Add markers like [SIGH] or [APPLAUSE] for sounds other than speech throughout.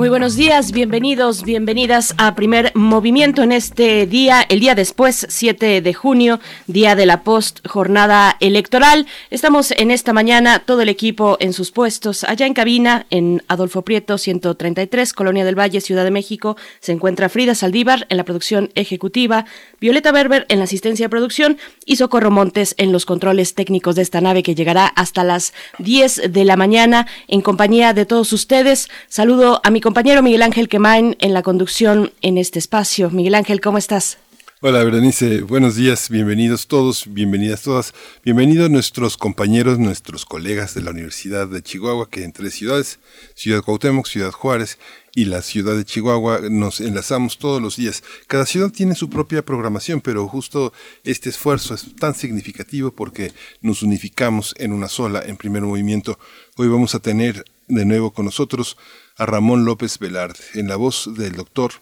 Muy buenos días, bienvenidos, bienvenidas a Primer Movimiento en este día, el día después, 7 de junio, día de la post jornada electoral. Estamos en esta mañana todo el equipo en sus puestos. Allá en cabina, en Adolfo Prieto 133, Colonia del Valle, Ciudad de México, se encuentra Frida Saldívar en la producción ejecutiva, Violeta Berber en la asistencia de producción y Socorro Montes en los controles técnicos de esta nave que llegará hasta las 10 de la mañana en compañía de todos ustedes. Saludo a mi compañero Miguel Ángel Quemain en la conducción en este espacio. Miguel Ángel, ¿cómo estás? Hola Berenice, buenos días, bienvenidos todos, bienvenidas todas, bienvenidos nuestros compañeros, nuestros colegas de la Universidad de Chihuahua, que en tres ciudades, Ciudad Cuauhtémoc, Ciudad Juárez y la ciudad de Chihuahua nos enlazamos todos los días. Cada ciudad tiene su propia programación, pero justo este esfuerzo es tan significativo porque nos unificamos en una sola, en primer movimiento. Hoy vamos a tener de nuevo con nosotros a Ramón López Velarde, en la voz del doctor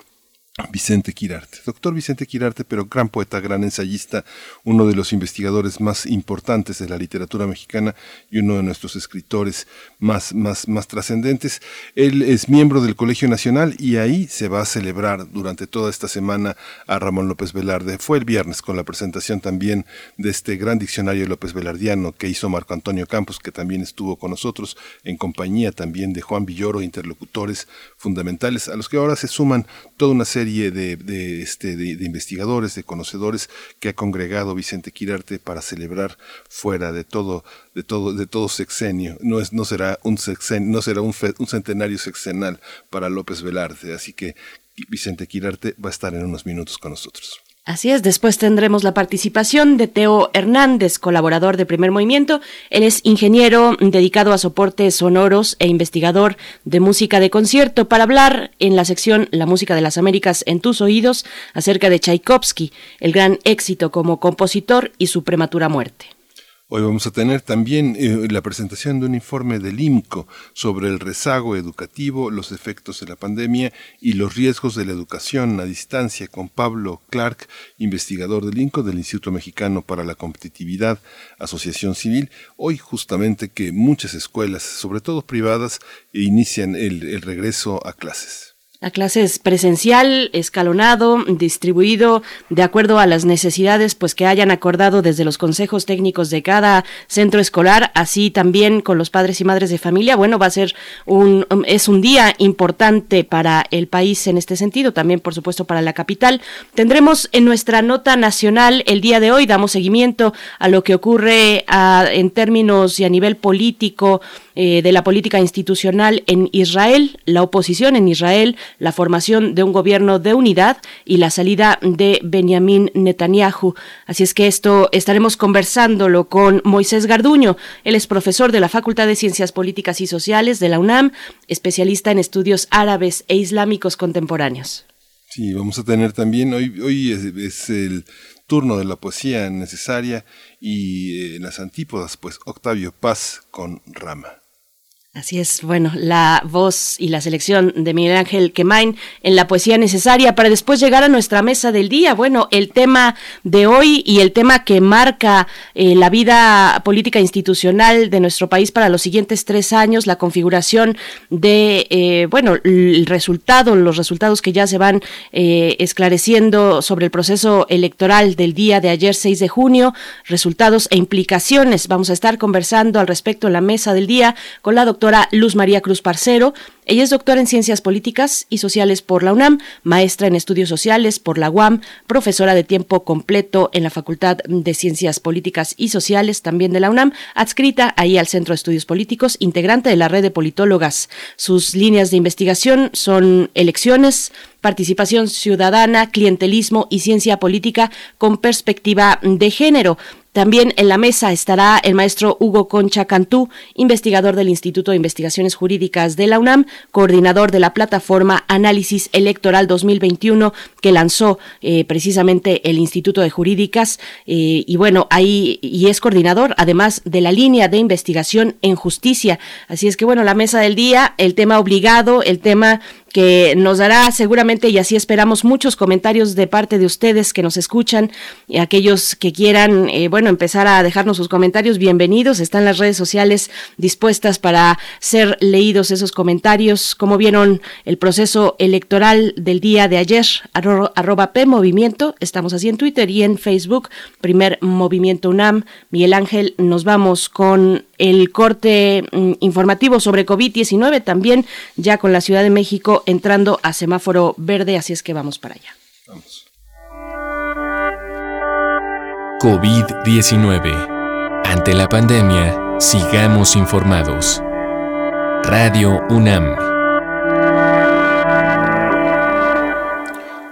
Vicente Quirarte. Doctor Vicente Quirarte, pero gran poeta, gran ensayista, uno de los investigadores más importantes de la literatura mexicana y uno de nuestros escritores más, más, más trascendentes. Él es miembro del Colegio Nacional y ahí se va a celebrar durante toda esta semana a Ramón López Velarde. Fue el viernes con la presentación también de este gran diccionario López Velardiano que hizo Marco Antonio Campos, que también estuvo con nosotros en compañía también de Juan Villoro, interlocutores fundamentales, a los que ahora se suman toda una serie de, este, de, investigadores, de conocedores que ha congregado Vicente Quirarte para celebrar fuera de todo, de todo, de todo sexenio. No, es, no será, un, sexenio, no será un, un centenario sexenal para López Velarde, así que Vicente Quirarte va a estar en unos minutos con nosotros. Así es, después tendremos la participación de Teo Hernández, colaborador de Primer Movimiento. Él es ingeniero dedicado a soportes sonoros e investigador de música de concierto para hablar en la sección La música de las Américas en tus oídos acerca de Tchaikovsky, el gran éxito como compositor y su prematura muerte. Hoy vamos a tener también eh, la presentación de un informe del IMCO sobre el rezago educativo, los efectos de la pandemia y los riesgos de la educación a distancia con Pablo Clark, investigador del INCO del Instituto Mexicano para la Competitividad, Asociación Civil. Hoy justamente que muchas escuelas, sobre todo privadas, inician el regreso a clases. La clase es presencial, escalonado, distribuido de acuerdo a las necesidades pues que hayan acordado desde los consejos técnicos de cada centro escolar, así también con los padres y madres de familia. Bueno, va a ser un es un día importante para el país en este sentido, también por supuesto para la capital. Tendremos en nuestra nota nacional el día de hoy damos seguimiento a lo que ocurre en términos y a nivel político eh, de la política institucional en Israel, la oposición en Israel, la formación de un gobierno de unidad y la salida de Benjamin Netanyahu. Así es que esto estaremos conversándolo con Moisés Garduño. Él es profesor de la Facultad de Ciencias Políticas y Sociales de la UNAM, especialista en estudios árabes e islámicos contemporáneos. Sí, vamos a tener también, hoy, hoy es, el turno de la poesía necesaria y eh, las antípodas, pues Octavio Paz con Rama. Así es, bueno, la voz y la selección de Miguel Ángel Quemain en la poesía necesaria para después llegar a nuestra mesa del día. Bueno, el tema de hoy y el tema que marca eh, la vida política institucional de nuestro país para los siguientes tres años, la configuración de, eh, bueno, el resultado, los resultados que ya se van eh, esclareciendo sobre el proceso electoral del día de ayer, 6 de junio, resultados e implicaciones. Vamos a estar conversando al respecto en la mesa del día con la doctora Luz María Cruz Parcero. Ella es doctora en Ciencias Políticas y Sociales por la UNAM, maestra en Estudios Sociales por la UAM, profesora de tiempo completo en la Facultad de Ciencias Políticas y Sociales también de la UNAM, adscrita ahí al Centro de Estudios Políticos, integrante de la red de politólogas. Sus líneas de investigación son elecciones, participación ciudadana, clientelismo y ciencia política con perspectiva de género. También en la mesa estará el maestro Hugo Concha Cantú, investigador del Instituto de Investigaciones Jurídicas de la UNAM, coordinador de la plataforma Análisis Electoral 2021 que lanzó eh, precisamente el Instituto de Jurídicas. Eh, y bueno, ahí y es coordinador además de la línea de investigación en justicia. Así es que bueno, la mesa del día, el tema obligado, el tema que nos dará seguramente y así esperamos muchos comentarios de parte de ustedes que nos escuchan y aquellos que quieran eh, bueno empezar a dejarnos sus comentarios bienvenidos están las redes sociales dispuestas para ser leídos esos comentarios. Cómo vieron el proceso electoral del día de ayer arroba p movimiento estamos así en Twitter y en Facebook primer movimiento UNAM. Miguel Ángel nos vamos con el corte mm, informativo sobre COVID-19 también ya con la Ciudad de México entrando a semáforo verde, así es que vamos para allá. Vamos. COVID-19. Ante la pandemia, sigamos informados. Radio UNAM.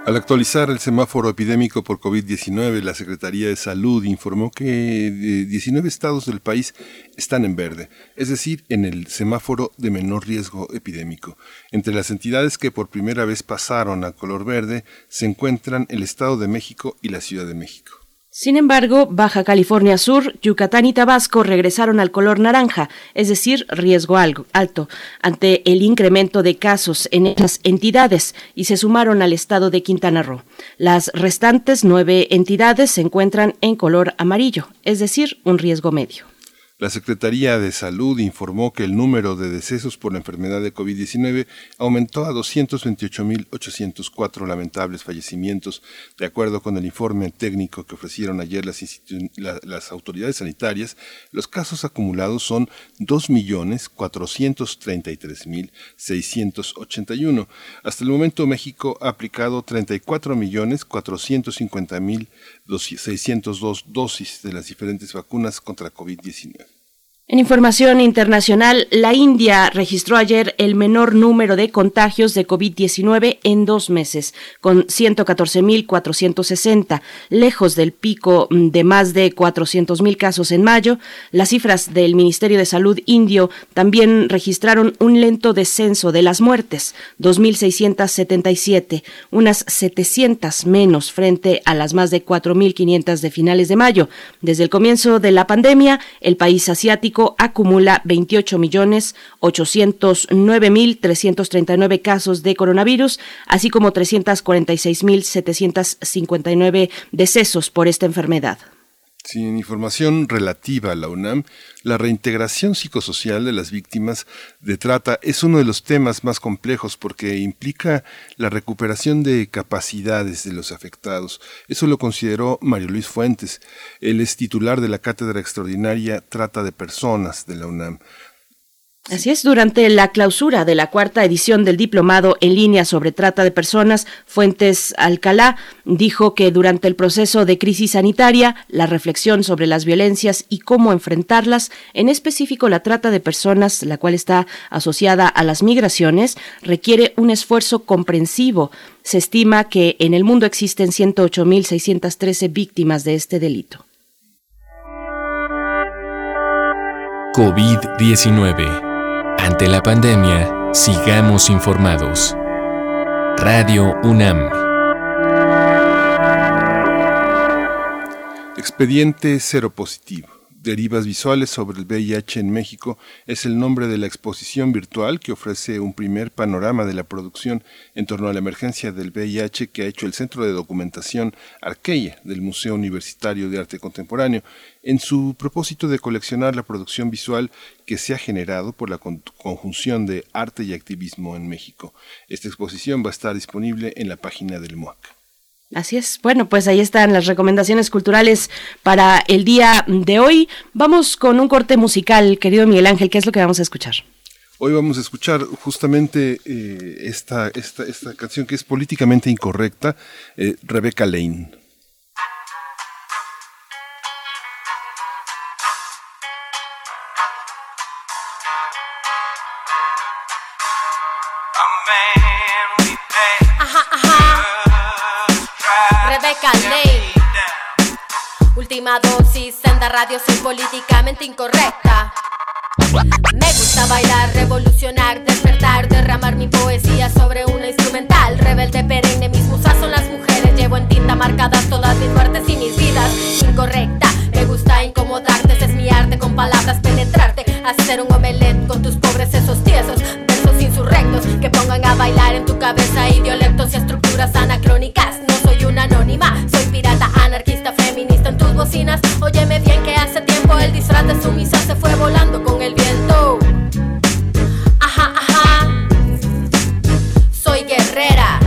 Al actualizar el semáforo epidémico por COVID-19, la Secretaría de Salud informó que 19 eh, estados del país están en verde, es decir, en el semáforo de menor riesgo epidémico. Entre las entidades que por primera vez pasaron a color verde se encuentran el Estado de México y la Ciudad de México. Sin embargo, Baja California Sur, Yucatán y Tabasco regresaron al color naranja, es decir, riesgo alto, ante el incremento de casos en esas entidades y se sumaron al estado de Quintana Roo. Las restantes nueve entidades se encuentran en color amarillo, es decir, un riesgo medio. La Secretaría de Salud informó que el número de decesos por la enfermedad de COVID-19 aumentó a 228.804 lamentables fallecimientos, de acuerdo con el informe técnico que ofrecieron ayer las, autoridades sanitarias. Los casos acumulados son 2.433.681. Hasta el momento México ha aplicado 34.450.602 dosis de las diferentes vacunas contra COVID-19. En información internacional, la India registró ayer el menor número de contagios de COVID-19 en dos meses, con 114.460, lejos del pico de más de 400.000 casos en mayo. Las cifras del Ministerio de Salud indio también registraron un lento descenso de las muertes, 2.677, unas 700 menos frente a las más de 4.500 de finales de mayo. Desde el comienzo de la pandemia, el país asiático acumula 28 millones 809 mil 339 casos de coronavirus, así como 346 mil 759 decesos por esta enfermedad. Sin información relativa a la UNAM, la reintegración psicosocial de las víctimas de trata es uno de los temas más complejos porque implica la recuperación de capacidades de los afectados. Eso lo consideró Mario Luis Fuentes. Él es titular de la Cátedra Extraordinaria Trata de Personas de la UNAM. Así es, durante la clausura de la cuarta edición del diplomado en línea sobre trata de personas, Fuentes Alcalá dijo que durante el proceso de crisis sanitaria, la reflexión sobre las violencias y cómo enfrentarlas, en específico la trata de personas, la cual está asociada a las migraciones, requiere un esfuerzo comprensivo. Se estima que en el mundo existen 108.613 víctimas de este delito. COVID-19 ante la pandemia, sigamos informados. Radio UNAM. Expediente Cero Positivo. Derivas visuales sobre el VIH en México es el nombre de la exposición virtual que ofrece un primer panorama de la producción en torno a la emergencia del VIH que ha hecho el Centro de Documentación Arqueya del Museo Universitario de Arte Contemporáneo en su propósito de coleccionar la producción visual que se ha generado por la conjunción de arte y activismo en México. Esta exposición va a estar disponible en la página del MOAC. Así es. Bueno, pues ahí están las recomendaciones culturales para el día de hoy. Vamos con un corte musical, querido Miguel Ángel. ¿Qué es lo que vamos a escuchar? Hoy vamos a escuchar justamente eh, esta, esta, esta, canción que es políticamente incorrecta, eh, Rebecca Lane. Última dosis, senda radio, soy políticamente incorrecta. Me gusta bailar, revolucionar, despertar, derramar mi poesía sobre una instrumental. Rebelde perenne, mis musas son las mujeres. Llevo en tinta marcadas todas mis muertes y mis vidas. Incorrecta, me gusta incomodarte, es mi arte con palabras penetrarte. Hacer un omelette con tus pobres sesos tiesos, versos insurrectos que pongan a bailar en tu cabeza idiolectos y estructuras anacrónicas. No soy una anónima, bocinas. Óyeme bien que hace tiempo el disfraz de sumisa se fue volando con el viento. Ajá, ajá. Soy guerrera.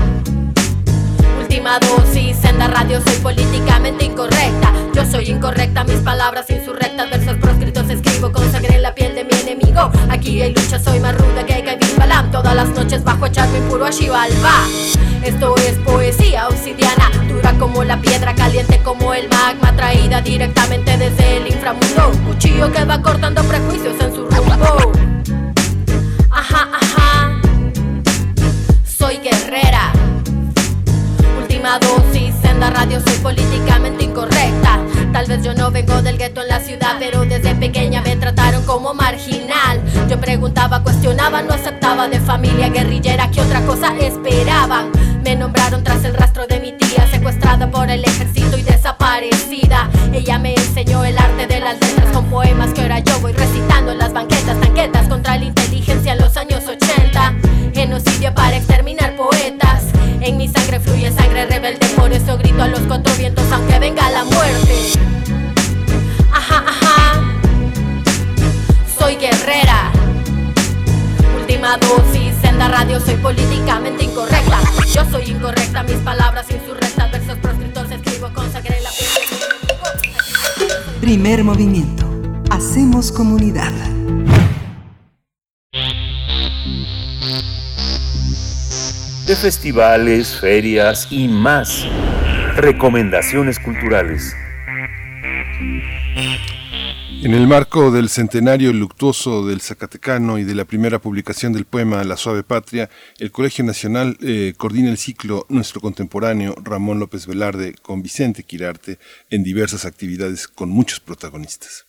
Última dosis, senda radio, soy políticamente incorrecta. Yo soy incorrecta, mis palabras insurrectas, versos proscritos escribo con sangre en la piel de mi Aquí hay lucha, soy más ruda que Kevin Balam. Todas las noches bajo echarme impuro a Shivalba. Esto es poesía obsidiana, dura como la piedra, caliente como el magma, traída directamente desde el inframundo. Cuchillo que va cortando prejuicios en su rumbo. Ajá, ajá. Soy guerrera. Última dosis, senda radio, soy políticamente incorrecta. Tal vez yo no vengo del gueto en la ciudad, pero desde pequeña me trataron como marginal. Yo preguntaba, cuestionaba, no aceptaba de familia guerrillera, ¿qué otra cosa esperaban? Me nombraron tras el rastro de mi tía, secuestrada por el ejército y desaparecida. Ella me enseñó el arte de las letras con poemas que ahora yo voy recitando en las banquetas, tanquetas contra la inteligencia en los años 80. Genocidio para exterminar poetas. En mi sangre fluye sangre rebelde, por eso grito a los cuatro aunque venga la muerte. Ajá, ajá. Soy guerrera. Última dosis, senda radio, soy políticamente incorrecta. Yo soy incorrecta, mis palabras insurrectas, versos proscritos escribo con sangre en la. Primer movimiento. Hacemos comunidad. de festivales, ferias y más. Recomendaciones culturales. En el marco del centenario luctuoso del Zacatecano y de la primera publicación del poema La Suave Patria, el Colegio Nacional eh, coordina el ciclo Nuestro Contemporáneo Ramón López Velarde con Vicente Quirarte en diversas actividades con muchos protagonistas.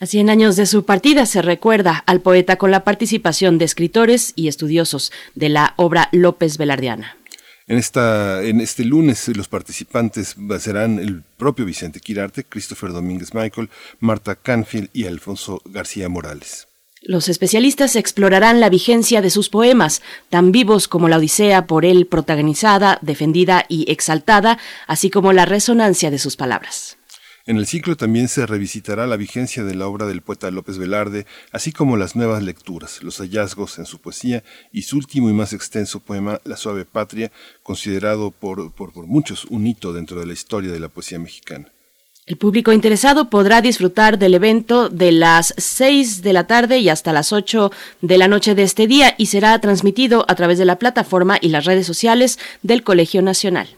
A 100 años de su partida se recuerda al poeta con la participación de escritores y estudiosos de la obra López Velardiana. En, esta, en este lunes los participantes serán el propio Vicente Quirarte, Christopher Domínguez Michael, Marta Canfield y Alfonso García Morales. Los especialistas explorarán la vigencia de sus poemas, tan vivos como la Odisea por él protagonizada, defendida y exaltada, así como la resonancia de sus palabras. En el ciclo también se revisitará la vigencia de la obra del poeta López Velarde, así como las nuevas lecturas, los hallazgos en su poesía y su último y más extenso poema, La Suave Patria, considerado por, por, por muchos un hito dentro de la historia de la poesía mexicana. El público interesado podrá disfrutar del evento de las 6 de la tarde y hasta las 8 de la noche de este día y será transmitido a través de la plataforma y las redes sociales del Colegio Nacional.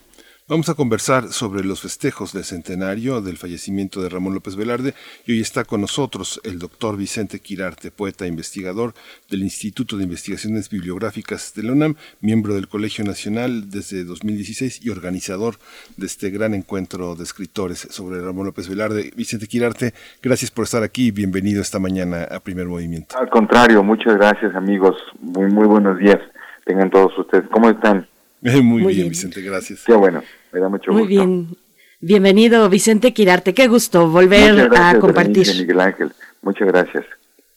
Vamos a conversar sobre los festejos del centenario del fallecimiento de Ramón López Velarde y hoy está con nosotros el doctor Vicente Quirarte, poeta e investigador del Instituto de Investigaciones Bibliográficas de la UNAM, miembro del Colegio Nacional desde 2016 y organizador de este gran encuentro de escritores sobre Ramón López Velarde. Vicente Quirarte, gracias por estar aquí y bienvenido esta mañana a Primer Movimiento. Al contrario, muchas gracias amigos, muy, muy buenos días tengan todos ustedes. ¿Cómo están? [LAUGHS] Muy, Muy bien, bien. Vicente, gracias. Qué bueno, me da mucho Muy gusto. bien. Bienvenido, Vicente Quirarte. Qué gusto volver Muchas gracias, a compartir. Miguel Ángel, muchas gracias.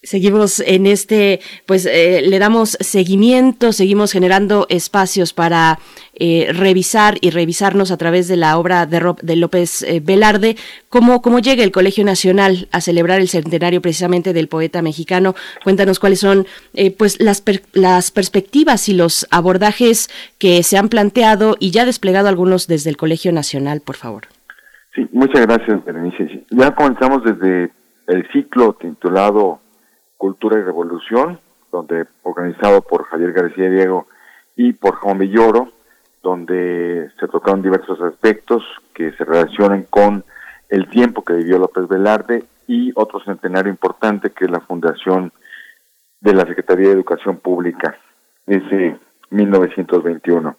Seguimos en este, pues eh, le damos seguimiento, seguimos generando espacios para eh, revisar y revisarnos a través de la obra de, Ro- de López eh, Velarde, cómo, llega el Colegio Nacional a celebrar el centenario precisamente del poeta mexicano. Cuéntanos cuáles son eh, pues las, las perspectivas y los abordajes que se han planteado y ya desplegado algunos desde el Colegio Nacional, por favor. Sí, muchas gracias, Berenice. Ya comenzamos desde el ciclo titulado Cultura y Revolución, donde organizado por Javier García Diego y por Juan Villoro, donde se tocaron diversos aspectos que se relacionan con el tiempo que vivió López Velarde y otro centenario importante que es la fundación de la Secretaría de Educación Pública desde 1921.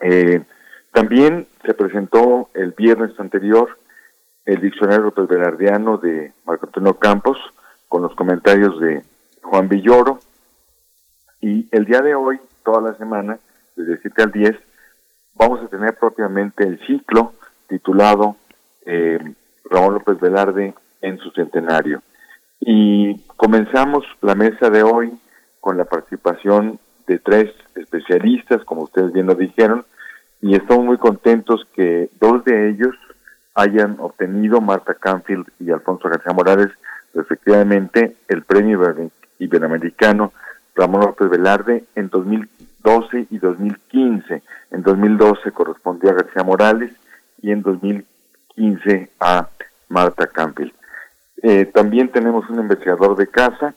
Eh, también se presentó el viernes anterior el diccionario López Velardiano de Marco Antonio Campos, con los comentarios de Juan Villoro. Y el día de hoy, toda la semana, desde 7 al 10, vamos a tener propiamente el ciclo titulado eh, Ramón López Velarde en su centenario. Y comenzamos la mesa de hoy con la participación de tres especialistas, como ustedes bien lo dijeron, y estamos muy contentos que dos de ellos hayan obtenido, Marta Canfield y Alfonso García Morales, respectivamente, el premio iberoamericano Ramón López Velarde en 2012 y 2015. En 2012 correspondió a García Morales y en 2015 a Marta Canfield. Eh, también tenemos un investigador de casa,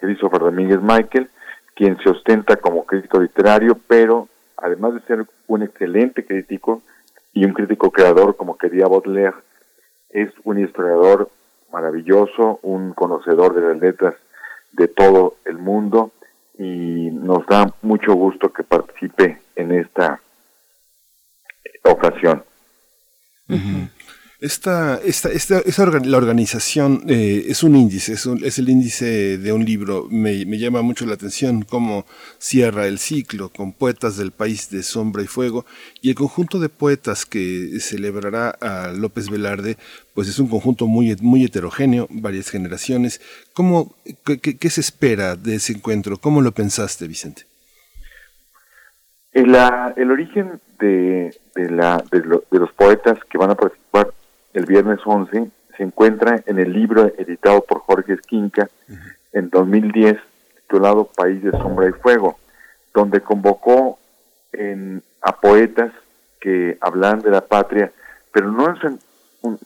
Christopher Domínguez Michael, quien se ostenta como crítico literario, pero además de ser un excelente crítico y un crítico creador como quería Baudelaire, es un historiador maravilloso, un conocedor de las letras de todo el mundo y nos da mucho gusto que participe en esta ocasión. Esta, esta, esta, la organización eh, es un índice, es, es, el índice de un libro. Me, me, llama mucho la atención cómo cierra el ciclo con poetas del país de sombra y fuego y el conjunto de poetas que celebrará a López Velarde, pues es un conjunto muy, muy heterogéneo, varias generaciones. ¿Cómo, qué, qué se espera de ese encuentro? ¿Cómo lo pensaste, Vicente? La, el origen de, de, la, de los poetas que van a participar el viernes 11, se encuentra en el libro editado por Jorge Esquinca en 2010, titulado País de Sombra y Fuego, donde convocó en, a poetas que hablan de la patria, pero no en,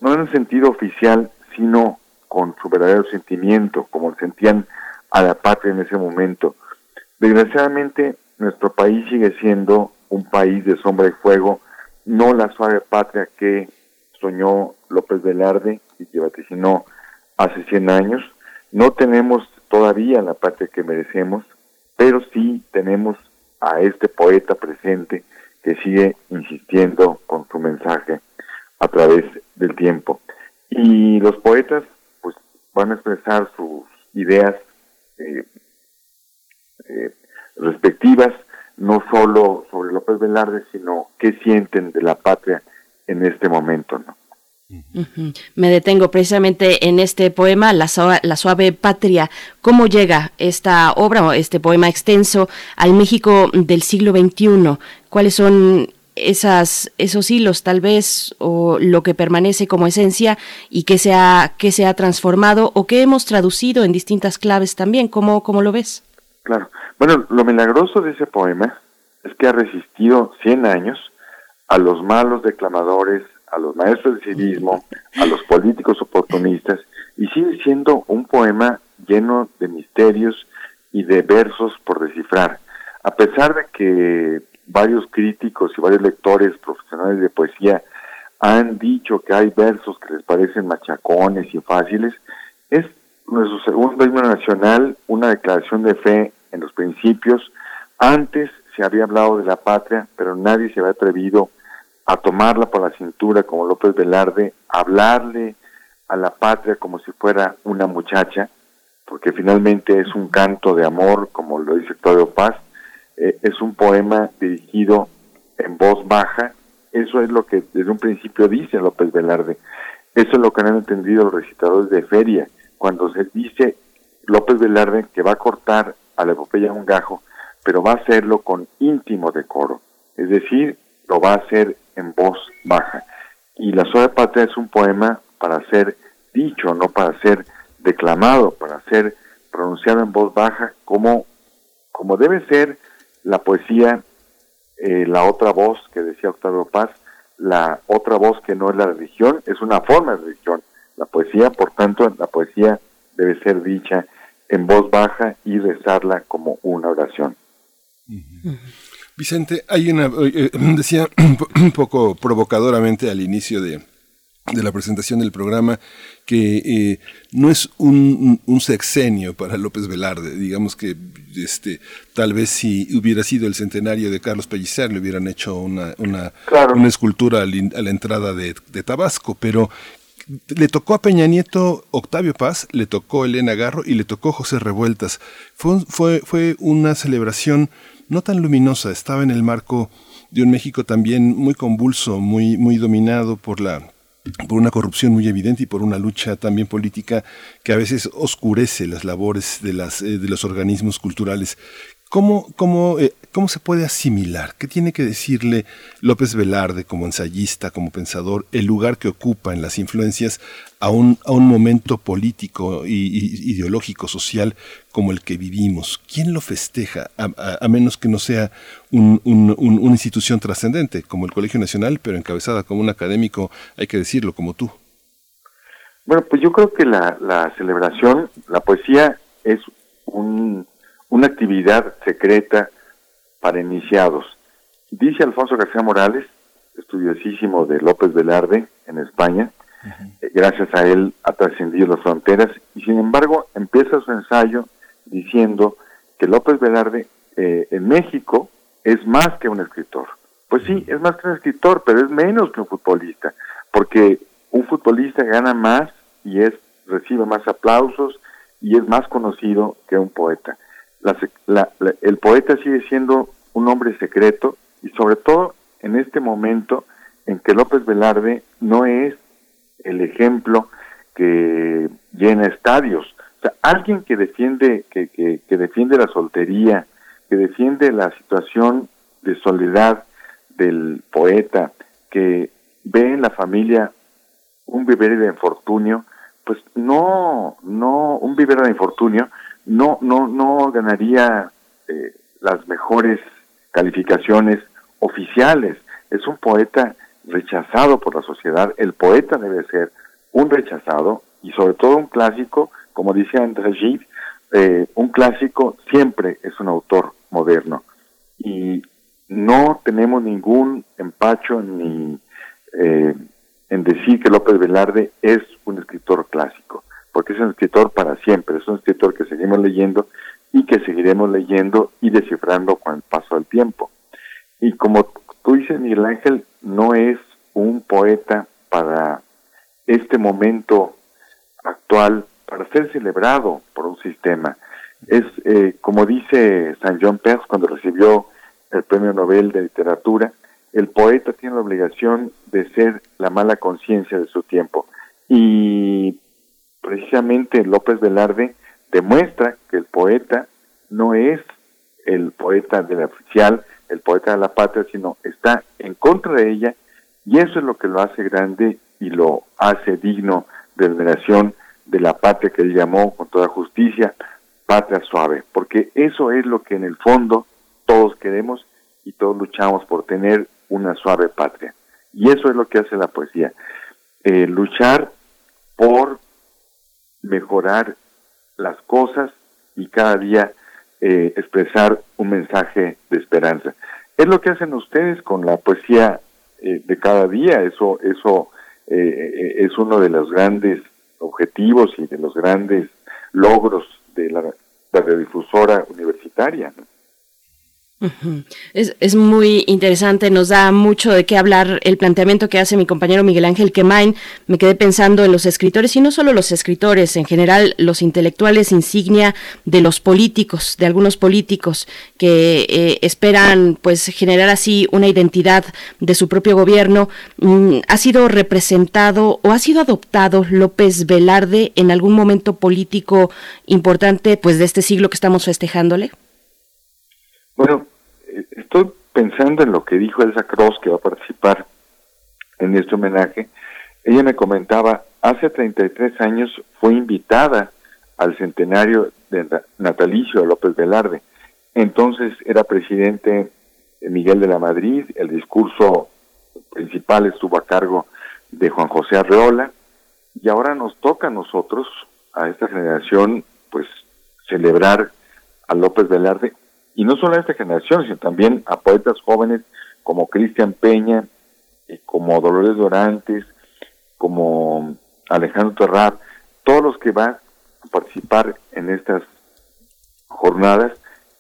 no en el sentido oficial, sino con su verdadero sentimiento, como sentían a la patria en ese momento. Desgraciadamente, nuestro país sigue siendo un país de sombra y fuego, no la suave patria que soñó López Velarde y que vaticinó hace 100 años. No tenemos todavía la patria que merecemos, pero sí tenemos a este poeta presente que sigue insistiendo con su mensaje a través del tiempo. Y los poetas pues van a expresar sus ideas eh, eh, respectivas, no solo sobre López Velarde, sino qué sienten de la patria en este momento, ¿no? Me detengo precisamente en este poema, la suave, la suave, Patria. ¿Cómo llega esta obra o este poema extenso al México del siglo XXI? ¿Cuáles son esas, esos hilos tal vez o lo que permanece como esencia y que se ha, que se ha transformado o que hemos traducido en distintas claves también? ¿Cómo, cómo lo ves? Claro. Bueno, lo milagroso de ese poema es que ha resistido 100 años a los malos declamadores, a los maestros de civismo, a los políticos oportunistas, y sigue siendo un poema lleno de misterios y de versos por descifrar. A pesar de que varios críticos y varios lectores profesionales de poesía han dicho que hay versos que les parecen machacones y fáciles, es nuestro segundo himno nacional una declaración de fe en los principios. Antes se había hablado de la patria, pero nadie se había atrevido a tomarla por la cintura como López Velarde, hablarle a la patria como si fuera una muchacha, porque finalmente es un canto de amor, como lo dice Claudio Paz, eh, es un poema dirigido en voz baja, eso es lo que desde un principio dice López Velarde, eso es lo que han entendido los recitadores de feria, cuando se dice López Velarde que va a cortar a la epopeya un gajo, pero va a hacerlo con íntimo decoro, es decir, lo va a hacer en voz baja. Y La Suave Patria es un poema para ser dicho, no para ser declamado, para ser pronunciado en voz baja, como, como debe ser la poesía, eh, la otra voz que decía Octavio Paz, la otra voz que no es la religión, es una forma de religión. La poesía, por tanto, la poesía debe ser dicha en voz baja y rezarla como una oración. Vicente, hay una, eh, [CLEARS THROAT] decía [CLEARS THROAT] [CLEARS THROAT] un poco provocadoramente al inicio de, la presentación del programa que eh, no es un, sexenio para López Velarde. Digamos que este, tal vez si hubiera sido el centenario de Carlos Pellicer le hubieran hecho una, una, una escultura a la entrada de, Tabasco, pero le tocó a Peña Nieto Octavio Paz, le tocó Elena Garro y le tocó José Revueltas. Fue, fue, fue una celebración no tan luminosa, estaba en el marco de un México también muy convulso, muy, muy dominado por la por una corrupción muy evidente y por una lucha también política que a veces oscurece las labores de, las, eh, de los organismos culturales. ¿Cómo, eh, ¿Cómo se puede asimilar? ¿Qué tiene que decirle López Velarde como ensayista, como pensador, el lugar que ocupa en las influencias a un, a un momento político e ideológico, social como el que vivimos? ¿Quién lo festeja? A, menos que no sea una institución trascendente, como el Colegio Nacional, pero encabezada como un académico, hay que decirlo, como tú. Bueno, pues yo creo que la, la celebración, la poesía es un una actividad secreta para iniciados. Dice Alfonso García Morales, estudiosísimo de López Velarde en España, eh, gracias a él ha trascendido las fronteras y sin embargo empieza su ensayo diciendo que López Velarde eh, en México es más que un escritor. Pues sí, es más que un escritor, pero es menos que un futbolista, porque un futbolista gana más y es recibe más aplausos y es más conocido que un poeta el poeta sigue siendo un hombre secreto y sobre todo en este momento en que López Velarde no es el ejemplo que llena estadios. O sea, alguien que defiende, que, que, defiende la soltería, que defiende la situación de soledad del poeta, que ve en la familia un vivero de infortunio, pues no, no, un vivero de infortunio no, no, no ganaría eh, las mejores calificaciones oficiales. Es un poeta rechazado por la sociedad. El poeta debe ser un rechazado y sobre todo un clásico, como dice André Gide, eh, un clásico siempre es un autor moderno. Y no tenemos ningún empacho ni eh, en decir que López Velarde es un escritor clásico porque es un escritor para siempre, es un escritor que seguimos leyendo y que seguiremos leyendo y descifrando con el paso del tiempo. Y como tú dices, Miguel Ángel no es un poeta para este momento actual, para ser celebrado por un sistema. Es, eh, como dice San John Perse cuando recibió el Premio Nobel de Literatura, el poeta tiene la obligación de ser la mala conciencia de su tiempo. Y precisamente López Velarde demuestra que el poeta no es el poeta de la oficial, el poeta de la patria, sino está en contra de ella y eso es lo que lo hace grande y lo hace digno de veneración de la patria que él llamó con toda justicia patria suave, porque eso es lo que en el fondo todos queremos y todos luchamos por tener una suave patria. Y eso es lo que hace la poesía, eh, luchar por mejorar las cosas y cada día eh, expresar un mensaje de esperanza. Es lo que hacen ustedes con la poesía eh, de cada día, eso, eso eh, es uno de los grandes objetivos y de los grandes logros de la, la radiodifusora universitaria. Es, es, muy interesante, nos da mucho de qué hablar el planteamiento que hace mi compañero Miguel Ángel Quemain. Me quedé pensando en los escritores y no solo los escritores, en general los intelectuales insignia de los políticos, de algunos políticos que eh, esperan pues generar así una identidad de su propio gobierno. Mm, ¿Ha sido representado o ha sido adoptado López Velarde en algún momento político importante pues de este siglo que estamos festejándole? Bueno, eh, estoy pensando en lo que dijo Elsa Cross, que va a participar en este homenaje. Ella me comentaba, hace 33 años fue invitada al centenario de natalicio de López Velarde. Entonces era presidente Miguel de la Madrid, el discurso principal estuvo a cargo de Juan José Arreola, y ahora nos toca a nosotros, a esta generación, pues celebrar a López Velarde y no solo a esta generación, sino también a poetas jóvenes como Cristian Peña, como Dolores Dorantes, como Alejandro Terrar, todos los que van a participar en estas jornadas,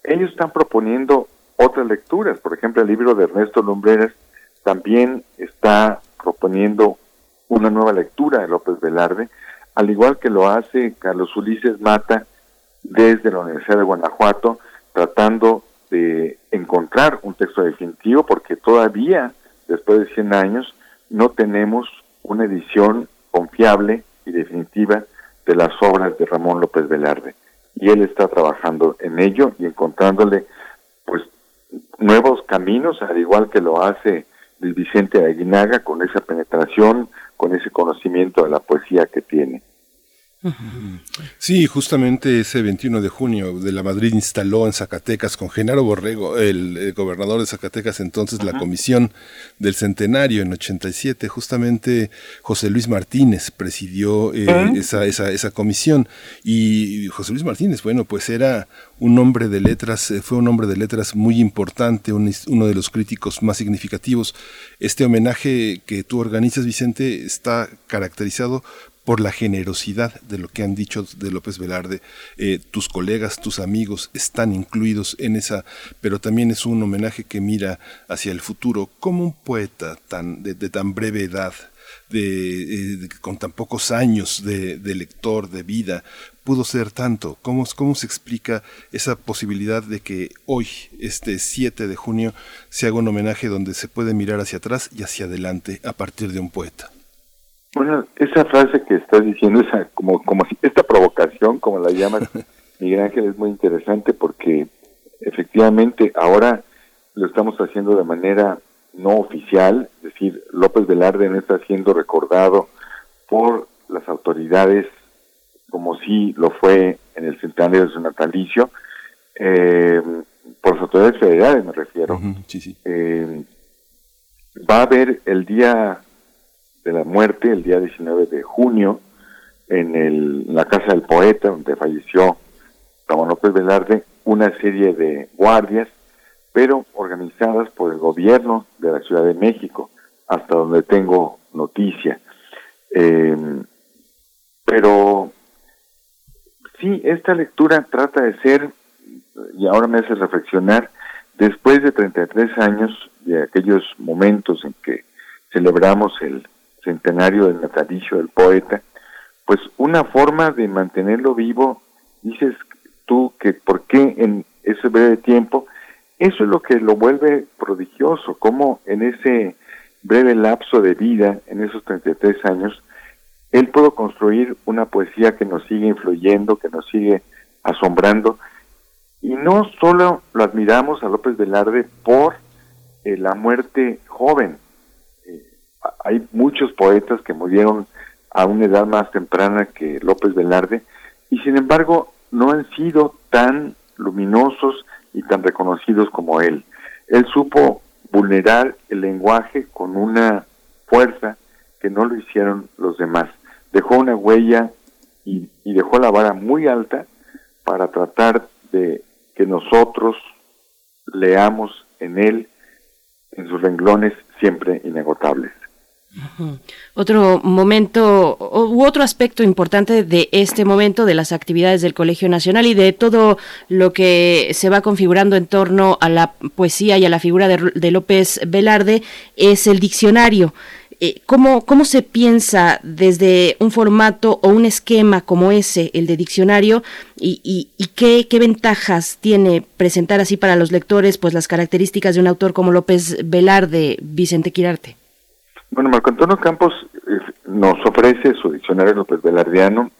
ellos están proponiendo otras lecturas. Por ejemplo, el libro de Ernesto Lumbreras también está proponiendo una nueva lectura de López Velarde, al igual que lo hace Carlos Ulises Mata desde la Universidad de Guanajuato, tratando de encontrar un texto definitivo, porque todavía, después de 100 años, no tenemos una edición confiable y definitiva de las obras de Ramón López Velarde. Y él está trabajando en ello y encontrándole pues nuevos caminos, al igual que lo hace Luis Vicente Aguinaga, con esa penetración, con ese conocimiento de la poesía que tiene. Sí, justamente ese 21 de junio de la Madrid instaló en Zacatecas con Genaro Borrego, el, gobernador de Zacatecas entonces, la comisión del centenario en 87. Justamente José Luis Martínez presidió eh, esa, esa, esa comisión y José Luis Martínez, bueno, pues era un hombre de letras, eh, fue un hombre de letras muy importante, uno de los críticos más significativos. Este homenaje que tú organizas, Vicente, está caracterizado por la generosidad de lo que han dicho de López Velarde. Eh, tus colegas, tus amigos están incluidos en esa, pero también es un homenaje que mira hacia el futuro. como un poeta tan, de, tan breve edad, de, con tan pocos años de, lector, de vida, pudo ser tanto? ¿Cómo, ¿Cómo se explica esa posibilidad de que hoy, este 7 de junio, se haga un homenaje donde se puede mirar hacia atrás y hacia adelante a partir de un poeta? Bueno, esa frase que estás diciendo, esa, como, como si, esta provocación, como la llaman [LAUGHS] Miguel Ángel, es muy interesante porque efectivamente ahora lo estamos haciendo de manera no oficial, es decir, López Velarde no está siendo recordado por las autoridades como si lo fue en el centenario de su natalicio, eh, por las autoridades federales me refiero. Eh, va a haber el día de la muerte, el día 19 de junio, en, el, la Casa del Poeta, donde falleció Ramón López Velarde, una serie de guardias, pero organizadas por el gobierno de la Ciudad de México, hasta donde tengo noticia. Em, pero sí, esta lectura trata de ser, y ahora me hace reflexionar, después de 33 años de aquellos momentos en que celebramos el centenario del natalicio del poeta, pues una forma de mantenerlo vivo, dices tú que por qué en ese breve tiempo, eso es lo que lo vuelve prodigioso, como en ese breve lapso de vida, en esos 33 años, él pudo construir una poesía que nos sigue influyendo, que nos sigue asombrando, y no solo lo admiramos a López Velarde por eh, la muerte joven, hay muchos poetas que murieron a una edad más temprana que López Velarde y sin embargo no han sido tan luminosos y tan reconocidos como él. Él supo vulnerar el lenguaje con una fuerza que no lo hicieron los demás. Dejó una huella y, y dejó la vara muy alta para tratar de que nosotros leamos en él, en sus renglones siempre inagotables. Otro momento u otro aspecto importante de este momento de las actividades del Colegio Nacional y de todo lo que se va configurando en torno a la poesía y a la figura de, López Velarde es el diccionario. Eh, ¿Cómo, ¿Cómo se piensa desde un formato o un esquema como ese, el de diccionario, y, y, qué, qué, ventajas tiene presentar así para los lectores pues las características de un autor como López Velarde, Vicente Quirarte? Bueno, Marco Antonio Campos eh, nos ofrece su diccionario López Velardiano.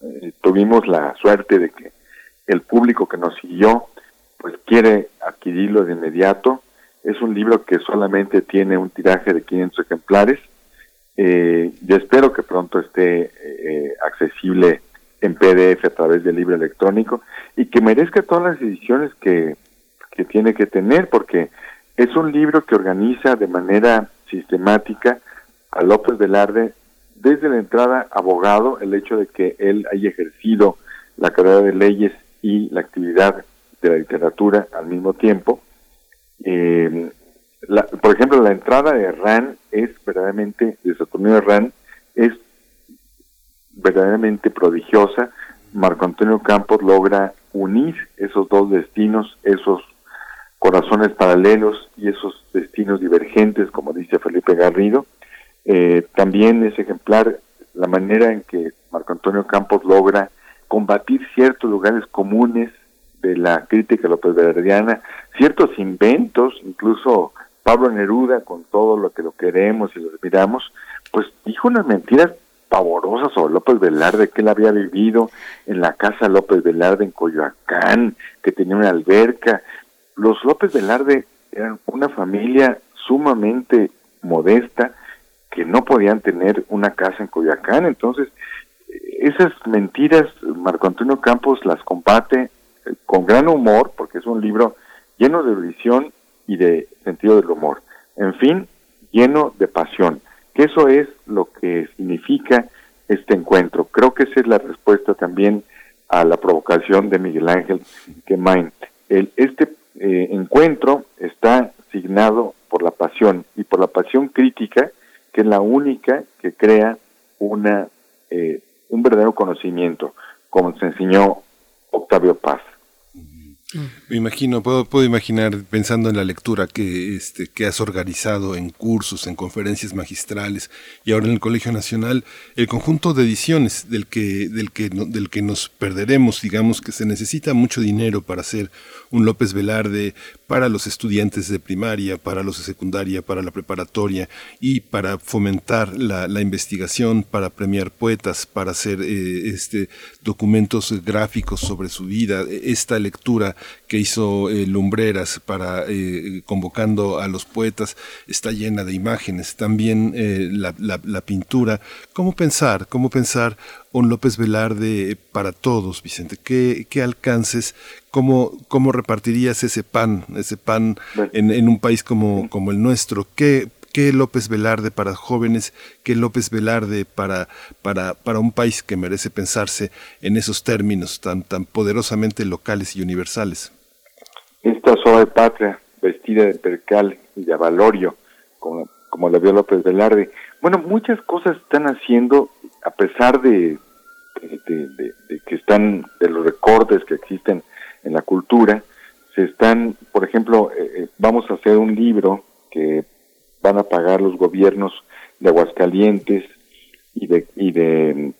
Eh, tuvimos la suerte de que el público que nos siguió pues quiere adquirirlo de inmediato. Es un libro que solamente tiene un tiraje de 500 ejemplares. Eh, yo espero que pronto esté accesible en PDF a través del libro electrónico y que merezca todas las ediciones que, que tiene que tener porque es un libro que organiza de manera sistemática a López Velarde desde la entrada abogado, el hecho de que él haya ejercido la carrera de leyes y la actividad de la literatura al mismo tiempo. Eh, por ejemplo, la entrada de RAN es verdaderamente, de Saturnino RAN, es verdaderamente prodigiosa. Marco Antonio Campos logra unir esos dos destinos, esos corazones paralelos y esos destinos divergentes, como dice Felipe Garrido, Eh, también es ejemplar la manera en que Marco Antonio Campos logra combatir ciertos lugares comunes de la crítica López Verdiana, ciertos inventos, incluso Pablo Neruda, con todo lo que lo queremos y lo admiramos, pues dijo unas mentiras pavorosas sobre López Velarde, que él había vivido en la casa López Velarde en Coyoacán, que tenía una alberca. Los López Velarde eran una familia sumamente modesta, que no podían tener una casa en Coyoacán. Entonces, esas mentiras, Marco Antonio Campos las combate eh, con gran humor, porque es un libro lleno de erudición y de sentido del humor. En fin, lleno de pasión. Que eso es lo que significa este encuentro. Creo que esa es la respuesta también a la provocación de Miguel Ángel Gemain. El, este eh, encuentro está signado por la pasión y por la pasión crítica, que es la única que crea una eh, un verdadero conocimiento, como se enseñó Octavio Paz. Me imagino, puedo, puedo imaginar, pensando en la lectura que, este, que has organizado en cursos, en conferencias magistrales y ahora en el Colegio Nacional, el conjunto de ediciones del que, del que, del que nos perderemos, digamos que se necesita mucho dinero para hacer un López Velarde para los estudiantes de primaria, para los de secundaria, para la preparatoria y para fomentar la, investigación, para premiar poetas, para hacer eh, este, documentos gráficos sobre su vida. Esta lectura que hizo eh, Lumbreras para eh, convocando a los poetas está llena de imágenes. También la, la pintura. ¿Cómo pensar? ¿Cómo pensar un López Velarde para todos, Vicente? ¿Qué, qué alcances? ¿Cómo, ¿Cómo repartirías ese pan, ese pan en, en un país como, como el nuestro? ¿Qué, ¿Qué López Velarde para jóvenes? ¿Qué López Velarde para, para, para un país que merece pensarse en esos términos tan, tan poderosamente locales y universales? Esta suave patria, vestida de percal y de avalorio, como, como la vio López Velarde. Bueno, muchas cosas están haciendo a pesar de, que están, de los recortes que existen en la cultura, se están, por ejemplo, eh, eh, vamos a hacer un libro que van a pagar los gobiernos de Aguascalientes y de y de,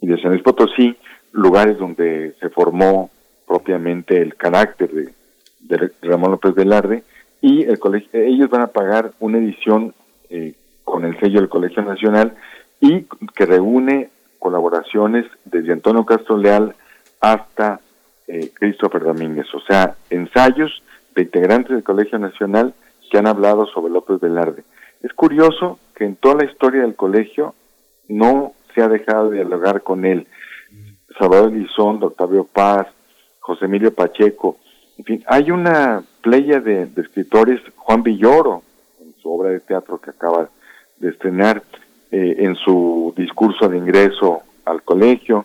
y de San Luis Potosí, lugares donde se formó propiamente el carácter de, Ramón López Velarde y el colegio, ellos van a pagar una edición eh, con el sello del Colegio Nacional y que reúne colaboraciones desde Antonio Castro Leal hasta eh, Christopher Domínguez, o sea, ensayos de integrantes del Colegio Nacional que han hablado sobre López Velarde. Es curioso que en toda la historia del colegio no se ha dejado de dialogar con él. Salvador Elizondo, Octavio Paz, José Emilio Pacheco, en fin, hay una playa de, escritores, Juan Villoro, en su obra de teatro que acaba de estrenar eh, en su discurso de ingreso al colegio.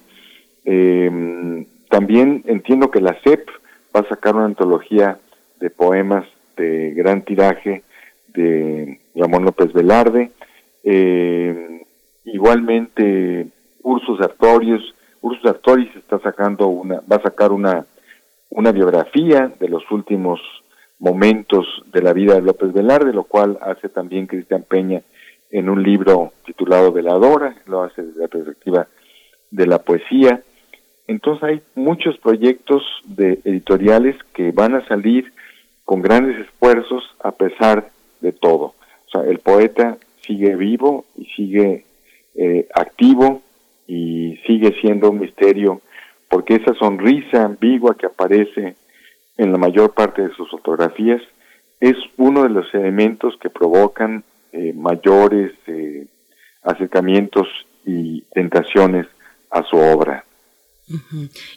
Em, también entiendo que la CEP va a sacar una antología de poemas de gran tiraje de Ramón López Velarde. Em, igualmente, Ursus Artorius, Ursus Artorius está sacando una, va a sacar una, una biografía de los últimos momentos de la vida de López Velarde, lo cual hace también Cristian Peña en un libro titulado Veladora, lo hace desde la perspectiva de la poesía. Entonces hay muchos proyectos de editoriales que van a salir con grandes esfuerzos a pesar de todo. O sea, el poeta sigue vivo y sigue eh, activo y sigue siendo un misterio porque esa sonrisa ambigua que aparece en la mayor parte de sus fotografías es uno de los elementos que provocan eh, mayores eh, acercamientos y tentaciones a su obra.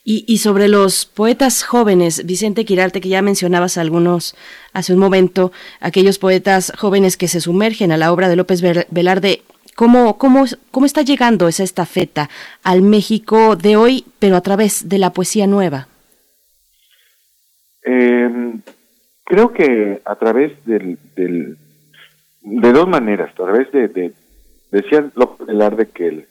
y, sobre los poetas jóvenes, Vicente Quirarte, que ya mencionabas algunos hace un momento, aquellos poetas jóvenes que se sumergen a la obra de López Velarde, ¿cómo, cómo, cómo está llegando esa estafeta al México de hoy, pero a través de la poesía nueva? Em, creo que a través del, de dos maneras, a través de, de decía López Velarde que el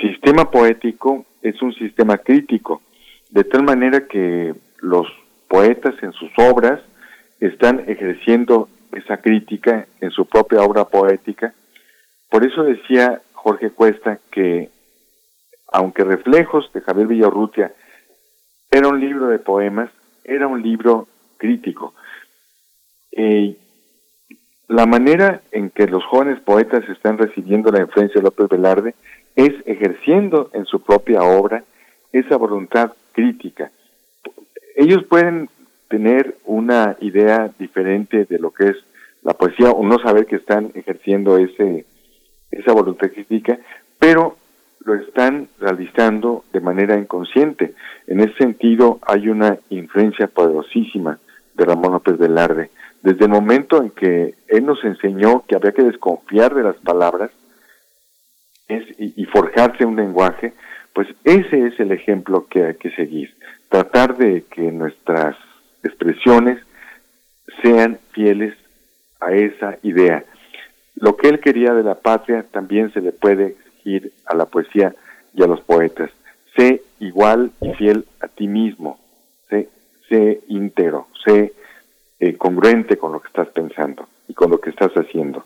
sistema poético es un sistema crítico, de tal manera que los poetas en sus obras están ejerciendo esa crítica en su propia obra poética. Por eso decía Jorge Cuesta que, aunque Reflejos de Javier Villarrutia era un libro de poemas, era un libro crítico. Eh, la manera en que los jóvenes poetas están recibiendo la influencia de López Velarde es ejerciendo en su propia obra esa voluntad crítica. Ellos pueden tener una idea diferente de lo que es la poesía o no saber que están ejerciendo ese esa voluntad crítica, pero lo están realizando de manera inconsciente. En ese sentido hay una influencia poderosísima de Ramón López Velarde. Desde el momento en que él nos enseñó que había que desconfiar de las palabras y, y forjarse un lenguaje, pues ese es el ejemplo que hay que seguir. Tratar de que nuestras expresiones sean fieles a esa idea. Lo que él quería de la patria también se le puede exigir a la poesía y a los poetas. Sé igual y fiel a ti mismo. Sé, sé íntegro. Sé eh, congruente con lo que estás pensando y con lo que estás haciendo.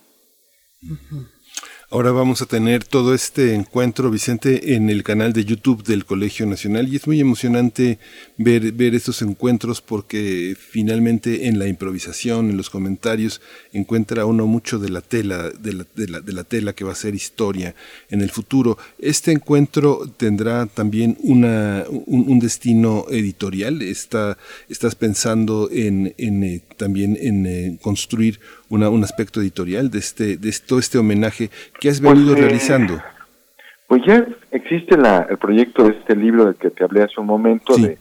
Ahora vamos a tener todo este encuentro, Vicente, en el canal de YouTube del Colegio Nacional y es muy emocionante ver, ver estos encuentros porque finalmente en la improvisación, en los comentarios, encuentra uno mucho de la tela, de la, de la, de la tela que va a ser historia en el futuro. Este encuentro tendrá también una, un, destino editorial. Está, estás pensando en, eh, también en eh, construir un aspecto editorial de este, de todo este homenaje que has venido pues, eh, realizando. Pues ya existe la, el proyecto de este libro del que te hablé hace un momento, de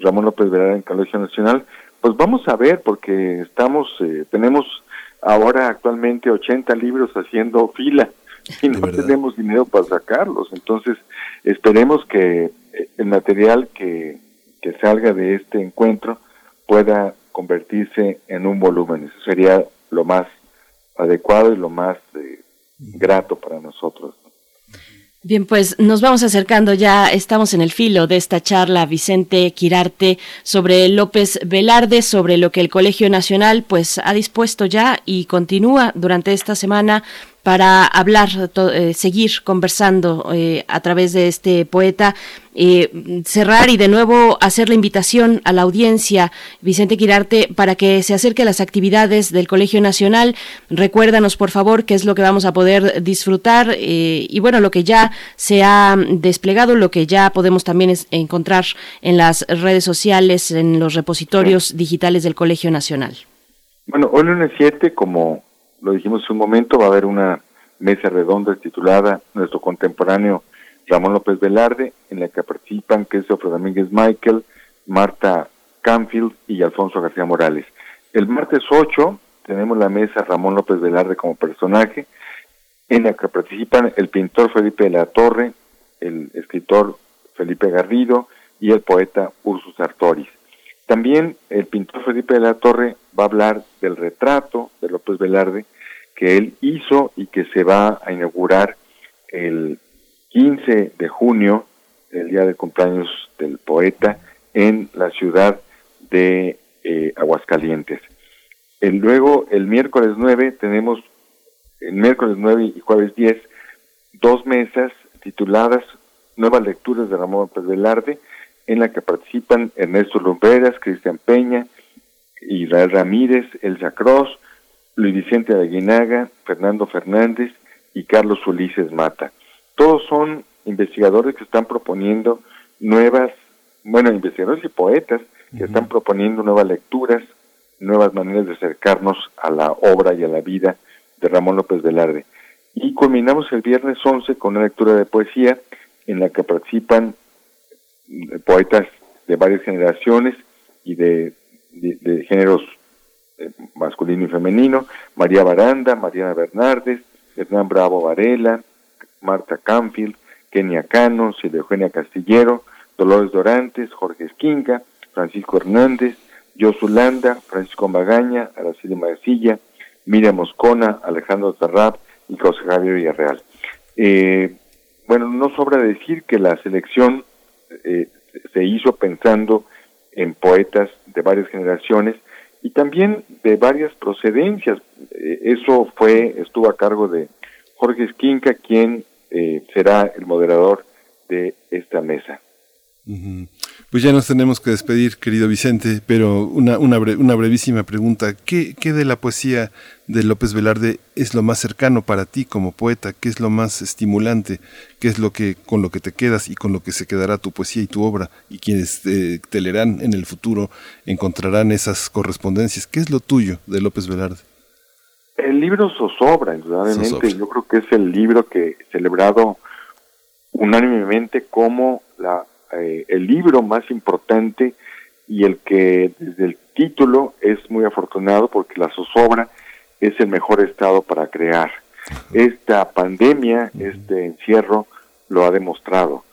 Ramón López Verada en Colegio Nacional. Pues vamos a ver, porque estamos, eh, tenemos ahora actualmente 80 libros haciendo fila y no tenemos dinero para sacarlos. Entonces, esperemos que eh, el material que, que salga de este encuentro pueda convertirse en un volumen. Eso sería lo más adecuado y lo más eh, grato para nosotros. Bien, pues nos vamos acercando ya, estamos en el filo de esta charla, Vicente Quirarte, sobre López Velarde, sobre lo que el Colegio Nacional pues ha dispuesto ya y continúa durante esta semana para hablar, eh, seguir conversando eh, a través de este poeta, eh, cerrar y de nuevo hacer la invitación a la audiencia, Vicente Quirarte, para que se acerque a las actividades del Colegio Nacional. Recuérdanos, por favor, qué es lo que vamos a poder disfrutar y bueno, lo que ya se ha desplegado, lo que ya podemos también encontrar en las redes sociales, en los repositorios digitales del Colegio Nacional. Bueno, hoy lunes 7, como lo dijimos hace un momento, va a haber una mesa redonda titulada Nuestro contemporáneo Ramón López Velarde, en la que participan Christopher Domínguez Michael, Marta Canfield y Alfonso García Morales. El martes 8 tenemos la mesa Ramón López Velarde como personaje, en la que participan el pintor Felipe de la Torre, el escritor Felipe Garrido y el poeta Ursus Artoris. También el pintor Felipe de la Torre va a hablar del retrato de López Velarde que él hizo y que se va a inaugurar el 15 de junio, el día de cumpleaños del poeta, en la ciudad de eh, Aguascalientes. El, luego, el miércoles 9, tenemos, el miércoles 9 y jueves 10, dos mesas tituladas Nuevas Lecturas de Ramón López Velarde, en la que participan Ernesto Lumberas, Cristian Peña, Israel Ramírez, Elsa Cross, Luis Vicente Aguinaga, Fernando Fernández y Carlos Ulises Mata. Todos son investigadores que están proponiendo nuevas, bueno, investigadores y poetas que están proponiendo nuevas lecturas, nuevas maneras de acercarnos a la obra y a la vida de Ramón López Velarde. Y culminamos el viernes 11 con una lectura de poesía en la que participan poetas de varias generaciones y de, géneros eh, masculino y femenino, María Baranda, Mariana Bernardes, Hernán Bravo Varela, Marta Canfield, Kenia Cano, Silvia Eugenia Castillero, Dolores Dorantes, Jorge Esquinga, Francisco Hernández, Landa, Francisco Magaña, Araceli Marcilla, Miriam Moscona, Alejandro Zarrab y José Javier Villarreal. Eh, bueno, no sobra decir que la selección eh, se hizo pensando en poetas de varias generaciones y también de varias procedencias. Eh, eso fue, estuvo a cargo de Jorge Esquinca, quien eh, será el moderador de esta mesa. Pues ya nos tenemos que despedir, querido Vicente, pero una, una, una brevísima pregunta. ¿Qué, ¿Qué, de la poesía de López Velarde es lo más cercano para ti como poeta? ¿Qué es lo más estimulante? ¿Qué es lo que con lo que te quedas y con lo que se quedará tu poesía y tu obra? Y quienes eh, te leerán en el futuro encontrarán esas correspondencias. ¿Qué es lo tuyo de López Velarde? El libro Zozobra, indudablemente. Yo creo que es el libro que celebrado unánimemente como la eh, el libro más importante y el que desde el título es muy afortunado porque la zozobra es el mejor estado para crear. Esta pandemia, este encierro, lo ha demostrado.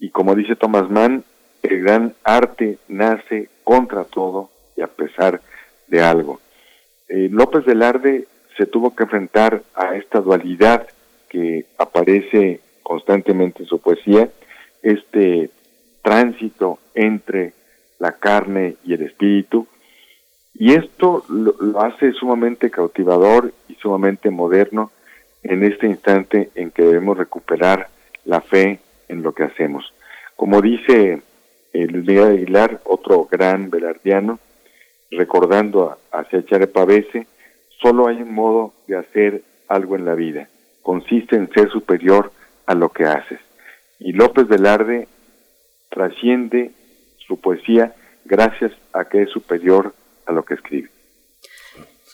Y, como dice Thomas Mann, el gran arte nace contra todo y a pesar de algo. Eh, López Velarde se tuvo que enfrentar a esta dualidad que aparece constantemente en su poesía, este tránsito entre la carne y el espíritu, y esto lo, hace sumamente cautivador y sumamente moderno en este instante en que debemos recuperar la fe en lo que hacemos. Como dice el Miguel Aguilar, otro gran velardiano, recordando a, a Pavese, solo hay un modo de hacer algo en la vida, consiste en ser superior a lo que haces. Y López Velarde trasciende su poesía gracias a que es superior a lo que escribe.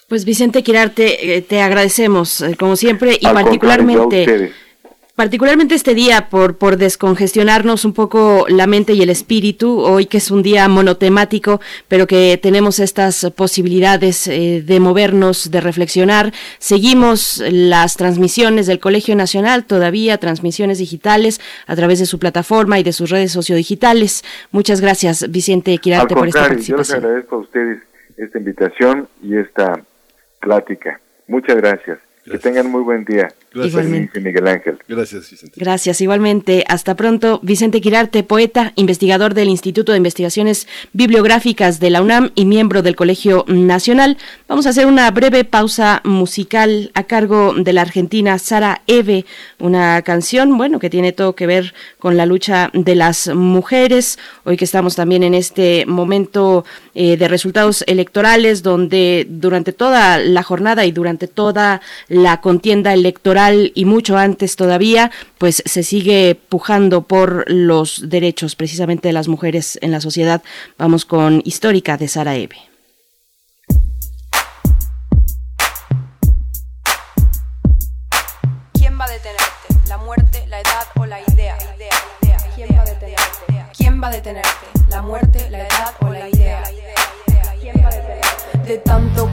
Pues Vicente Quirarte, eh, te agradecemos, eh, como siempre, y particularmente particularmente este día por, por descongestionarnos un poco la mente y el espíritu, hoy que es un día monotemático, pero que tenemos estas posibilidades eh, de movernos, de reflexionar. Seguimos las transmisiones del Colegio Nacional, todavía transmisiones digitales a través de su plataforma y de sus redes sociodigitales. Muchas gracias, Vicente Quirarte, por esta participación. Yo les agradezco a ustedes esta invitación y esta plática. Muchas gracias. Que tengan muy buen día. Gracias, Miguel Ángel. Gracias, Vicente. Gracias, igualmente. Hasta pronto. Vicente Quirarte, poeta, investigador del Instituto de Investigaciones Bibliográficas de la UNAM y miembro del Colegio Nacional. Vamos a hacer una breve pausa musical a cargo de la argentina Sara Eve, una canción, bueno, que tiene todo que ver con la lucha de las mujeres. Hoy que estamos también en este momento eh, de resultados electorales, donde durante toda la jornada y durante toda la contienda electoral, y mucho antes todavía, pues se sigue pujando por los derechos precisamente de las mujeres en la sociedad. Vamos con Histórica de Sara Eve.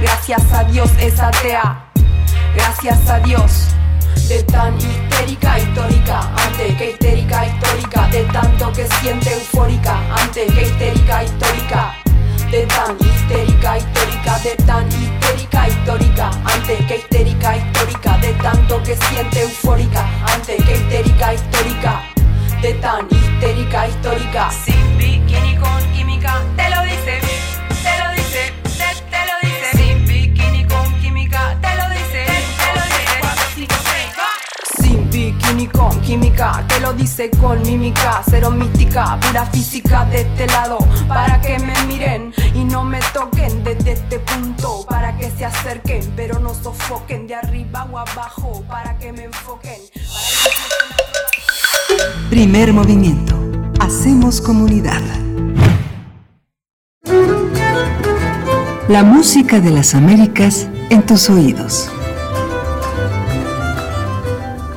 Gracias a Dios es atea. Gracias a Dios. De tan histérica histórica, antes que histérica histórica, de tanto que siente eufórica, antes que histérica histórica. De tan histérica histórica, de tan histérica histórica, antes que histérica histórica, de tanto que siente eufórica, antes que histérica histórica de tan histérica histórica. Sin bikini con química, te lo dice, química, te lo dice, con que mímica, cero mística, pura física de este lado, para que me miren y no me toquen desde este punto, para que se acerquen, pero no sofoquen de arriba o abajo, para que me enfoquen. Primer movimiento. Hacemos comunidad. La música de las Américas en tus oídos.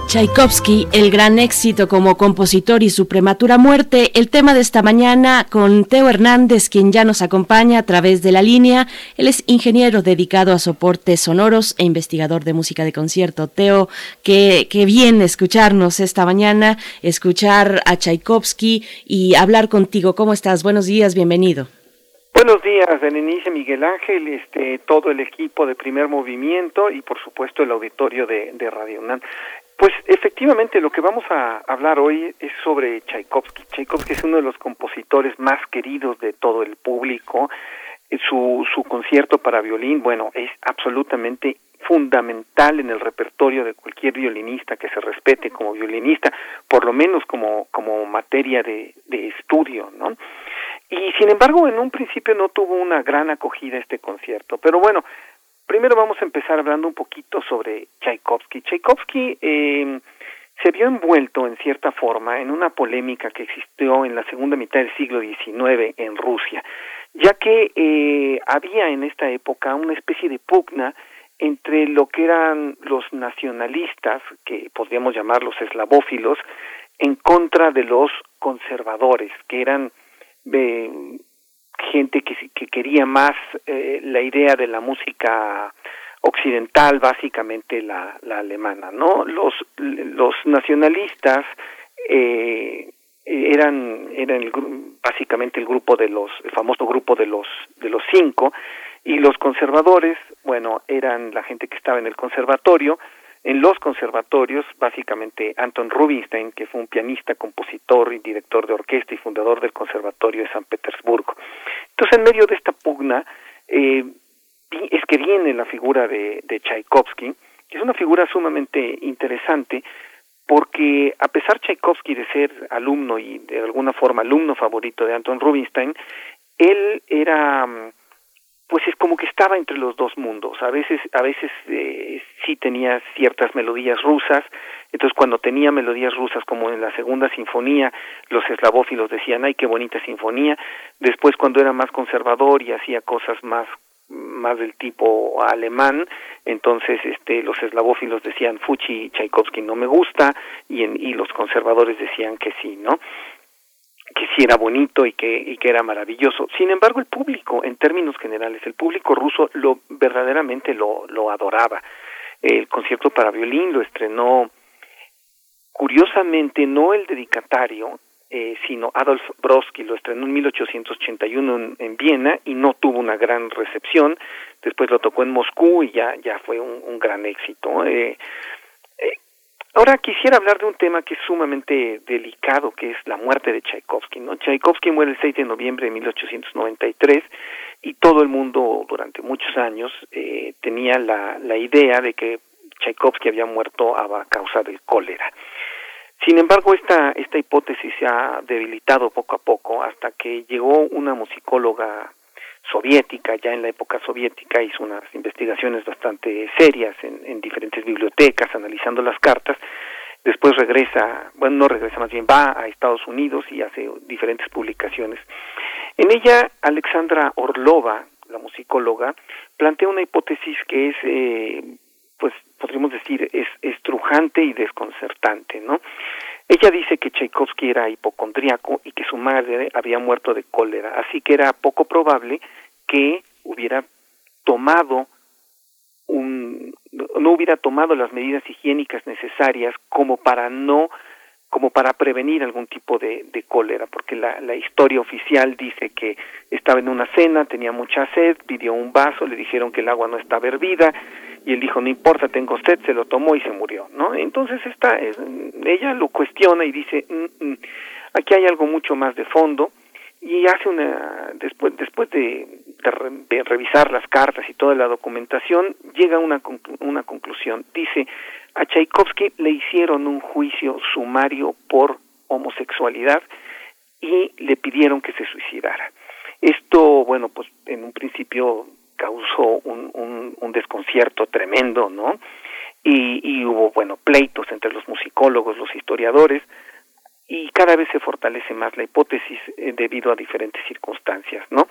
Tchaikovsky, el gran éxito como compositor y su prematura muerte, el tema de esta mañana con Teo Hernández, quien ya nos acompaña a través de la línea. Él es ingeniero dedicado a soportes sonoros e investigador de música de concierto. Teo, qué, qué bien escucharnos esta mañana, escuchar a Tchaikovsky y hablar contigo. ¿Cómo estás? Buenos días, bienvenido. Buenos días, Denise Miguel Ángel, este, todo el equipo de Primer Movimiento y por supuesto el auditorio de, de Radio UNAM. Pues efectivamente lo que vamos a hablar hoy es sobre Tchaikovsky. Tchaikovsky es uno de los compositores más queridos de todo el público. Su, su concierto para violín, bueno, es absolutamente fundamental en el repertorio de cualquier violinista que se respete como violinista, por lo menos como, como materia de, de estudio, ¿no? Y sin embargo, en un principio no tuvo una gran acogida este concierto, pero bueno, Primero vamos a empezar hablando un poquito sobre Tchaikovsky. Tchaikovsky eh, se vio envuelto en cierta forma en una polémica que existió en la segunda mitad del siglo XIX en Rusia, ya que eh, había en esta época una especie de pugna entre lo que eran los nacionalistas, que podríamos llamarlos eslavófilos, en contra de los conservadores, que eran eh, gente que, que quería más eh, la idea de la música occidental, básicamente la, la alemana, ¿no? Los, los nacionalistas eh, eran, eran el, básicamente el grupo de los, el famoso grupo de los, de los cinco, y los conservadores, bueno, eran la gente que estaba en el conservatorio, en los conservatorios, básicamente Anton Rubinstein, que fue un pianista, compositor y director de orquesta y fundador del Conservatorio de San Petersburgo. Entonces, en medio de esta pugna, eh, es que viene la figura de, de Tchaikovsky, que es una figura sumamente interesante, porque a pesar Tchaikovsky de ser alumno y de alguna forma alumno favorito de Anton Rubinstein, él era pues es como que estaba entre los dos mundos. A veces, a veces eh, sí tenía ciertas melodías rusas. Entonces, cuando tenía melodías rusas, como en la segunda sinfonía, los eslavófilos decían, "Ay, qué bonita sinfonía." Después, cuando era más conservador y hacía cosas más más del tipo alemán, entonces este los eslavófilos decían Fuchi Tchaikovsky no me gusta y, en, y los conservadores decían que sí, ¿no? Que sí era bonito y que, y que era maravilloso. Sin embargo, el público, en términos generales, el público ruso lo verdaderamente lo, lo adoraba. El concierto para violín lo estrenó, curiosamente, no el dedicatario, eh, sino Adolf Brodsky, lo estrenó en 1881 en, en, Viena y no tuvo una gran recepción. Después lo tocó en Moscú y ya, ya fue un, un gran éxito. Eh, Ahora quisiera hablar de un tema que es sumamente delicado, que es la muerte de Tchaikovsky. ¿no? Tchaikovsky muere el 6 de noviembre de 1893 y todo el mundo durante muchos años eh, tenía la, la idea de que Tchaikovsky había muerto a causa del cólera. Sin embargo, esta, esta hipótesis se ha debilitado poco a poco hasta que llegó una musicóloga soviética, ya en la época soviética hizo unas investigaciones bastante serias en, en diferentes bibliotecas, analizando las cartas, después regresa, bueno, no regresa, más bien va a Estados Unidos y hace diferentes publicaciones. En ella, Alexandra Orlova, la musicóloga, plantea una hipótesis que es, eh, pues, podríamos decir, es estrujante y desconcertante, ¿no? Ella dice que Tchaikovsky era hipocondríaco y que su madre había muerto de cólera, así que era poco probable que hubiera tomado un no hubiera tomado las medidas higiénicas necesarias como para no como para prevenir algún tipo de, de cólera, porque la, la, historia oficial dice que estaba en una cena, tenía mucha sed, pidió un vaso, le dijeron que el agua no estaba hervida, y él dijo, no importa, tengo sed, se lo tomó y se murió, ¿no? Entonces esta, ella lo cuestiona y dice, mm, mm, aquí hay algo mucho más de fondo, y hace una después después de, revisar las cartas y toda la documentación llega a una una conclusión. Dice a Tchaikovsky le hicieron un juicio sumario por homosexualidad y le pidieron que se suicidara. Esto bueno pues en un principio causó un, un, un desconcierto tremendo no y, y hubo bueno pleitos entre los musicólogos los historiadores y cada vez se fortalece más la hipótesis eh, debido a diferentes circunstancias, ¿no?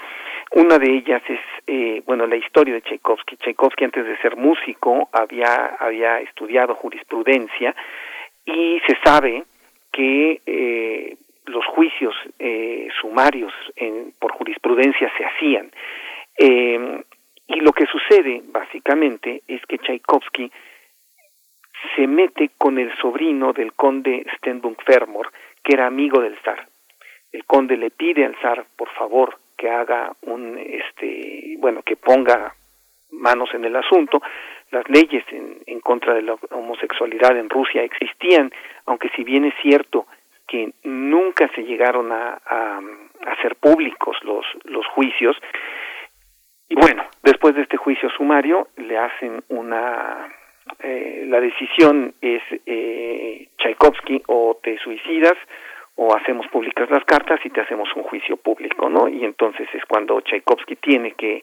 Una de ellas es, eh, bueno, la historia de Tchaikovsky. Tchaikovsky antes de ser músico había, había estudiado jurisprudencia y se sabe que eh, los juicios sumarios por jurisprudencia se hacían. y lo que sucede, básicamente, es que Tchaikovsky se mete con el sobrino del conde Stenbunk Fermor, que era amigo del zar. El conde le pide al zar, por favor, que haga un, este, bueno, que ponga manos en el asunto. Las leyes en, en contra de la homosexualidad en Rusia existían, aunque si bien es cierto que nunca se llegaron a, hacer públicos los juicios, y bueno, después de este juicio sumario le hacen una eh, la decisión es eh, Tchaikovsky o te suicidas o hacemos públicas las cartas y te hacemos un juicio público, ¿no? Y entonces es cuando Tchaikovsky tiene que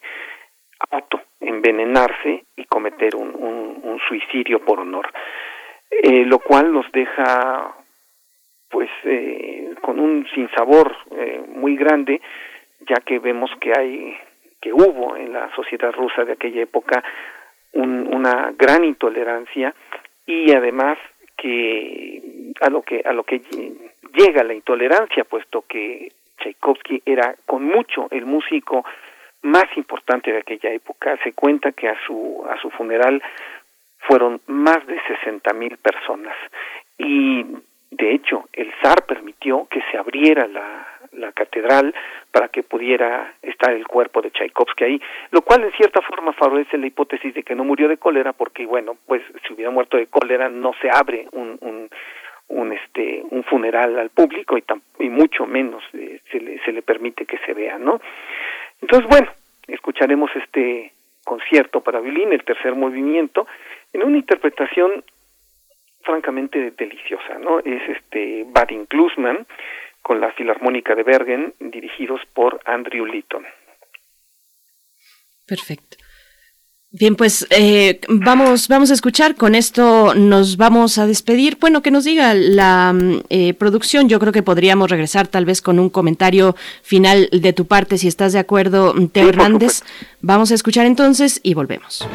auto envenenarse y cometer un, un, suicidio por honor, eh, lo cual nos deja pues eh, con un sinsabor eh, muy grande, ya que vemos que hay que hubo en la sociedad rusa de aquella época una gran intolerancia y además que a lo que a lo que llega la intolerancia puesto que Tchaikovsky era con mucho el músico más importante de aquella época. Se cuenta que a su a su funeral fueron más de sesenta mil personas. Y de hecho el zar permitió que se abriera la la catedral para que pudiera estar el cuerpo de Tchaikovsky ahí, lo cual en cierta forma favorece la hipótesis de que no murió de cólera porque bueno, pues si hubiera muerto de cólera no se abre un, un un este un funeral al público y, y mucho menos eh, se, le, se le permite que se vea, ¿no? Entonces, bueno, escucharemos este concierto para violín, el tercer movimiento, en una interpretación francamente deliciosa, ¿no? Es este Vadim Klusman, con la Filarmónica de Bergen, dirigidos por Andrew Litton. Perfecto. Bien, pues eh, vamos, vamos a escuchar. Con esto nos vamos a despedir. Bueno, que nos diga la eh, producción. Yo creo que podríamos regresar tal vez con un comentario final de tu parte, si estás de acuerdo, Teo Hernández. Vamos a escuchar entonces y volvemos.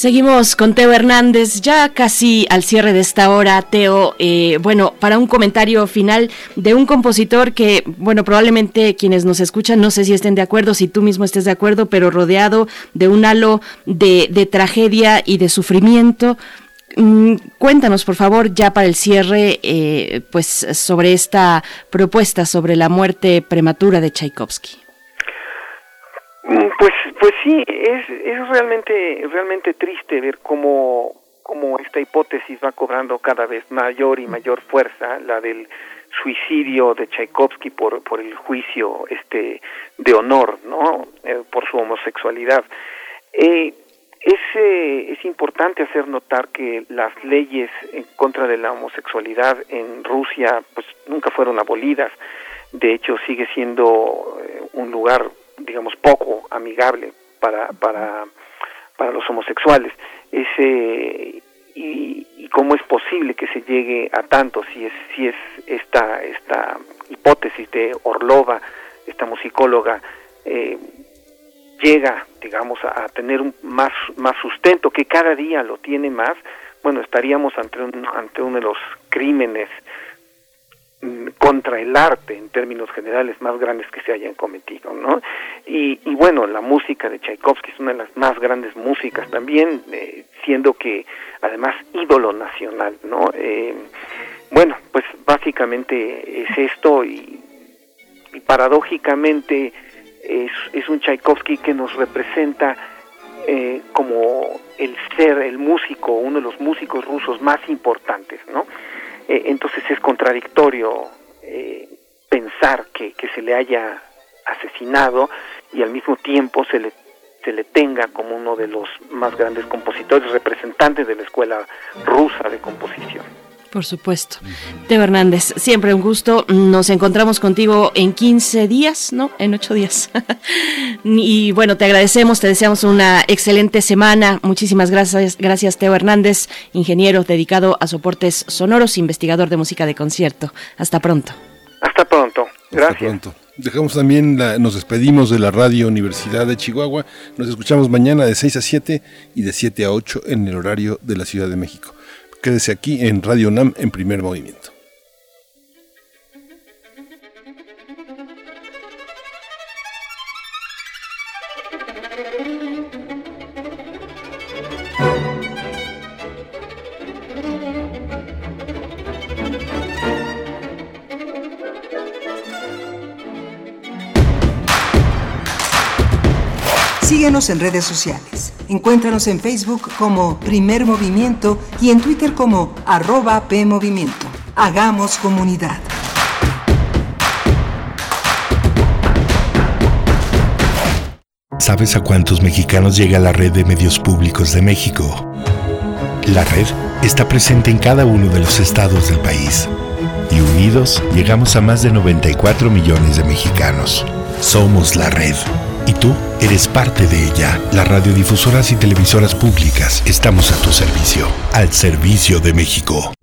Seguimos con Teo Hernández, ya casi al cierre de esta hora, Teo, eh, bueno, para un comentario final de un compositor que, bueno, probablemente quienes nos escuchan, no sé si estén de acuerdo, si tú mismo estés de acuerdo, pero rodeado de un halo de, tragedia y de sufrimiento. Mm, cuéntanos, por favor, ya para el cierre, eh, pues sobre esta propuesta sobre la muerte prematura de Tchaikovsky. Pues, pues sí, es, es realmente, realmente triste ver cómo, cómo esta hipótesis va cobrando cada vez mayor y mayor fuerza, la del suicidio de Tchaikovsky por, por el juicio este de honor, ¿no? Eh, por su homosexualidad. Eh, es, eh, es importante hacer notar que las leyes en contra de la homosexualidad en Rusia pues nunca fueron abolidas. De hecho, sigue siendo un lugar digamos, poco amigable para, para, para los homosexuales. Ese, y, y, cómo es posible que se llegue a tanto si es, si es esta, esta hipótesis de Orlova, esta musicóloga, eh, llega, digamos, a, tener un más, más sustento, que cada día lo tiene más, bueno, estaríamos ante, un, ante uno de los crímenes contra el arte en términos generales más grandes que se hayan cometido, ¿no? Y, bueno, la música de Tchaikovsky es una de las más grandes músicas también, eh, siendo que además ídolo nacional, ¿no? Eh, bueno, pues básicamente es esto y, paradójicamente es, es, un Tchaikovsky que nos representa eh, como el ser, el músico, uno de los músicos rusos más importantes, ¿no? Eh, entonces es contradictorio eh, pensar que, que se le haya asesinado y al mismo tiempo se le se le tenga como uno de los más grandes compositores, representantes de la escuela rusa de composición. Por supuesto. Teo Hernández, siempre un gusto. Nos encontramos contigo en 15 días, ¿no? En 8 días. [LAUGHS] y bueno, te agradecemos, te deseamos una excelente semana. Muchísimas gracias, gracias Teo Hernández, ingeniero dedicado a soportes sonoros, investigador de música de concierto. Hasta pronto. Hasta pronto. Gracias. Hasta pronto. Dejamos también, la, nos despedimos de la Radio Universidad de Chihuahua. Nos escuchamos mañana de 6 a 7 y de 7 a 8 en el horario de la Ciudad de México. Quédese aquí en Radio NAM en primer movimiento. En redes sociales. Encuéntranos en Facebook como Primer Movimiento y en Twitter como arroba PMovimiento. Hagamos comunidad. ¿Sabes a cuántos mexicanos llega la red de medios públicos de México? La red está presente en cada uno de los estados del país. Y unidos llegamos a más de 94 millones de mexicanos. Somos la red. ¿Y tú? Eres parte de ella. Las radiodifusoras y televisoras públicas estamos a tu servicio. Al servicio de México.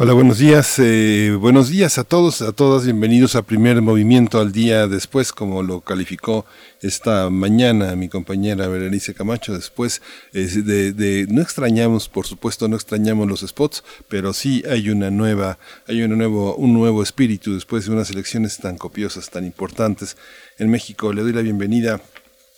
Hola, buenos días. Eh, buenos días a todos, a todas. Bienvenidos a Primer Movimiento al día después, como lo calificó esta mañana mi compañera Berenice Camacho. Después de, de, no extrañamos, por supuesto, no extrañamos los spots, pero sí hay una nueva, hay un nuevo, un nuevo espíritu después de unas elecciones tan copiosas, tan importantes en México. Le doy la bienvenida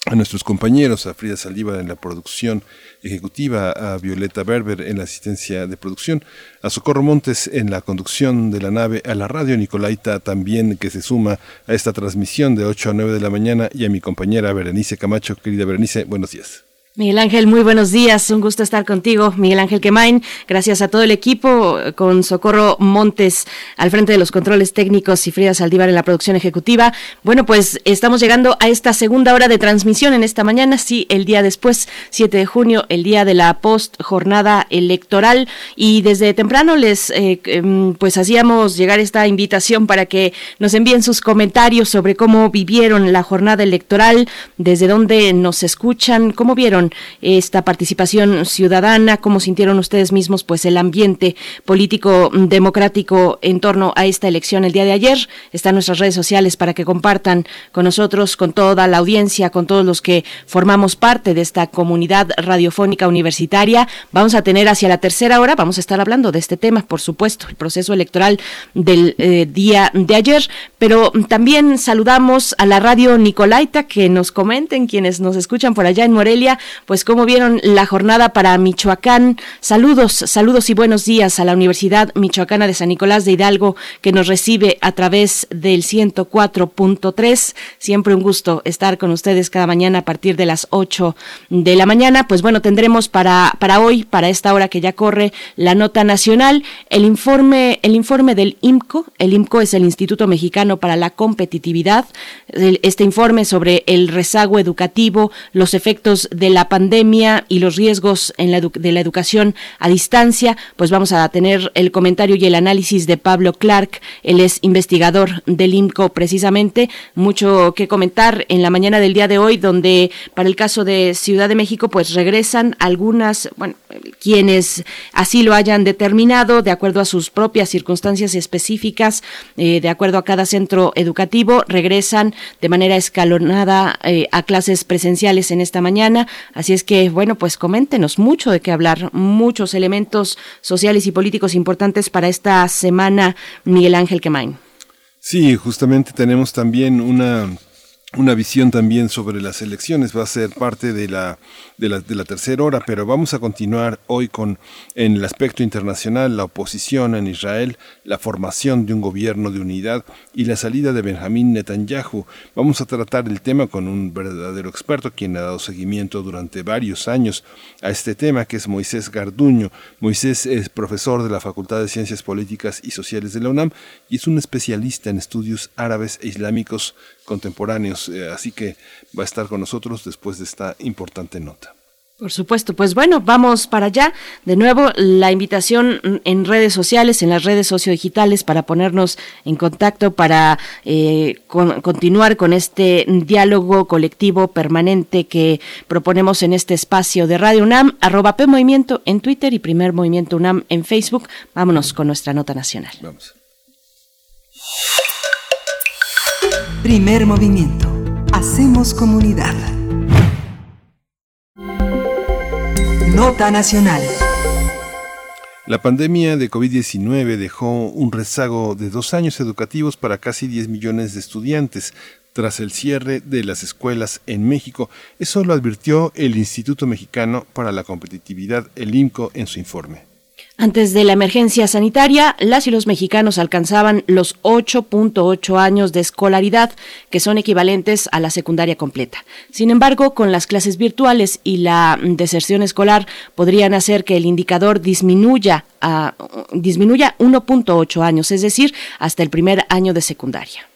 a nuestros compañeros, a Frida Saldívar en la producción ejecutiva, a Violeta Berber en la asistencia de producción, a Socorro Montes en la conducción de la nave, a la radio Nicolaita también que se suma a esta transmisión de 8 a 9 de la mañana y a mi compañera Berenice Camacho. Querida Berenice, buenos días. Miguel Ángel, muy buenos días, un gusto estar contigo. Miguel Ángel Quemain, gracias a todo el equipo, con Socorro Montes al frente de los controles técnicos y Frida Saldívar en la producción ejecutiva. Bueno, pues estamos llegando a esta segunda hora de transmisión en esta mañana, sí, el día después, 7 de junio, el día de la post jornada electoral y desde temprano les eh, em, pues hacíamos llegar esta invitación para que nos envíen sus comentarios sobre cómo vivieron la jornada electoral, desde dónde nos escuchan, cómo vieron esta participación ciudadana? ¿Cómo sintieron ustedes mismos pues el ambiente político democrático en torno a esta elección el día de ayer? Están nuestras redes sociales para que compartan con nosotros, con toda la audiencia, con todos los que formamos parte de esta comunidad radiofónica universitaria. Vamos a tener hacia la tercera hora, vamos a estar hablando de este tema, por supuesto, el proceso electoral del eh, día de ayer, pero también saludamos a la radio Nicolaita que nos comenten quienes nos escuchan por allá en Morelia pues cómo vieron la jornada para Michoacán. Saludos, saludos y buenos días a la Universidad Michoacana de San Nicolás de Hidalgo que nos recibe a través del 104.3. Siempre un gusto estar con ustedes cada mañana a partir de las 8 de la mañana. Pues bueno, tendremos para, para hoy, para esta hora que ya corre, la nota nacional, el informe, el informe del IMCO. El IMCO es el Instituto Mexicano para la Competitividad. Este informe sobre el rezago educativo, los efectos de la pandemia y los riesgos en la de la educación a distancia, pues vamos a tener el comentario y el análisis de Pablo Clark, él es investigador del IMCO precisamente, mucho que comentar en la mañana del día de hoy, donde para el caso de Ciudad de México, pues regresan algunas, bueno, quienes así lo hayan determinado, de acuerdo a sus propias circunstancias específicas, eh, de acuerdo a cada centro educativo, regresan de manera escalonada eh, a clases presenciales en esta mañana. Así es que, bueno, pues coméntenos mucho de qué hablar, muchos elementos sociales y políticos importantes para esta semana, Miguel Ángel Quemain. Sí, justamente tenemos también una una visión también sobre las elecciones, va a ser parte de la, de la, de la tercera hora, pero vamos a continuar hoy con, en el aspecto internacional, la oposición en Israel, la formación de un gobierno de unidad y la salida de Benjamín Netanyahu. Vamos a tratar el tema con un verdadero experto, quien ha dado seguimiento durante varios años a este tema, que es Moisés Garduño. Moisés es profesor de la Facultad de Ciencias Políticas y Sociales de la UNAM y es un especialista en estudios árabes e islámicos contemporáneos. Eh, así que va a estar con nosotros después de esta importante nota. Por supuesto, pues bueno, vamos para allá. De nuevo, la invitación en redes sociales, en las redes sociodigitales, para ponernos en contacto, para eh, continuar con este diálogo colectivo permanente que proponemos en este espacio de Radio UNAM, arroba P Movimiento en Twitter y Primer Movimiento UNAM en Facebook. Vámonos con nuestra nota nacional. Vamos. Primer movimiento. Hacemos comunidad. Nota nacional. La pandemia de COVID-19 dejó un rezago de dos años educativos para casi 10 millones de estudiantes tras el cierre de las escuelas en México. Eso lo advirtió el Instituto Mexicano para la Competitividad, el IMCO, en su informe. Antes de la emergencia sanitaria, las y los mexicanos alcanzaban los 8.8 años de escolaridad, que son equivalentes a la secundaria completa. Sin embargo, con las clases virtuales y la deserción escolar podrían hacer que el indicador disminuya a disminuya 1.8 años, es decir, hasta el primer año de secundaria.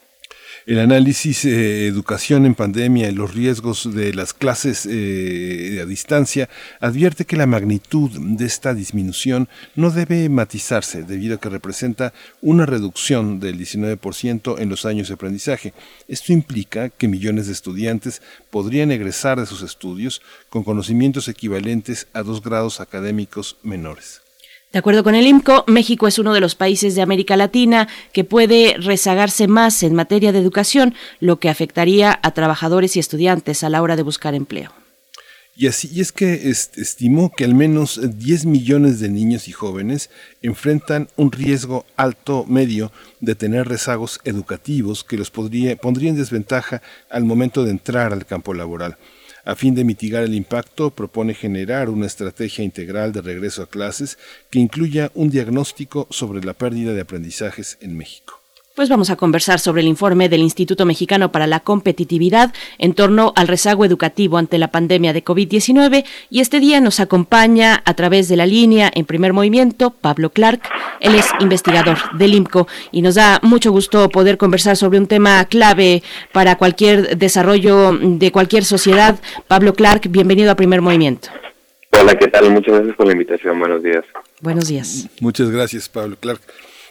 El análisis eh, educación en pandemia y los riesgos de las clases eh, a distancia advierte que la magnitud de esta disminución no debe matizarse debido a que representa una reducción del 19% en los años de aprendizaje. Esto implica que millones de estudiantes podrían egresar de sus estudios con conocimientos equivalentes a dos grados académicos menores. De acuerdo con el IMCO, México es uno de los países de América Latina que puede rezagarse más en materia de educación, lo que afectaría a trabajadores y estudiantes a la hora de buscar empleo. Y así es que estimó que al menos 10 millones de niños y jóvenes enfrentan un riesgo alto medio de tener rezagos educativos que los podría, pondría en desventaja al momento de entrar al campo laboral. A fin de mitigar el impacto, propone generar una estrategia integral de regreso a clases que incluya un diagnóstico sobre la pérdida de aprendizajes en México. Pues vamos a conversar sobre el informe del Instituto Mexicano para la Competitividad en torno al rezago educativo ante la pandemia de COVID-19 y este día nos acompaña a través de la línea en primer movimiento Pablo Clark. Él es investigador del IMCO y nos da mucho gusto poder conversar sobre un tema clave para cualquier desarrollo de cualquier sociedad. Pablo Clark, bienvenido a primer movimiento. Hola, ¿qué tal? Muchas gracias por la invitación. Buenos días. Buenos días. Muchas gracias, Pablo Clark.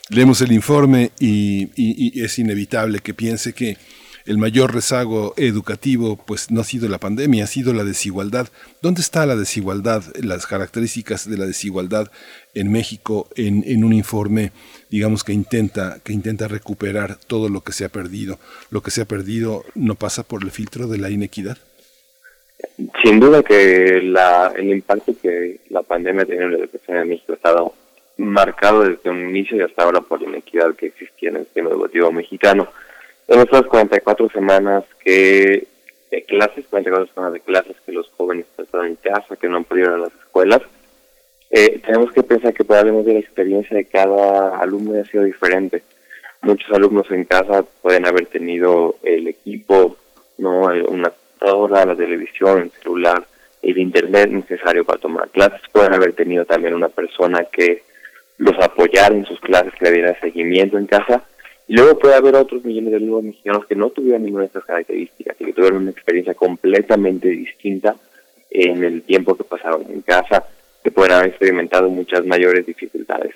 Leemos el informe y, es inevitable que piense que el mayor rezago educativo pues no ha sido la pandemia, ha sido la desigualdad. ¿Dónde está la desigualdad, las características de la desigualdad en México en, un informe, digamos, que intenta, que intenta recuperar todo lo que se ha perdido? ¿Lo que se ha perdido no pasa por el filtro de la inequidad? Sin duda que la, el impacto que la pandemia tenido en la educación en México ha estado marcado desde un inicio y hasta ahora por la inequidad que existía en el sistema educativo mexicano. En estas 44 semanas que de clases, 44 semanas de clases que los jóvenes están en casa, que no han podido ir a las escuelas, eh, tenemos que pensar que probablemente la experiencia de cada alumno ha sido diferente. Muchos alumnos en casa pueden haber tenido el equipo, no una computadora, la televisión, el celular, el internet necesario para tomar clases. Pueden haber tenido también una persona que los apoyar en sus clases, que le diera seguimiento en casa. Y luego puede haber otros millones de alumnos mexicanos que no tuvieron ninguna de estas características y que tuvieron una experiencia completamente distinta en el tiempo que pasaron en casa, que pueden haber experimentado muchas mayores dificultades.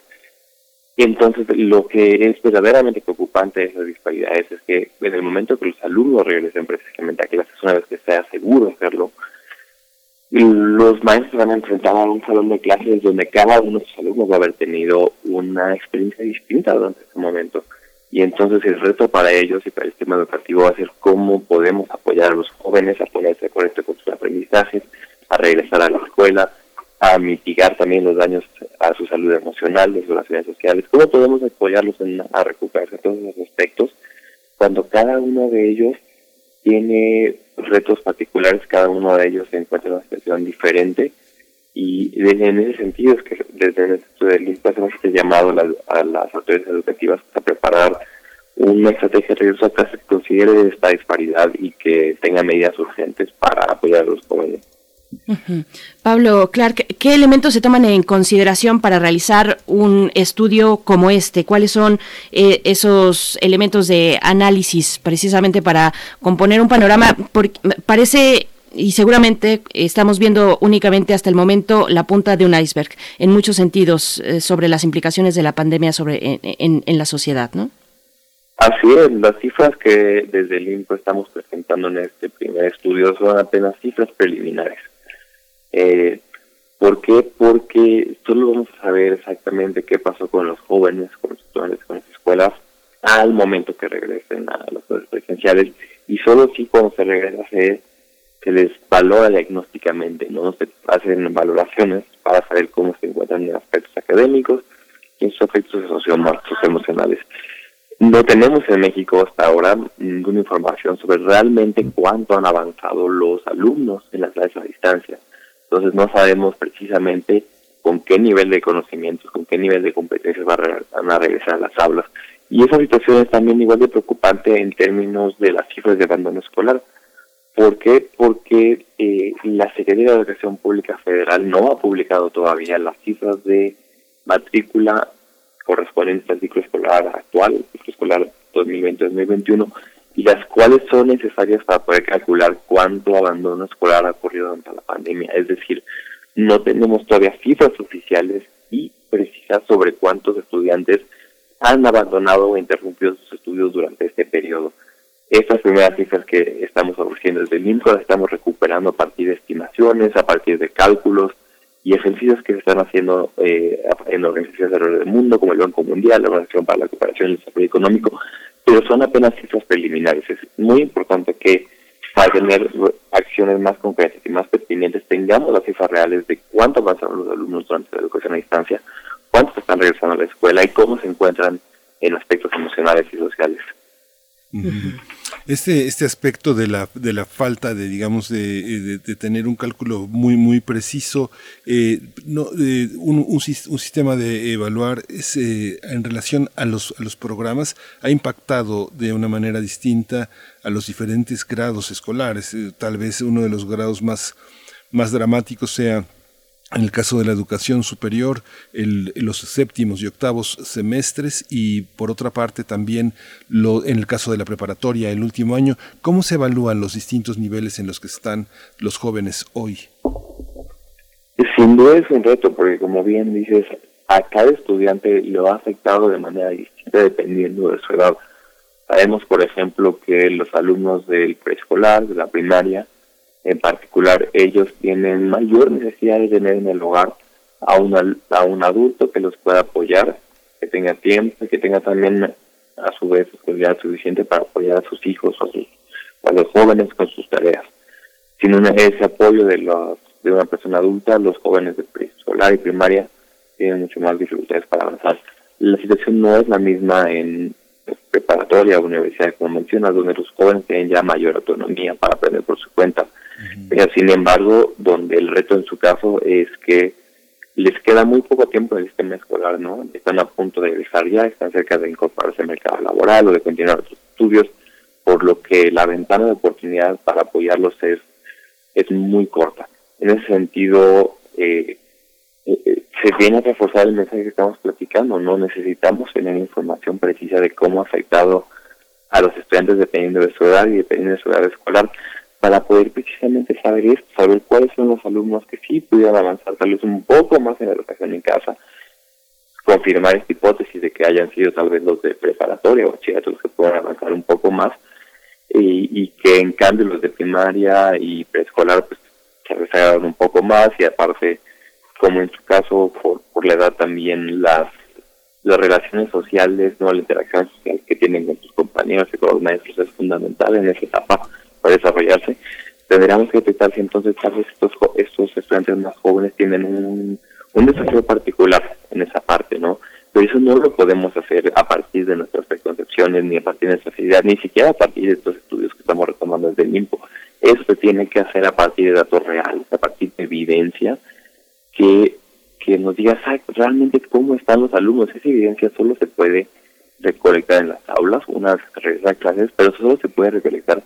Y entonces lo que es verdaderamente preocupante de esas disparidades es que en el momento que los alumnos regresen precisamente a clases, una vez que sea seguro hacerlo, los maestros van a enfrentar a un salón de clases donde cada uno de sus alumnos va a haber tenido una experiencia distinta durante ese momento. Y entonces el reto para ellos y para el sistema educativo va a ser cómo podemos apoyar a los jóvenes a ponerse correcto con sus aprendizajes, a regresar a la escuela, a mitigar también los daños a su salud emocional, de sus relaciones sociales. ¿Cómo podemos apoyarlos en, a recuperarse todos esos aspectos cuando cada uno de ellos tiene retos particulares, cada uno de ellos se encuentra en una situación diferente y en ese sentido es que desde el Instituto del INPA hacemos este llamado a, las autoridades educativas a preparar una estrategia de regreso a clase que considere esta disparidad y que tenga medidas urgentes para apoyar a los jóvenes. Pablo Clark, ¿qué elementos se toman en consideración para realizar un estudio como este? ¿Cuáles son eh, esos elementos de análisis precisamente para componer un panorama? Porque parece y seguramente estamos viendo únicamente hasta el momento la punta de un iceberg en muchos sentidos eh, sobre las implicaciones de la pandemia sobre en, en, la sociedad, ¿no? Así es, las cifras que desde el INCO estamos presentando en este primer estudio son apenas cifras preliminares. Eh, ¿Por qué? Porque solo vamos a saber exactamente qué pasó con los jóvenes, con los estudiantes, con las escuelas, al momento que regresen a las clases presenciales. Y solo si cuando se regresa se, se les valora diagnósticamente, ¿no? Se hacen valoraciones para saber cómo se encuentran en aspectos académicos y en sus aspectos socioemocionales. No tenemos en México hasta ahora ninguna información sobre realmente cuánto han avanzado los alumnos en las clases a distancia. Entonces no sabemos precisamente con qué nivel de conocimientos, con qué nivel de competencias van a regresar a las aulas. Y esa situación es también igual de preocupante en términos de las cifras de abandono escolar. ¿Por qué? Porque eh, la Secretaría de Educación Pública Federal no ha publicado todavía las cifras de matrícula correspondientes al ciclo escolar actual, ciclo escolar 2020-2021, y las cuales son necesarias para poder calcular cuánto abandono escolar ha ocurrido durante la pandemia. Es decir, no tenemos todavía cifras oficiales y precisas sobre cuántos estudiantes han abandonado o interrumpido sus estudios durante este periodo. Estas primeras cifras que estamos ofreciendo desde el INCO las estamos recuperando a partir de estimaciones, a partir de cálculos y ejercicios que se están haciendo eh, en organizaciones alrededor del mundo, como el Banco Mundial, la Organización para la Cooperación y el Desarrollo Económico, pero son apenas cifras preliminares. Es muy importante que para tener acciones más concretas y más pertinentes tengamos las cifras reales de cuánto avanzaron los alumnos durante la educación a distancia, cuántos están regresando a la escuela y cómo se encuentran en aspectos emocionales y sociales. Este, este aspecto de la, de la falta de, digamos, de, tener un cálculo muy, muy preciso, eh, no, eh, un, sistema de evaluar eh, en relación a los, a los programas ha impactado de una manera distinta a los diferentes grados escolares. tal vez uno de los grados más, más dramáticos sea en el caso de la educación superior, los séptimos y octavos semestres y por otra parte también lo, en el caso de la preparatoria, el último año, ¿cómo se evalúan los distintos niveles en los que están los jóvenes hoy? Sin duda es un reto, porque como bien dices, a cada estudiante lo ha afectado de manera distinta dependiendo de su edad. Sabemos, por ejemplo, que los alumnos del preescolar, de la primaria, en particular, ellos tienen mayor necesidad de tener en el hogar a, a un adulto que los pueda apoyar, que tenga tiempo y que tenga también a su vez seguridad suficiente para apoyar a sus hijos o a, los jóvenes con sus tareas. Sin ese apoyo de, los, de una persona adulta, los jóvenes de preescolar y primaria tienen mucho más dificultades para avanzar. La situación no es la misma en preparatoria o universidad, como mencionas, donde los jóvenes tienen ya mayor autonomía para aprender por su cuenta sin embargo, donde el reto en su caso es que les queda muy poco tiempo en el sistema escolar, ¿no? Están a punto de dejar ya, están cerca de incorporarse al mercado laboral o de continuar sus estudios, por lo que la ventana de oportunidad para apoyarlos es, es muy corta. En ese sentido, eh, eh, se viene a reforzar el mensaje que estamos platicando, no necesitamos tener información precisa de cómo ha afectado a los estudiantes dependiendo de su edad y dependiendo de su edad escolar, para poder precisamente saber esto, saber cuáles son los alumnos que sí pudieran avanzar tal vez un poco más en la educación en casa, confirmar esta hipótesis de que hayan sido tal vez los de preparatoria o bachillerato los que puedan avanzar un poco más y, que en cambio los de primaria y preescolar pues se rezagaron un poco más y aparte como en su caso por, por la edad también las las relaciones sociales, no la interacción social que tienen con sus compañeros y con los maestros es fundamental en esa etapa desarrollarse, tendríamos que detectar si entonces tal vez estos, estos estudiantes más jóvenes tienen un, un desafío particular en esa parte, ¿no? Pero eso no lo podemos hacer a partir de nuestras preconcepciones, ni a partir de nuestras ideas, ni siquiera a partir de estos estudios que estamos retomando desde el INPO. Eso se tiene que hacer a partir de datos reales, a partir de evidencia que, que nos diga realmente cómo están los alumnos. Esa evidencia solo se puede recolectar en las aulas, unas regresar clases, pero solo se puede recolectar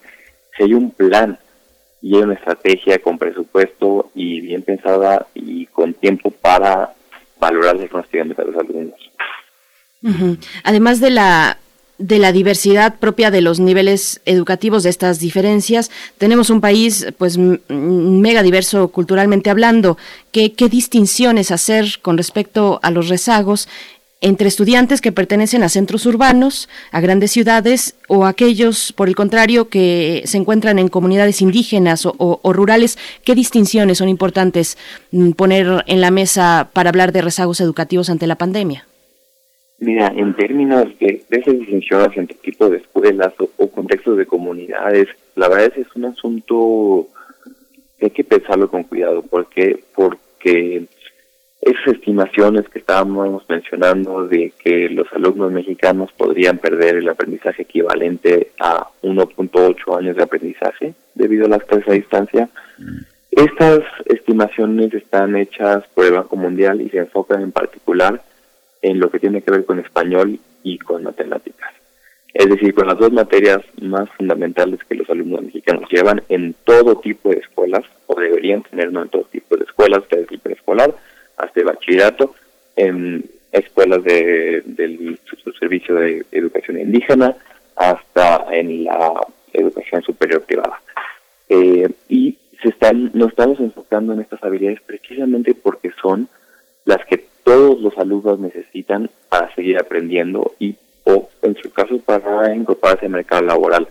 si hay un plan y hay una estrategia con presupuesto y bien pensada y con tiempo para valorar el conocimiento de los alumnos. Además de la de la diversidad propia de los niveles educativos de estas diferencias. Tenemos un país pues mega diverso culturalmente hablando. ¿Qué, qué distinciones hacer con respecto a los rezagos entre estudiantes que pertenecen a centros urbanos, a grandes ciudades o aquellos, por el contrario, que se encuentran en comunidades indígenas o, rurales. ¿Qué distinciones son importantes mm, poner en la mesa para hablar de rezagos educativos ante la pandemia? Mira, en términos de, esas distinciones entre tipos de escuelas o, contextos de comunidades, la verdad es que es un asunto que hay que pensarlo con cuidado. ¿Por qué? Porque esas estimaciones que estábamos mencionando de que los alumnos mexicanos podrían perder el aprendizaje equivalente a 1.8 años de aprendizaje debido a las clases a distancia, estas estimaciones están hechas por el Banco Mundial y se enfocan en particular en lo que tiene que ver con español y con matemáticas. Es decir, con las dos materias más fundamentales que los alumnos mexicanos llevan en todo tipo de escuelas, o deberían tener ¿no? en todo tipo de escuelas, desde el preescolar hasta el bachillerato, en escuelas de, del Servicio de Educación Indígena, hasta en la educación superior privada. Eh, y se están, nos estamos enfocando en estas habilidades precisamente porque son las que todos los alumnos necesitan para seguir aprendiendo y o en su caso para incorporarse al mercado laboral.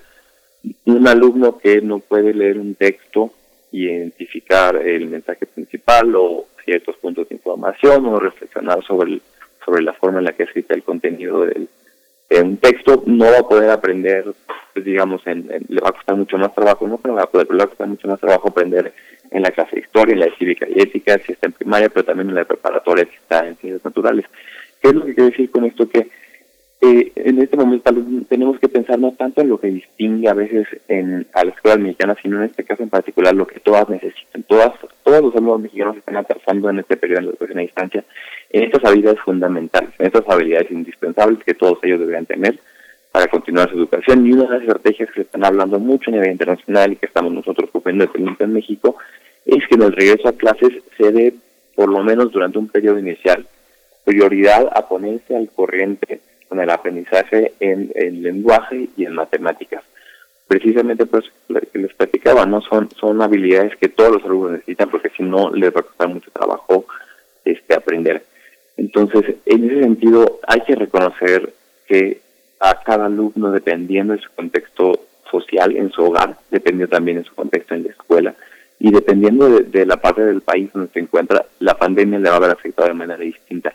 Un alumno que no puede leer un texto identificar el mensaje principal o ciertos puntos de información o reflexionar sobre, sobre la forma en la que escribe el contenido del, de un texto, no va a poder aprender, pues, digamos, en, le va a costar mucho más trabajo, no, pero va a, le va a costar mucho más trabajo aprender en la clase de historia, en la de cívica y ética, si está en primaria, pero también en la preparatoria, si está en ciencias naturales. ¿Qué es lo que quiero decir con esto? Que eh, en este momento tenemos que pensar no tanto en lo que distingue a veces en, a las escuelas mexicanas, sino en este caso en particular lo que todas necesitan. Todas, todos los alumnos mexicanos están atrasando en este periodo de educación a distancia en estas habilidades fundamentales, en estas habilidades indispensables que todos ellos deberían tener para continuar su educación. Y una de las estrategias que están hablando mucho a nivel internacional y que estamos nosotros cumpliendo en México es que en el regreso a clases se dé, por lo menos durante un periodo inicial, prioridad a ponerse al corriente con el aprendizaje en, el lenguaje y en matemáticas. Precisamente pues lo que les platicaba, ¿no? Son, son habilidades que todos los alumnos necesitan porque si no les va a costar mucho trabajo este aprender. Entonces, en ese sentido, hay que reconocer que a cada alumno, dependiendo de su contexto social en su hogar, dependiendo también de su contexto en la escuela, y dependiendo de, de, la parte del país donde se encuentra, la pandemia le va a haber afectado de manera distinta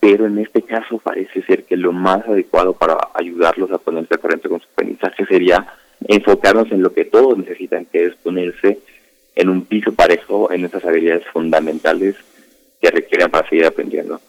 pero en este caso parece ser que lo más adecuado para ayudarlos a ponerse al corriente con su aprendizaje sería enfocarnos en lo que todos necesitan, que es ponerse en un piso parejo en esas habilidades fundamentales que requieren para seguir aprendiendo.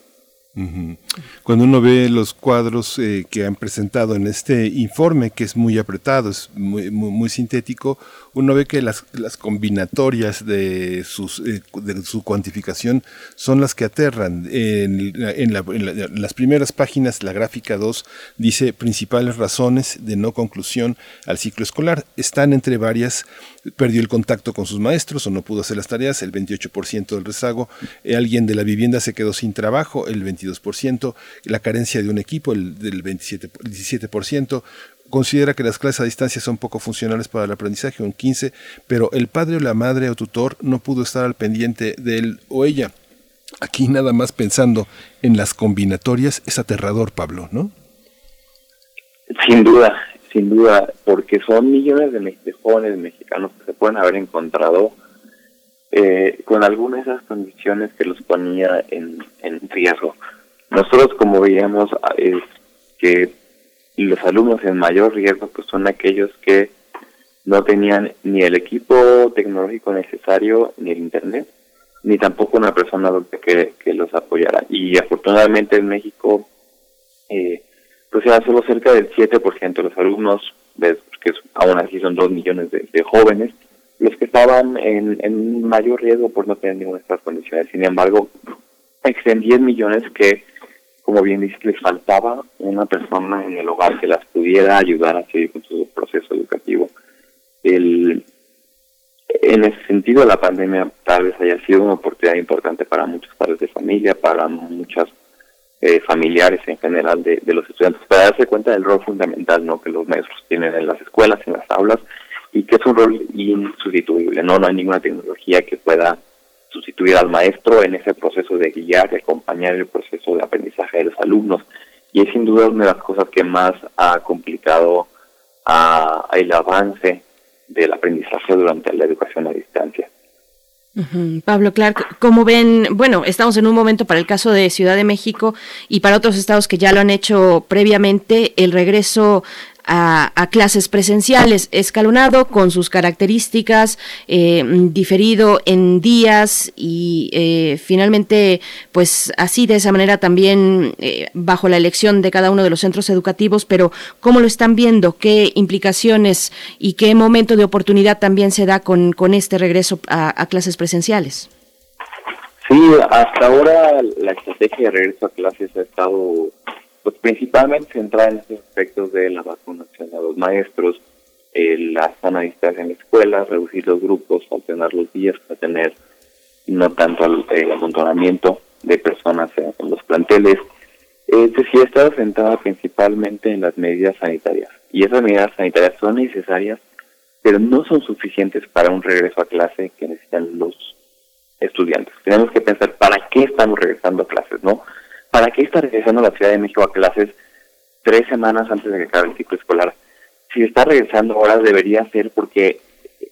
Cuando uno ve los cuadros eh, que han presentado en este informe, que es muy apretado, es muy, muy sintético, uno ve que las, combinatorias de, sus, eh, su cuantificación son las que aterran. En, las primeras páginas, la gráfica 2 dice principales razones de no conclusión al ciclo escolar. Están entre varias, perdió el contacto con sus maestros o no pudo hacer las tareas, el 28% del rezago, eh, alguien de la vivienda se quedó sin trabajo, el 22%, la carencia de un equipo, el del 27%, 17%, considera que las clases a distancia son poco funcionales para el aprendizaje, un 15, pero el padre o la madre o tutor no pudo estar al pendiente de él o ella. Aquí nada más pensando en las combinatorias es aterrador, Pablo, ¿no? Sin duda, sin duda, porque son millones de, jóvenes mexicanos que se pueden haber encontrado eh, con algunas de esas condiciones que los ponía en, en riesgo. Nosotros, como veíamos, es que los alumnos en mayor riesgo pues son aquellos que no tenían ni el equipo tecnológico necesario, ni el internet, ni tampoco una persona que, que los apoyara. Y afortunadamente en México, eh, pues era solo cerca del 7% de los alumnos, que aún así son 2 millones de, jóvenes, los que estaban en, en mayor riesgo por no tener ninguna de estas condiciones. Sin embargo, existen 10 millones que como bien dice, les faltaba una persona en el hogar que las pudiera ayudar a seguir con su proceso educativo. El, en ese sentido, la pandemia tal vez haya sido una oportunidad importante para muchos padres de familia, para muchas eh, familiares en general de, de, los estudiantes, para darse cuenta del rol fundamental ¿no? que los maestros tienen en las escuelas, en las aulas, y que es un rol insustituible. No, no hay ninguna tecnología que pueda sustituir al maestro en ese proceso de guiar y acompañar el proceso de aprendizaje de los alumnos. Y es sin duda una de las cosas que más ha complicado a, el avance del aprendizaje durante la educación a distancia. Pablo Clark, como ven, bueno, estamos en un momento para el caso de Ciudad de México y para otros estados que ya lo han hecho previamente, el regreso a, clases presenciales, escalonado con sus características, eh, diferido en días y eh, finalmente, pues así de esa manera también eh, bajo la elección de cada uno de los centros educativos, pero ¿cómo lo están viendo? ¿Qué implicaciones y qué momento de oportunidad también se da con, con este regreso a, a clases presenciales? Sí, hasta ahora la estrategia de regreso a clases ha estado pues principalmente centrada en estos aspectos de la vacunación a los maestros, la zona de distancia en la escuela, reducir los grupos, alternar los días para tener no tanto el, amontonamiento de personas en, los planteles. Es decir, estado centrada principalmente en las medidas sanitarias. y esas medidas sanitarias son necesarias, pero no son suficientes para un regreso a clase que necesitan los estudiantes. Tenemos que pensar para qué estamos regresando a clases, ¿no? ¿Para qué está regresando la Ciudad de México a clases tres semanas antes de que acabe el ciclo escolar? Si está regresando ahora debería ser porque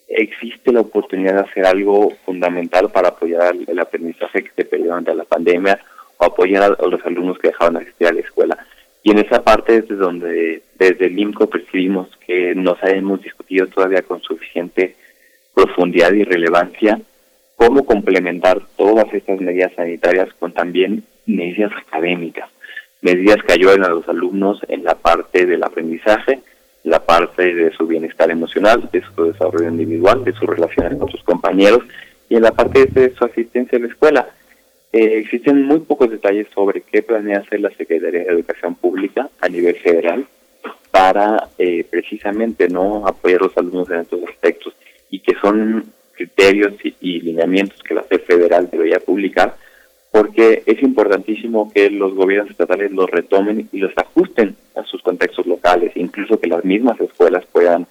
existe la oportunidad de hacer algo fundamental para apoyar el aprendizaje que se perdió durante la pandemia o apoyar a, los alumnos que dejaban de asistir a la escuela. Y en esa parte es donde desde el INCO percibimos que no hemos discutido todavía con suficiente profundidad y relevancia cómo complementar todas estas medidas sanitarias con también medidas académicas, medidas que ayuden a los alumnos en la parte del aprendizaje, la parte de su bienestar emocional, de su desarrollo individual, de sus relaciones con sus compañeros y en la parte de su asistencia a la escuela. Eh, existen muy pocos detalles sobre qué planea hacer la Secretaría de Educación Pública a nivel federal para eh, precisamente no apoyar a los alumnos en estos aspectos y que son criterios y, lineamientos que la SED federal debería publicar porque es importantísimo que los gobiernos estatales los retomen y los ajusten a sus contextos locales, incluso que las mismas escuelas puedan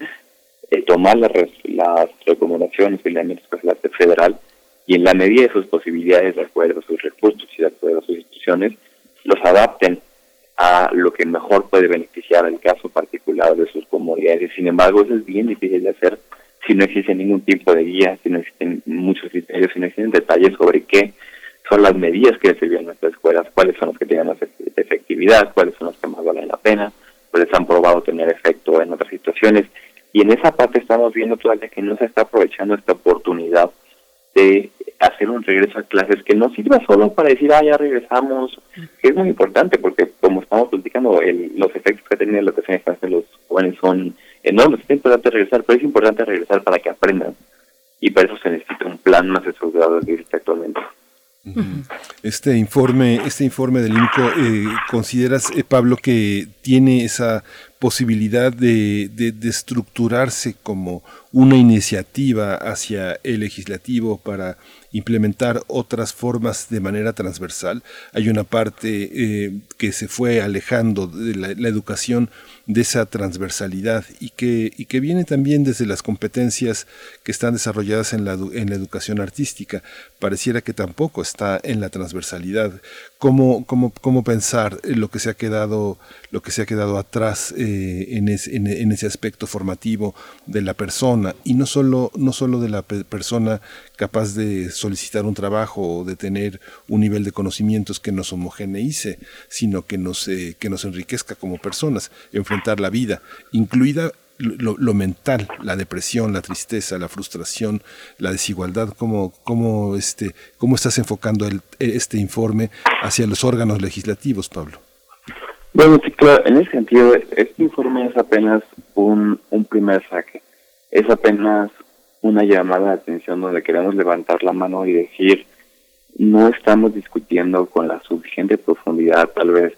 eh, tomar las, las recomendaciones y la federal y en la medida de sus posibilidades, de acuerdo a sus recursos y de acuerdo a sus instituciones, los adapten a lo que mejor puede beneficiar el caso particular de sus comunidades. Sin embargo, eso es bien difícil de hacer si no existe ningún tipo de guía, si no existen muchos criterios, si no existen detalles sobre qué son las medidas que reciben nuestras escuelas, cuáles son las que tienen más efectividad, cuáles son las que más valen la pena, cuáles han probado tener efecto en otras situaciones. Y en esa parte estamos viendo todavía que no se está aprovechando esta oportunidad de hacer un regreso a clases que no sirva solo para decir, ah, ya regresamos, que es muy importante porque como estamos platicando, el, los efectos que tenido la educación en los jóvenes son enormes, es importante regresar, pero es importante regresar para que aprendan y para eso se necesita un plan más estructurado que existe actualmente. Este informe, este informe del INCO, eh, ¿consideras, eh, Pablo, que tiene esa posibilidad de, de, estructurarse como una iniciativa hacia el legislativo para implementar otras formas de manera transversal. Hay una parte eh, que se fue alejando de la, educación de esa transversalidad y que, y que viene también desde las competencias que están desarrolladas en la, en la educación artística. Pareciera que tampoco está en la transversalidad. ¿Cómo, cómo, cómo pensar lo que se ha quedado, lo que se ha quedado atrás eh, en, en, ese aspecto formativo de la persona y no solo, no solo de la persona capaz de solicitar un trabajo o de tener un nivel de conocimientos que nos homogeneice, sino que nos, eh, que nos enriquezca como personas, enfrentar la vida, incluida lo, mental, la depresión, la tristeza, la frustración, la desigualdad, cómo, cómo, este, cómo estás enfocando el, este informe hacia los órganos legislativos, Pablo. Bueno, sí, claro, en ese sentido, este informe es apenas un, un primer saque, es apenas una llamada de atención donde queremos levantar la mano y decir, no estamos discutiendo con la suficiente profundidad, tal vez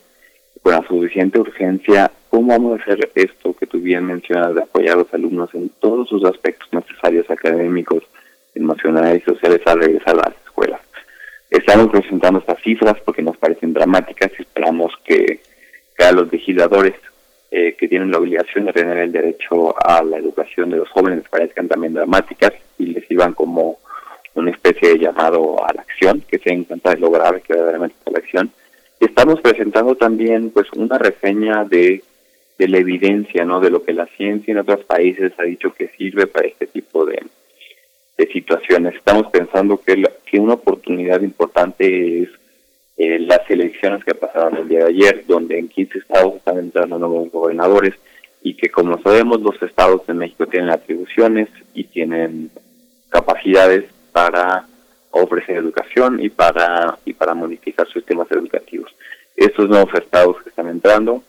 con la suficiente urgencia, cómo vamos a hacer esto que tú bien mencionas de apoyar a los alumnos en todos sus aspectos necesarios académicos, emocionales y sociales a regresar a las escuelas. Estamos presentando estas cifras porque nos parecen dramáticas y esperamos que, que a los legisladores eh, que tienen la obligación de tener el derecho a la educación de los jóvenes parezcan también dramáticas y les sirvan como una especie de llamado a la acción, que se encanta de lograr que verdaderamente a la acción. Estamos presentando también pues una reseña de, de la evidencia, ¿no? De lo que la ciencia en otros países ha dicho que sirve para este tipo de, de situaciones. Estamos pensando que, que una oportunidad importante es eh, las elecciones que pasaron el día de ayer, donde en 15 estados están entrando nuevos gobernadores y que como sabemos los estados de México tienen atribuciones y tienen capacidades para ofrecer educación y para y para modificar sistemas educativos. Estos nuevos estados que están entrando,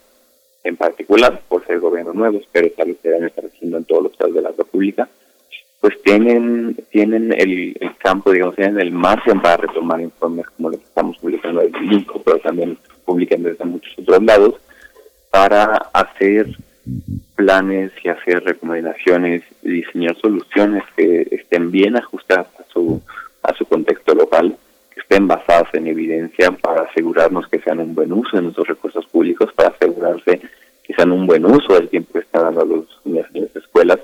en particular por ser gobiernos nuevos, pero tal vez se estar haciendo en todos los estados de la República, pues tienen tienen el, campo, digamos, tienen el margen para retomar informes como los que estamos publicando desde el INCO, pero también publican desde muchos otros lados, para hacer planes y hacer recomendaciones y diseñar soluciones que estén bien ajustadas a su, a su contexto local, que estén basadas en evidencia para asegurarnos que sean un buen uso de nuestros recursos públicos, para asegurarse que sean un buen uso del tiempo que están dando los las escuelas,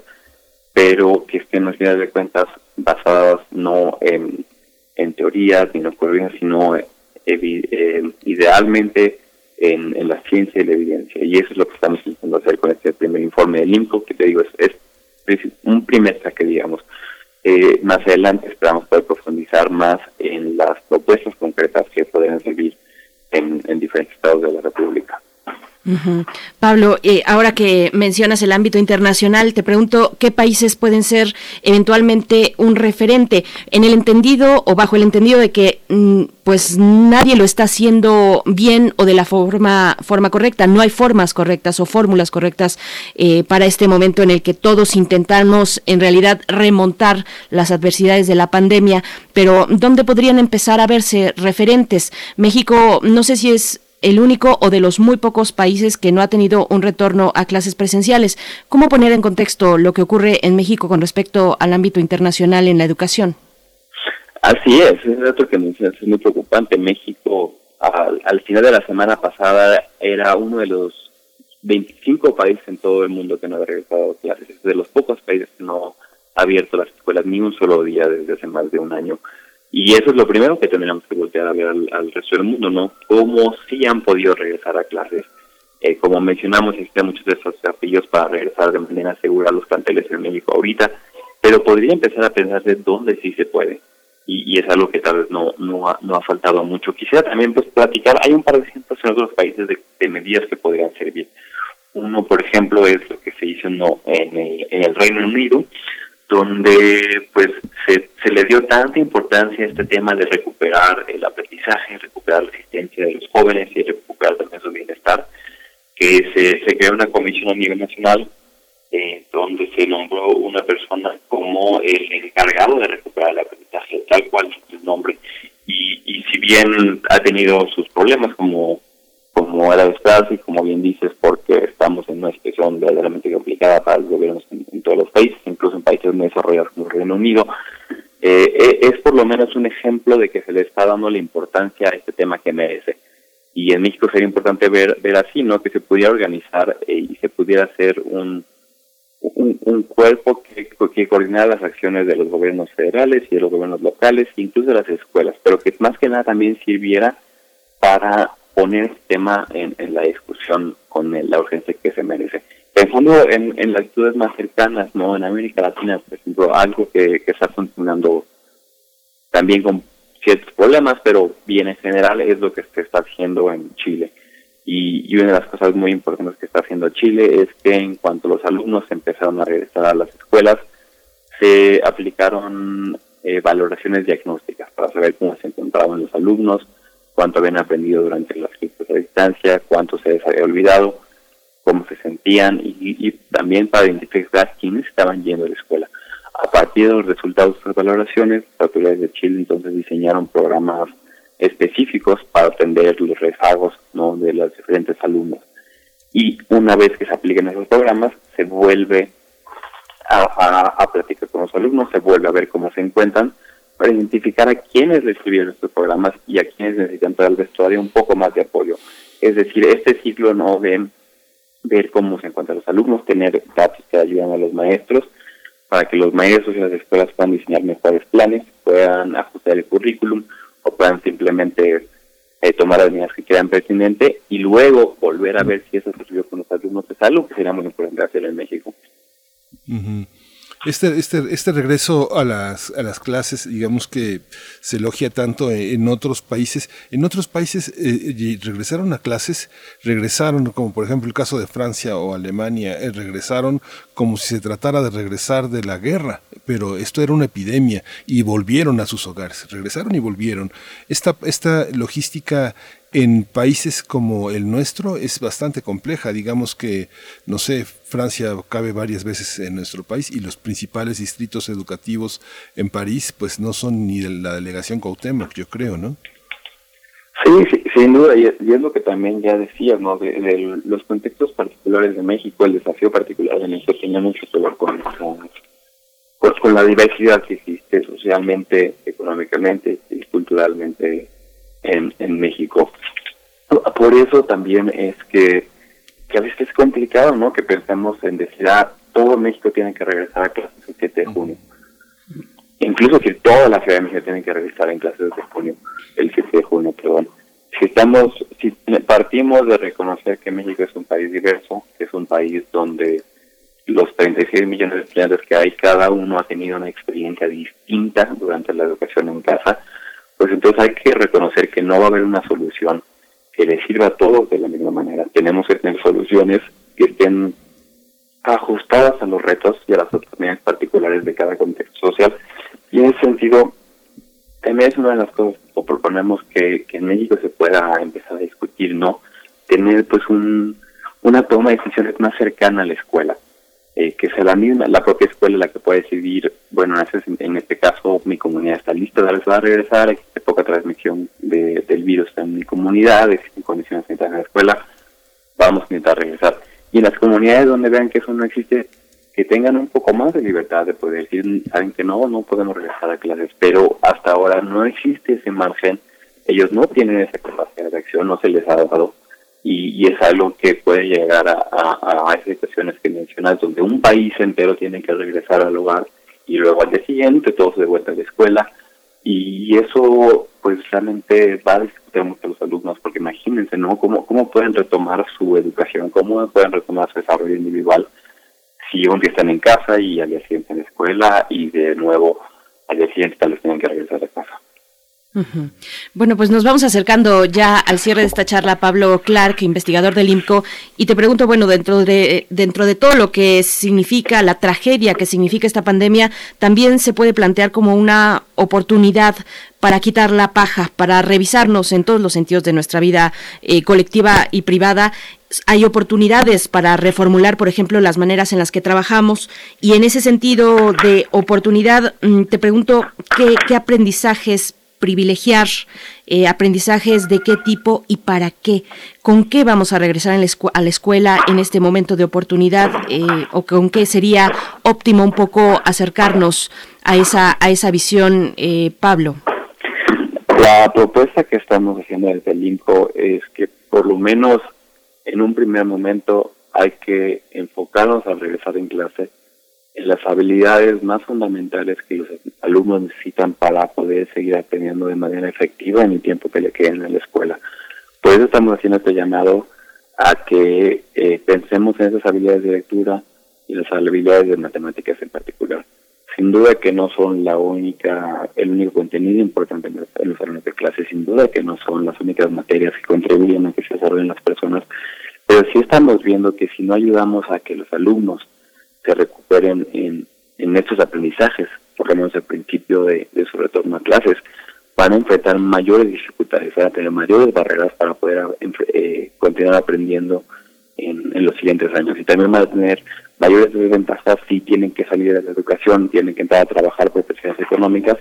pero que estén, al final de cuentas, basadas no en, en teorías ni en ocurrencias, sino eh, idealmente en, en, la ciencia y la evidencia. Y eso es lo que estamos intentando hacer con este primer informe del INCO, que te digo, es, es un primer saque, digamos. Eh, más adelante esperamos poder profundizar más en las propuestas concretas que podrían servir en, en diferentes estados de la República. Pablo, eh, ahora que mencionas el ámbito internacional, te pregunto qué países pueden ser eventualmente un referente en el entendido o bajo el entendido de que mm, pues nadie lo está haciendo bien o de la forma forma correcta. No hay formas correctas o fórmulas correctas eh, para este momento en el que todos intentamos en realidad remontar las adversidades de la pandemia. Pero ¿dónde podrían empezar a verse referentes? México, no sé si es el único o de los muy pocos países que no ha tenido un retorno a clases presenciales. ¿Cómo poner en contexto lo que ocurre en México con respecto al ámbito internacional en la educación? Así es, es otro que es muy preocupante. México, al, final de la semana pasada, era uno de los 25 países en todo el mundo que no había regresado a clases. Es de los pocos países que no ha abierto las escuelas ni un solo día desde hace más de un año. Y eso es lo primero que tendríamos que voltear a ver al, resto del mundo, ¿no? Cómo sí han podido regresar a clases. Eh, como mencionamos, existen muchos de esos desafíos para regresar de manera segura a los planteles en México ahorita, pero podría empezar a pensar de dónde sí se puede. Y, es algo que tal vez no, no, ha, no ha faltado mucho. Quisiera también pues platicar, hay un par de ejemplos en otros países de, medidas que podrían servir. Uno, por ejemplo, es lo que se hizo no, en, el, en el Reino Unido, donde pues se, se, le dio tanta importancia a este tema de recuperar el aprendizaje, recuperar la asistencia de los jóvenes y recuperar también su bienestar, que se, se creó una comisión a nivel nacional eh, donde se nombró una persona como el encargado de recuperar el aprendizaje, tal cual es nombre. Y, y si bien ha tenido sus problemas como como era de esperarse y como bien dices, porque estamos en una situación verdaderamente complicada para los gobiernos en, todos los países, incluso en países muy desarrollados como el Reino Unido, eh, eh, es por lo menos un ejemplo de que se le está dando la importancia a este tema que merece. Y en México sería importante ver, ver así, ¿no? Que se pudiera organizar eh, y se pudiera hacer un, un, cuerpo que, que coordinara las acciones de los gobiernos federales y de los gobiernos locales, incluso de las escuelas, pero que más que nada también sirviera para poner este tema en, la discusión con la urgencia que se merece. Pensando en, en las actitudes más cercanas, ¿no? En América Latina, por ejemplo, algo que, está funcionando también con ciertos problemas, pero bien en general es lo que se está haciendo en Chile. Y, y, una de las cosas muy importantes que está haciendo Chile es que en cuanto los alumnos empezaron a regresar a las escuelas, se aplicaron eh, valoraciones diagnósticas para saber cómo se encontraban los alumnos, cuánto habían aprendido durante las clases a distancia, cuánto se les había olvidado, cómo se sentían y, también para identificar quiénes estaban yendo a la escuela. A partir de los resultados de estas valoraciones, las autoridades de Chile entonces diseñaron programas específicos para atender los rezagos de los diferentes alumnos. Y una vez que se apliquen esos programas, se vuelve a, a platicar con los alumnos, se vuelve a ver cómo se encuentran para identificar a quienes recibieron estos programas y a quienes necesitan tal vez todavía un poco más de apoyo. Es decir, este ciclo no de ver cómo se encuentran los alumnos, tener datos que ayuden a los maestros, para que los maestros y las escuelas puedan diseñar mejores planes, puedan ajustar el currículum o puedan simplemente eh, tomar las medidas que quieran pertinente y luego volver a ver si eso sucedió con los alumnos es algo que sería muy importante hacer en México. Este, este, este regreso a las, a las clases, digamos que se elogia tanto en, otros países. En otros países eh, regresaron a clases, regresaron, como por ejemplo el caso de Francia o Alemania, eh, regresaron como si se tratara de regresar de la guerra, pero esto era una epidemia y volvieron a sus hogares, regresaron y volvieron. Esta, esta logística en países como el nuestro es bastante compleja. Digamos que, no sé, Francia cabe varias veces en nuestro país y los principales distritos educativos en París, pues no son ni de la delegación Cuauhtémoc, yo creo, ¿no? Sí, sin duda, y es, lo que también ya decías, ¿no? De, los contextos particulares de México, el desafío particular de México tiene mucho que ver con, con la diversidad que existe socialmente, económicamente y culturalmente en, en México. Por eso también es que que a veces es complicado, ¿no? Que pensemos en decir, ah, todo México tiene que regresar a clases el 7 de junio. Incluso que toda la Ciudad de México tiene que regresar en clases de junio, el 7 de junio, perdón. Si estamos, si partimos de reconocer que México es un país diverso, que es un país donde los 36 millones de estudiantes que hay, cada uno ha tenido una experiencia distinta durante la educación en casa, pues entonces hay que reconocer que no va a haber una solución que le sirva a todos de la misma manera. Tenemos que tener soluciones que estén ajustadas a los retos y a las oportunidades particulares de cada contexto social. Y en ese sentido, también es una de las cosas que proponemos que, en México se pueda empezar a discutir, ¿no? Tener pues un, una toma de decisiones más cercana a la escuela. Eh, que sea la misma, la propia escuela la que puede decidir, bueno, en este caso mi comunidad está lista, va a regresar, existe poca transmisión de, del virus en mi comunidad, existen condiciones sanitarias en la escuela, vamos a intentar regresar. Y en las comunidades donde vean que eso no existe, que tengan un poco más de libertad de poder decir, saben que no, no podemos regresar a clases, pero hasta ahora no existe ese margen, ellos no tienen esa capacidad de acción, no se les ha dado y, es algo que puede llegar a, a, esas situaciones que mencionas, donde un país entero tiene que regresar al hogar y luego al día siguiente todos de vuelta a la escuela. Y eso pues realmente va a discutir mucho a los alumnos, porque imagínense, ¿no? ¿Cómo, ¿Cómo pueden retomar su educación? ¿Cómo pueden retomar su desarrollo individual si un día están en casa y al día siguiente en la escuela y de nuevo al día siguiente tal vez tienen que regresar a casa? Bueno, pues nos vamos acercando ya al cierre de esta charla, Pablo Clark, investigador del IMCO, y te pregunto, bueno, dentro de dentro de todo lo que significa la tragedia que significa esta pandemia, también se puede plantear como una oportunidad para quitar la paja, para revisarnos en todos los sentidos de nuestra vida eh, colectiva y privada. Hay oportunidades para reformular, por ejemplo, las maneras en las que trabajamos y en ese sentido de oportunidad, mm, te pregunto qué, qué aprendizajes privilegiar eh, aprendizajes de qué tipo y para qué, con qué vamos a regresar a la escuela en este momento de oportunidad eh, o con qué sería óptimo un poco acercarnos a esa, a esa visión, eh, Pablo. La propuesta que estamos haciendo desde el INCO es que por lo menos en un primer momento hay que enfocarnos al regresar en clase en las habilidades más fundamentales que los alumnos necesitan para poder seguir aprendiendo de manera efectiva en el tiempo que le queden en la escuela. Por eso estamos haciendo este llamado a que eh, pensemos en esas habilidades de lectura y las habilidades de matemáticas en particular. Sin duda que no son la única, el único contenido importante en los salones de clase, sin duda que no son las únicas materias que contribuyen a que se desarrollen las personas, pero sí estamos viendo que si no ayudamos a que los alumnos se recuperen en, estos aprendizajes, por lo menos al principio de, su retorno a clases, van a enfrentar mayores dificultades, van a tener mayores barreras para poder eh, continuar aprendiendo en, los siguientes años. Y también van a tener mayores desventajas si tienen que salir de la educación, tienen que entrar a trabajar por presiones económicas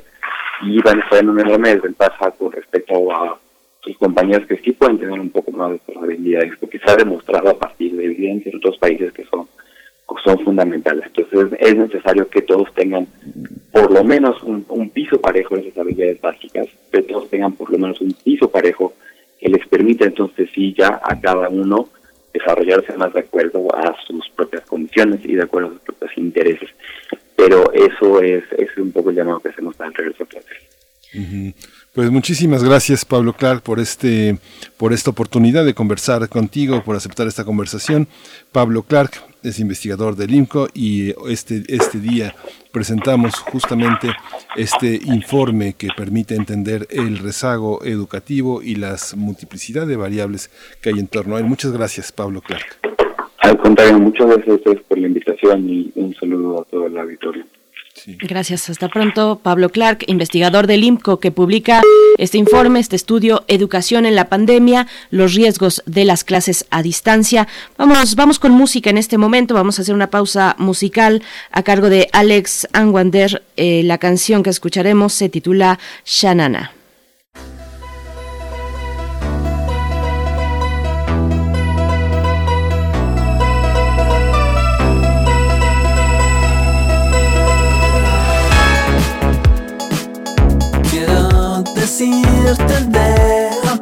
y van a estar en una enorme desventaja con respecto a sus compañeros que sí pueden tener un poco más de habilidades, porque se ha demostrado a partir de evidencia en otros países que son son fundamentales. Entonces es necesario que todos tengan por lo menos un, piso parejo en esas habilidades básicas, que todos tengan por lo menos un piso parejo que les permita entonces sí ya a cada uno desarrollarse más de acuerdo a sus propias condiciones y de acuerdo a sus propios intereses. Pero eso es, es un poco el llamado que hacemos para el regreso a clases. Pues muchísimas gracias Pablo Clark por este por esta oportunidad de conversar contigo, por aceptar esta conversación. Pablo Clark es investigador del IMCO y este este día presentamos justamente este informe que permite entender el rezago educativo y las multiplicidad de variables que hay en torno a él. Muchas gracias Pablo Clark. Al contrario, muchas gracias a ustedes por la invitación y un saludo a todo el auditorio. Gracias, hasta pronto. Pablo Clark, investigador del IMCO, que publica este informe, este estudio, Educación en la pandemia, los riesgos de las clases a distancia. Vamos, vamos con música en este momento, vamos a hacer una pausa musical a cargo de Alex Anwander. Eh, la canción que escucharemos se titula Shanana. Decirte de a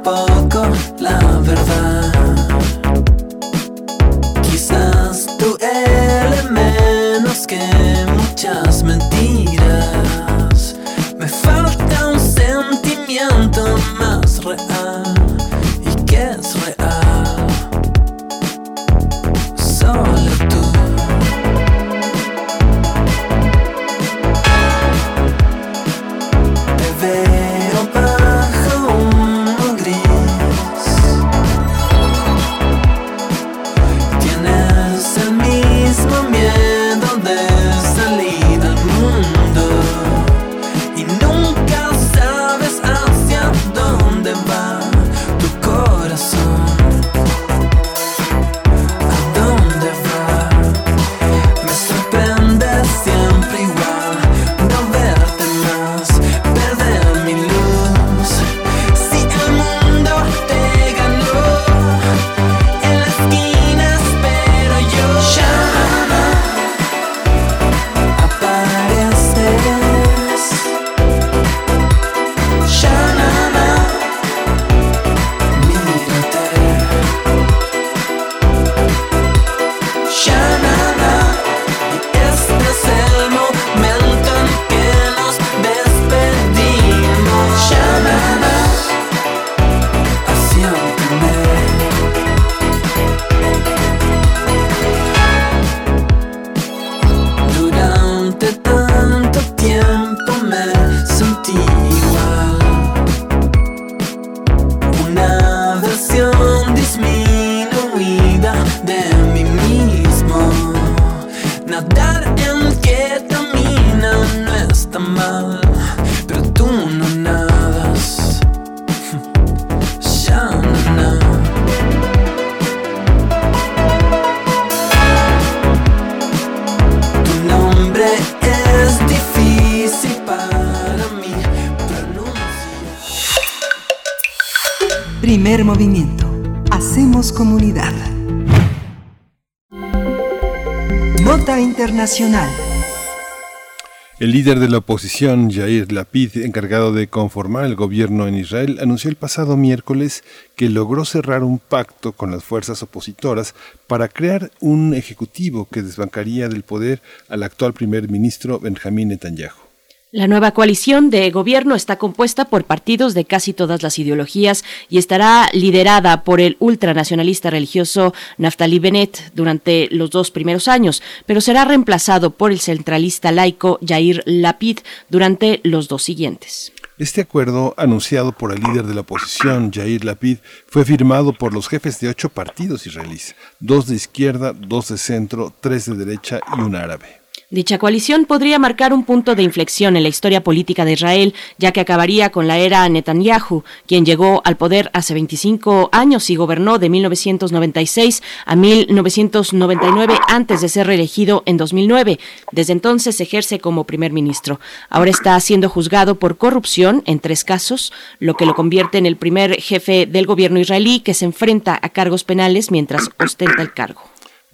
líder de la oposición, Yair Lapid, encargado de conformar el gobierno en Israel, anunció el pasado miércoles que logró cerrar un pacto con las fuerzas opositoras para crear un ejecutivo que desbancaría del poder al actual primer ministro Benjamín Netanyahu. La nueva coalición de gobierno está compuesta por partidos de casi todas las ideologías y estará liderada por el ultranacionalista religioso Naftali Bennett durante los dos primeros años, pero será reemplazado por el centralista laico Yair Lapid durante los dos siguientes. Este acuerdo, anunciado por el líder de la oposición, Yair Lapid, fue firmado por los jefes de ocho partidos israelíes, dos de izquierda, dos de centro, tres de derecha y un árabe. Dicha coalición podría marcar un punto de inflexión en la historia política de Israel, ya que acabaría con la era Netanyahu, quien llegó al poder hace 25 años y gobernó de 1996 a 1999 antes de ser reelegido en 2009. Desde entonces ejerce como primer ministro. Ahora está siendo juzgado por corrupción en tres casos, lo que lo convierte en el primer jefe del gobierno israelí que se enfrenta a cargos penales mientras ostenta el cargo.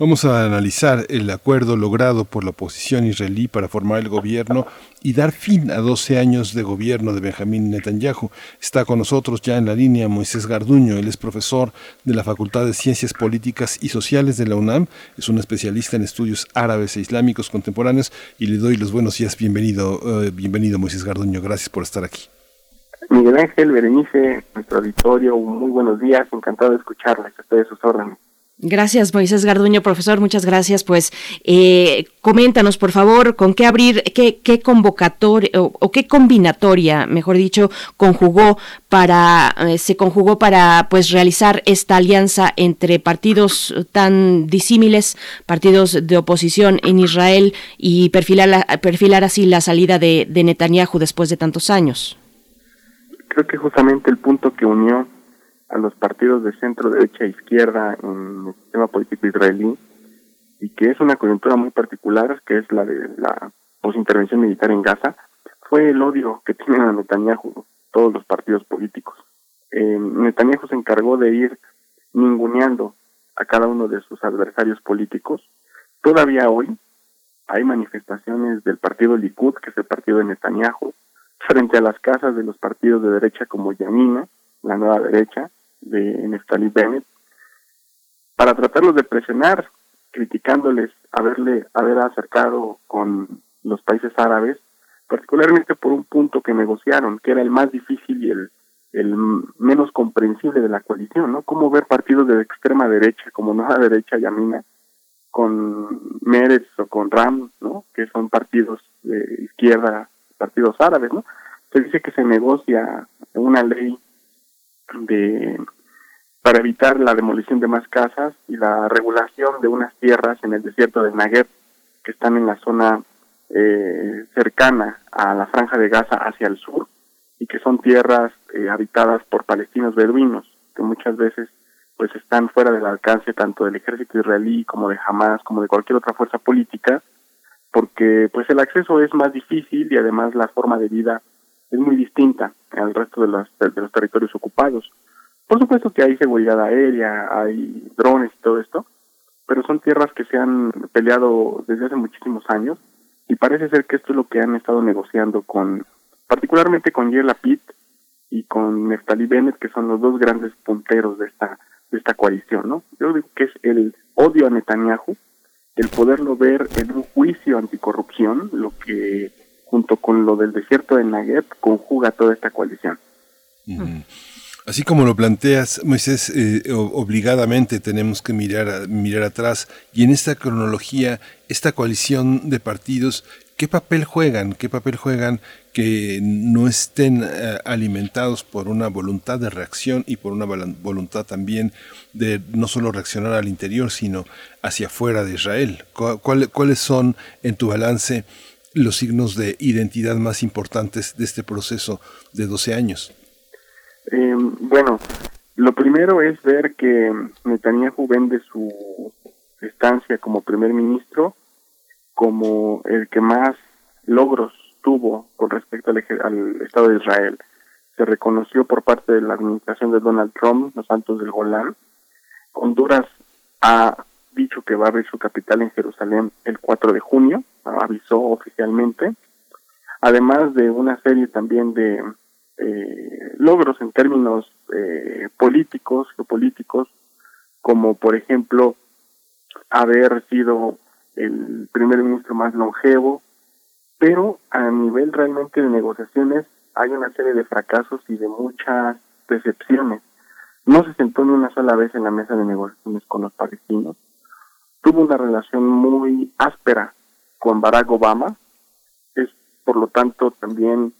Vamos a analizar el acuerdo logrado por la oposición israelí para formar el gobierno y dar fin a 12 años de gobierno de Benjamín Netanyahu. Está con nosotros ya en la línea Moisés Garduño. Él es profesor de la Facultad de Ciencias Políticas y Sociales de la UNAM. Es un especialista en estudios árabes e islámicos contemporáneos y le doy los buenos días. Bienvenido, eh, bienvenido Moisés Garduño. Gracias por estar aquí. Miguel Ángel, Berenice, nuestro auditorio, muy buenos días. Encantado de escucharles. Estoy a sus órdenes. Gracias, Moisés Garduño, profesor, muchas gracias. Pues eh, coméntanos, por favor, con qué abrir, qué, qué convocatoria o, qué combinatoria, mejor dicho, conjugó para, eh, se conjugó para pues realizar esta alianza entre partidos tan disímiles, partidos de oposición en Israel y perfilar, perfilar así la salida de, de Netanyahu después de tantos años. Creo que justamente el punto que unió a los partidos de centro, derecha e izquierda en el sistema político israelí y que es una coyuntura muy particular, que es la de la posintervención militar en Gaza, fue el odio que tienen a Netanyahu todos los partidos políticos. Eh, Netanyahu se encargó de ir ninguneando a cada uno de sus adversarios políticos. Todavía hoy hay manifestaciones del partido Likud, que es el partido de Netanyahu, frente a las casas de los partidos de derecha como Yamina, la nueva derecha, de Neftali Bennett para tratarlos de presionar, criticándoles haberle haber acercado con los países árabes, particularmente por un punto que negociaron, que era el más difícil y el el menos comprensible de la coalición, ¿no? Cómo ver partidos de extrema derecha, como Nueva Derecha Yamina, con Meretz o con Ram, ¿no? Que son partidos de izquierda, partidos árabes, ¿no? Se dice que se negocia una ley de para evitar la demolición de más casas y la regulación de unas tierras en el desierto de Nagueb que están en la zona eh, cercana a la franja de Gaza hacia el sur y que son tierras eh, habitadas por palestinos beduinos que muchas veces pues están fuera del alcance tanto del ejército israelí como de Hamas como de cualquier otra fuerza política porque pues el acceso es más difícil y además la forma de vida es muy distinta al resto de los, de los territorios ocupados. Por supuesto que hay seguridad aérea, hay drones y todo esto, pero son tierras que se han peleado desde hace muchísimos años y parece ser que esto es lo que han estado negociando con, particularmente con Yair Lapid y con Neftali Bennett, que son los dos grandes punteros de esta de esta coalición, ¿no? Yo digo que es el odio a Netanyahu, el poderlo ver en un juicio anticorrupción, lo que junto con lo del desierto de Nagueb conjuga toda esta coalición. Así como lo planteas, Moisés, eh, obligadamente tenemos que mirar, mirar atrás y en esta cronología, esta coalición de partidos, ¿qué papel juegan? ¿Qué papel juegan que no estén eh, alimentados por una voluntad de reacción y por una voluntad también de no solo reaccionar al interior, sino hacia afuera de Israel? ¿Cuáles son, en tu balance, los signos de identidad más importantes de este proceso de 12 años? Eh, bueno, lo primero es ver que Netanyahu vende su estancia como primer ministro como el que más logros tuvo con respecto al, al, Estado de Israel. Se reconoció por parte de la administración de Donald Trump los Santos del Golán. Honduras ha dicho que va a abrir su capital en Jerusalén el 4 de junio, avisó oficialmente, además de una serie también de eh, logros en términos eh, políticos, geopolíticos, como por ejemplo haber sido el primer ministro más longevo, pero a nivel realmente de negociaciones hay una serie de fracasos y de muchas decepciones. No se sentó ni una sola vez en la mesa de negociaciones con los palestinos. Tuvo una relación muy áspera con Barack Obama. Es, por lo tanto, también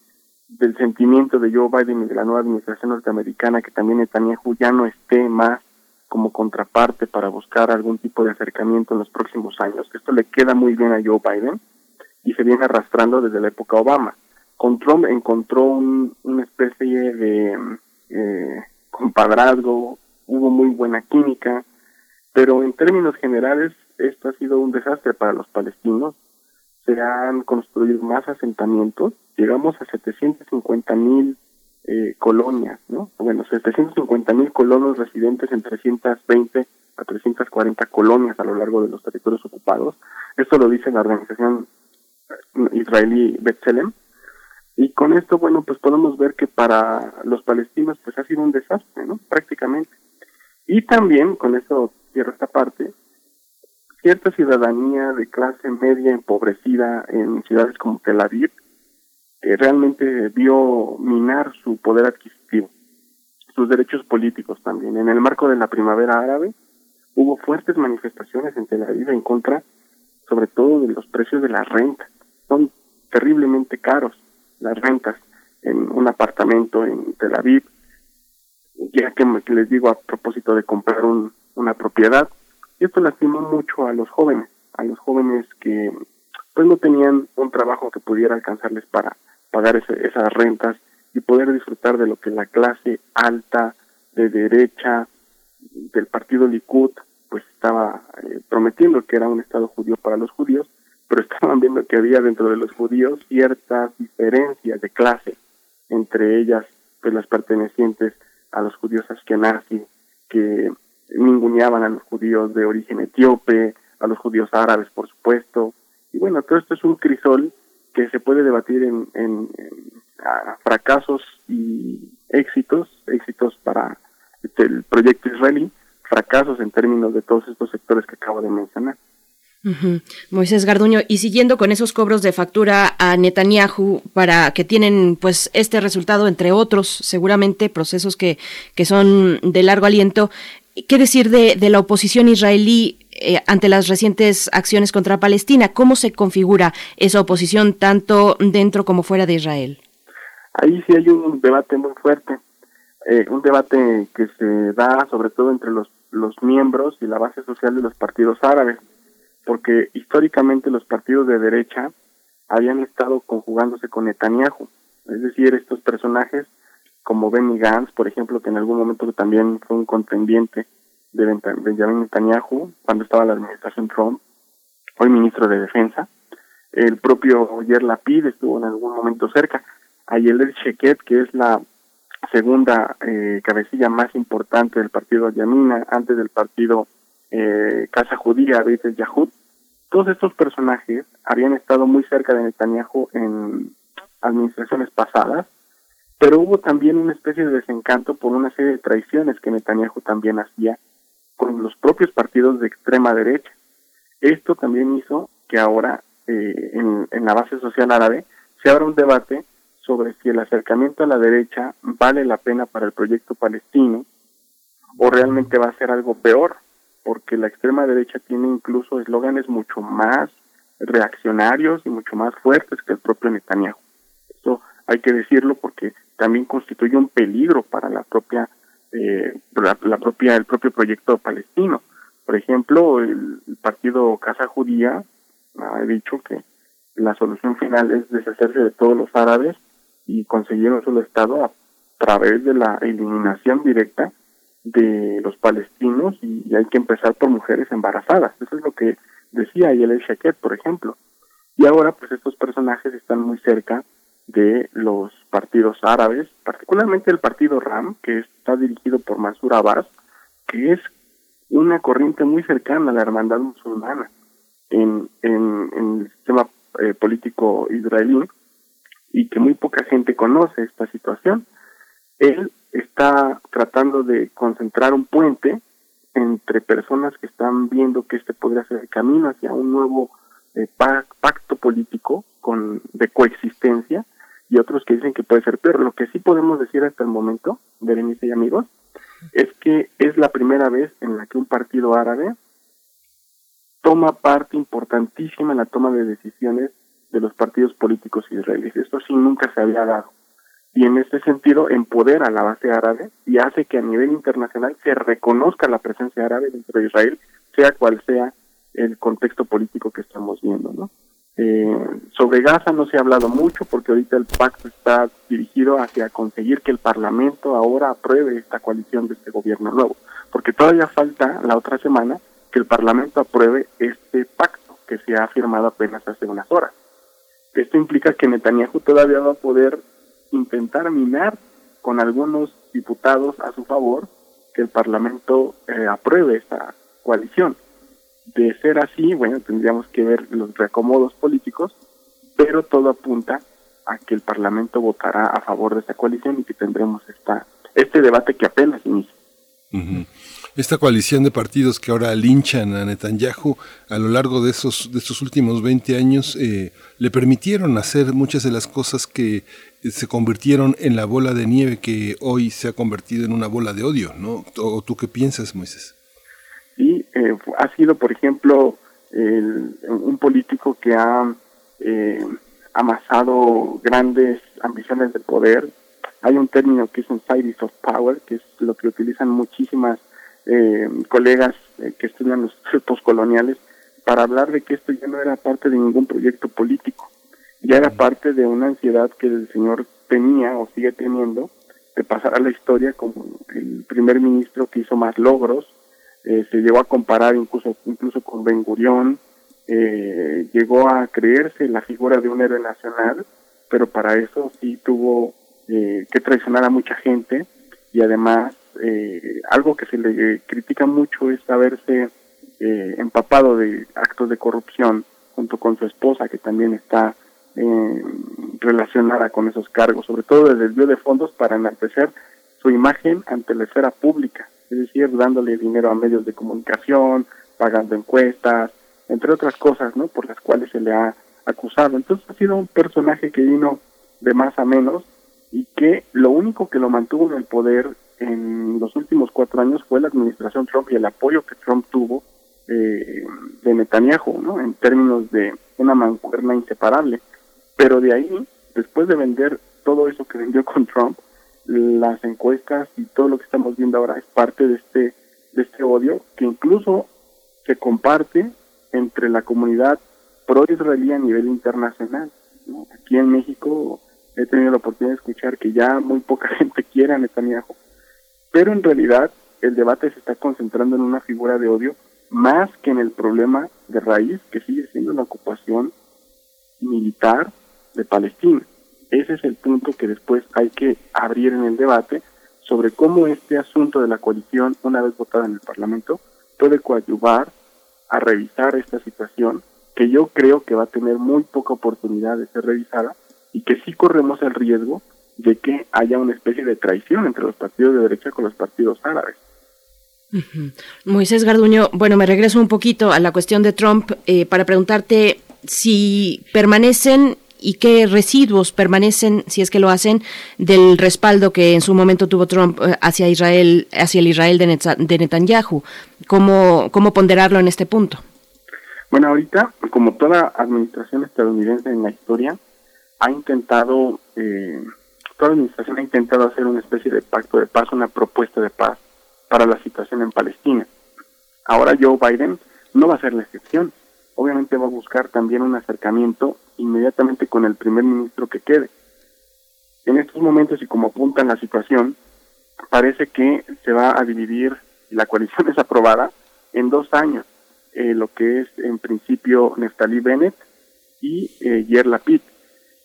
del sentimiento de Joe Biden y de la nueva administración norteamericana que también Netanyahu ya no esté más como contraparte para buscar algún tipo de acercamiento en los próximos años. Esto le queda muy bien a Joe Biden y se viene arrastrando desde la época Obama. Con Trump encontró una especie de eh, compadrazgo, hubo muy buena química, pero en términos generales esto ha sido un desastre para los palestinos. Se han construido más asentamientos, llegamos a 750 mil eh, colonias, ¿no? Bueno, 750 mil colonos residentes en 320 a 340 colonias a lo largo de los territorios ocupados. Esto lo dice la organización israelí Betzelem. Y con esto, bueno, pues podemos ver que para los palestinos pues ha sido un desastre, ¿no? Prácticamente. Y también, con eso cierro esta parte, cierta ciudadanía de clase media empobrecida en ciudades como Tel Aviv, que realmente vio minar su poder adquisitivo, sus derechos políticos también. En el marco de la primavera árabe hubo fuertes manifestaciones en Tel Aviv en contra, sobre todo de los precios de la renta. Son terriblemente caros las rentas en un apartamento en Tel Aviv, ya que, les digo a propósito de comprar un, una propiedad, y esto lastimó mucho a los jóvenes, a los jóvenes que pues no tenían un trabajo que pudiera alcanzarles para pagar esas rentas y poder disfrutar de lo que la clase alta de derecha del partido Likud pues estaba eh, prometiendo que era un estado judío para los judíos, pero [LAUGHS] estaban viendo que había dentro de los judíos ciertas diferencias de clase, entre ellas pues las pertenecientes a los judíos askenazi que ninguneaban a los judíos de origen etíope, a los judíos árabes por supuesto, y bueno, todo esto es un crisol que se puede debatir en, en, fracasos y éxitos, éxitos para el proyecto israelí, fracasos en términos de todos estos sectores que acabo de mencionar. Moisés Garduño, y siguiendo con esos cobros de factura a Netanyahu para que tienen pues este resultado, entre otros, seguramente procesos que, que son de largo aliento, ¿qué decir de, de la oposición israelí eh, ante las recientes acciones contra Palestina? ¿Cómo se configura esa oposición tanto dentro como fuera de Israel? Ahí sí hay un debate muy fuerte, eh, un debate que se da sobre todo entre los, los miembros y la base social de los partidos árabes porque históricamente los partidos de derecha habían estado conjugándose con Netanyahu, es decir, estos personajes como Benny Gantz, por ejemplo, que en algún momento también fue un contendiente de Benjamin Netanyahu cuando estaba la administración Trump, hoy ministro de Defensa, el propio Yer Lapid estuvo en algún momento cerca, Ayelet Sheket, que es la segunda eh, cabecilla más importante del partido Yamina, antes del partido eh, Casa Judía, Beit Yahud, todos estos personajes habían estado muy cerca de Netanyahu en administraciones pasadas, pero hubo también una especie de desencanto por una serie de traiciones que Netanyahu también hacía con los propios partidos de extrema derecha. Esto también hizo que ahora eh, en, en la base social árabe se abra un debate sobre si el acercamiento a la derecha vale la pena para el proyecto palestino o realmente va a ser algo peor porque la extrema derecha tiene incluso eslóganes mucho más reaccionarios y mucho más fuertes que el propio Netanyahu. Esto hay que decirlo porque también constituye un peligro para la propia, eh, la, propia, el propio proyecto palestino. Por ejemplo, el, partido Casa Judía ha dicho que la solución final es deshacerse de todos los árabes y conseguir un solo Estado a través de la eliminación directa de los palestinos y, hay que empezar por mujeres embarazadas. Eso es lo que decía Yelel Shaket, por ejemplo. Y ahora, pues estos personajes están muy cerca de los partidos árabes, particularmente el partido RAM, que está dirigido por Mansur Abbas, que es una corriente muy cercana a la hermandad musulmana en, el sistema eh, político israelí y que muy poca gente conoce esta situación. Él está tratando de concentrar un puente entre personas que están viendo que este podría ser el camino hacia un nuevo eh, pacto político con de coexistencia y otros que dicen que puede ser peor. Lo que sí podemos decir hasta el momento, Berenice y amigos, es que es la primera vez en la que un partido árabe toma parte importantísima en la toma de decisiones de los partidos políticos israelíes. Esto sí nunca se había dado y en este sentido empodera a la base árabe y hace que a nivel internacional se reconozca la presencia árabe dentro de Israel, sea cual sea el contexto político que estamos viendo. ¿no? Eh, sobre Gaza no se ha hablado mucho porque ahorita el pacto está dirigido hacia conseguir que el Parlamento ahora apruebe esta coalición de este gobierno nuevo, porque todavía falta la otra semana que el Parlamento apruebe este pacto que se ha firmado apenas hace unas horas. Esto implica que Netanyahu todavía va a poder intentar minar con algunos diputados a su favor que el Parlamento eh, apruebe esta coalición. De ser así, bueno, tendríamos que ver los reacomodos políticos, pero todo apunta a que el Parlamento votará a favor de esta coalición y que tendremos esta, este debate que apenas inicia esta coalición de partidos que ahora linchan a Netanyahu a lo largo de esos de estos últimos 20 años eh, le permitieron hacer muchas de las cosas que se convirtieron en la bola de nieve que hoy se ha convertido en una bola de odio, ¿no? ¿O tú qué piensas, Moisés? Sí, eh, ha sido, por ejemplo, un político que ha eh, amasado grandes ambiciones de poder. Hay un término que es un side of power, que es lo que utilizan muchísimas eh, colegas eh, que estudian los postcoloniales para hablar de que esto ya no era parte de ningún proyecto político, ya era parte de una ansiedad que el señor tenía o sigue teniendo de pasar a la historia como el primer ministro que hizo más logros, eh, se llegó a comparar incluso, incluso con Ben Gurión, eh, llegó a creerse la figura de un héroe nacional, pero para eso sí tuvo que traicionar a mucha gente. Y además eh, algo que se le critica mucho es haberse eh, empapado de actos de corrupción junto con su esposa que también está eh, relacionada con esos cargos, sobre todo el desvío de fondos para enaltecer su imagen ante la esfera pública, es decir, dándole dinero a medios de comunicación, pagando encuestas, entre otras cosas, ¿no? Por las cuales se le ha acusado. Entonces ha sido un personaje que vino de más a menos y que lo único que lo mantuvo en el poder en los últimos cuatro años fue la administración Trump y el apoyo que Trump tuvo eh, de Netanyahu, ¿no? En términos de una mancuerna inseparable. Pero de ahí, después de vender todo eso que vendió con Trump, las encuestas y todo lo que estamos viendo ahora es parte de este de este odio que incluso se comparte entre la comunidad pro-israelí a nivel internacional. Aquí en México he tenido la oportunidad de escuchar que ya muy poca [LAUGHS] gente quiere a Netanyahu, pero en realidad el debate se está concentrando en una figura de odio más que en el problema de raíz que sigue siendo la ocupación militar de Palestina. Ese es el punto que después hay que abrir en el debate sobre cómo este asunto de la coalición, una vez votada en el Parlamento, puede coadyuvar a revisar esta situación que yo creo que va a tener muy poca oportunidad de ser revisada y que sí corremos el riesgo de que haya una especie de traición entre los partidos de derecha con los partidos árabes. Moisés Garduño, bueno, me regreso un poquito a la cuestión de Trump eh, para preguntarte si permanecen y qué residuos permanecen, si es que lo hacen, del respaldo que en su momento tuvo Trump eh, hacia Israel, hacia el Israel de, Netanyahu. ¿Cómo, ¿Cómo ponderarlo en este punto? Bueno, ahorita, como toda administración estadounidense en la historia, ha intentado, eh, toda administración ha intentado hacer una especie de pacto de paz, una propuesta de paz para la situación en Palestina. Ahora Joe Biden no va a ser la excepción. Obviamente va a buscar también un acercamiento inmediatamente con el primer ministro que quede. En estos momentos, y como apunta la situación, parece que se va a dividir, la coalición [LAUGHS] es aprobada, en dos años, eh, lo que es en principio Neftali Bennett y eh, Yer Lapid.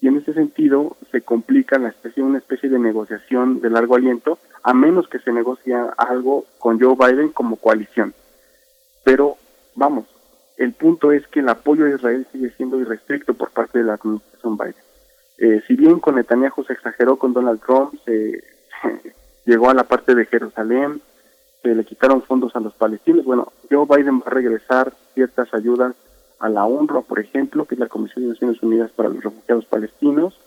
Y en ese sentido se complica la especie, una especie de negociación de largo aliento, a menos que se negocie algo con Joe Biden como coalición. Pero vamos, el punto es que el apoyo a Israel sigue siendo irrestricto por parte de la administración Biden. Eh, si bien con Netanyahu se exageró con Donald Trump, se, [LAUGHS] llegó a la parte de Jerusalén, se le quitaron fondos a los palestinos, bueno, Joe Biden va a regresar ciertas ayudas a la UNRWA, por ejemplo, que es la Comisión de Naciones Unidas para los Refugiados Palestinos,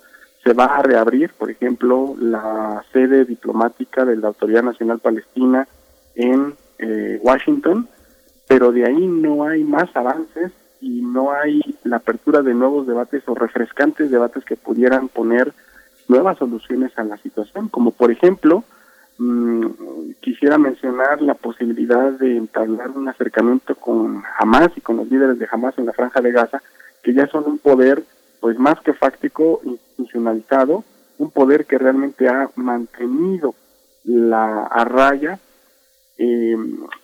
se va a reabrir, por ejemplo, la sede diplomática de la Autoridad Nacional Palestina en eh, Washington, pero de ahí no hay más avances y no hay la apertura de nuevos debates o refrescantes debates que pudieran poner nuevas soluciones a la situación, como por ejemplo, mm, quisiera mencionar la posibilidad de entablar un acercamiento con Hamas y con los líderes de Hamas en la franja de Gaza, que ya son un poder pues más que fáctico, institucionalizado, un poder que realmente ha mantenido la a raya eh,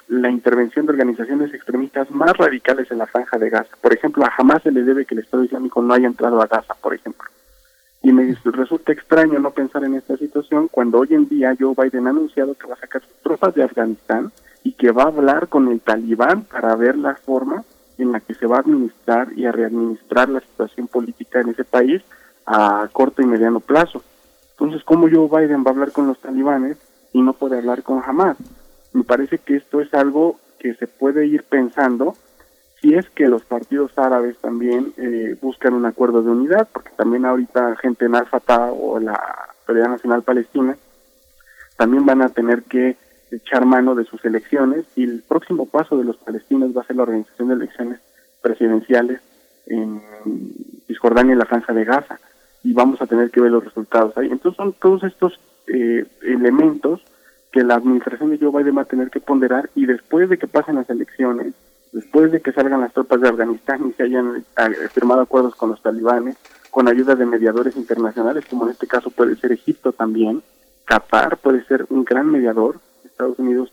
la intervención de organizaciones extremistas más radicales en la franja de Gaza. Por ejemplo, a jamás se le debe que el Estado Islámico no haya entrado a Gaza, por ejemplo. Y me resulta extraño no pensar en esta situación cuando hoy en día Joe Biden ha anunciado que va a sacar sus tropas de Afganistán y que va a hablar con el talibán para ver la forma en la que se va a administrar y a readministrar la situación política en ese país a corto y mediano plazo. Entonces, ¿cómo Joe Biden va a hablar con los talibanes y no puede hablar con Hamas? Me parece que esto es algo que se puede ir pensando si es que los partidos árabes también eh, buscan un acuerdo de unidad, porque también ahorita gente en Al-Fatah o la Autoridad Nacional Palestina también van a tener que echar mano de sus elecciones y el próximo paso de los palestinos va a ser la organización de elecciones presidenciales en Cisjordania y la Franja de Gaza y vamos a tener que ver los resultados ahí. Entonces son todos estos eh, elementos que la administración de Joe Biden va a tener que ponderar y después de que pasen las elecciones, después de que salgan las tropas de Afganistán y se hayan eh, firmado acuerdos con los talibanes, con ayuda de mediadores internacionales, como en este caso puede ser Egipto también, Qatar puede ser un gran mediador, Estados Unidos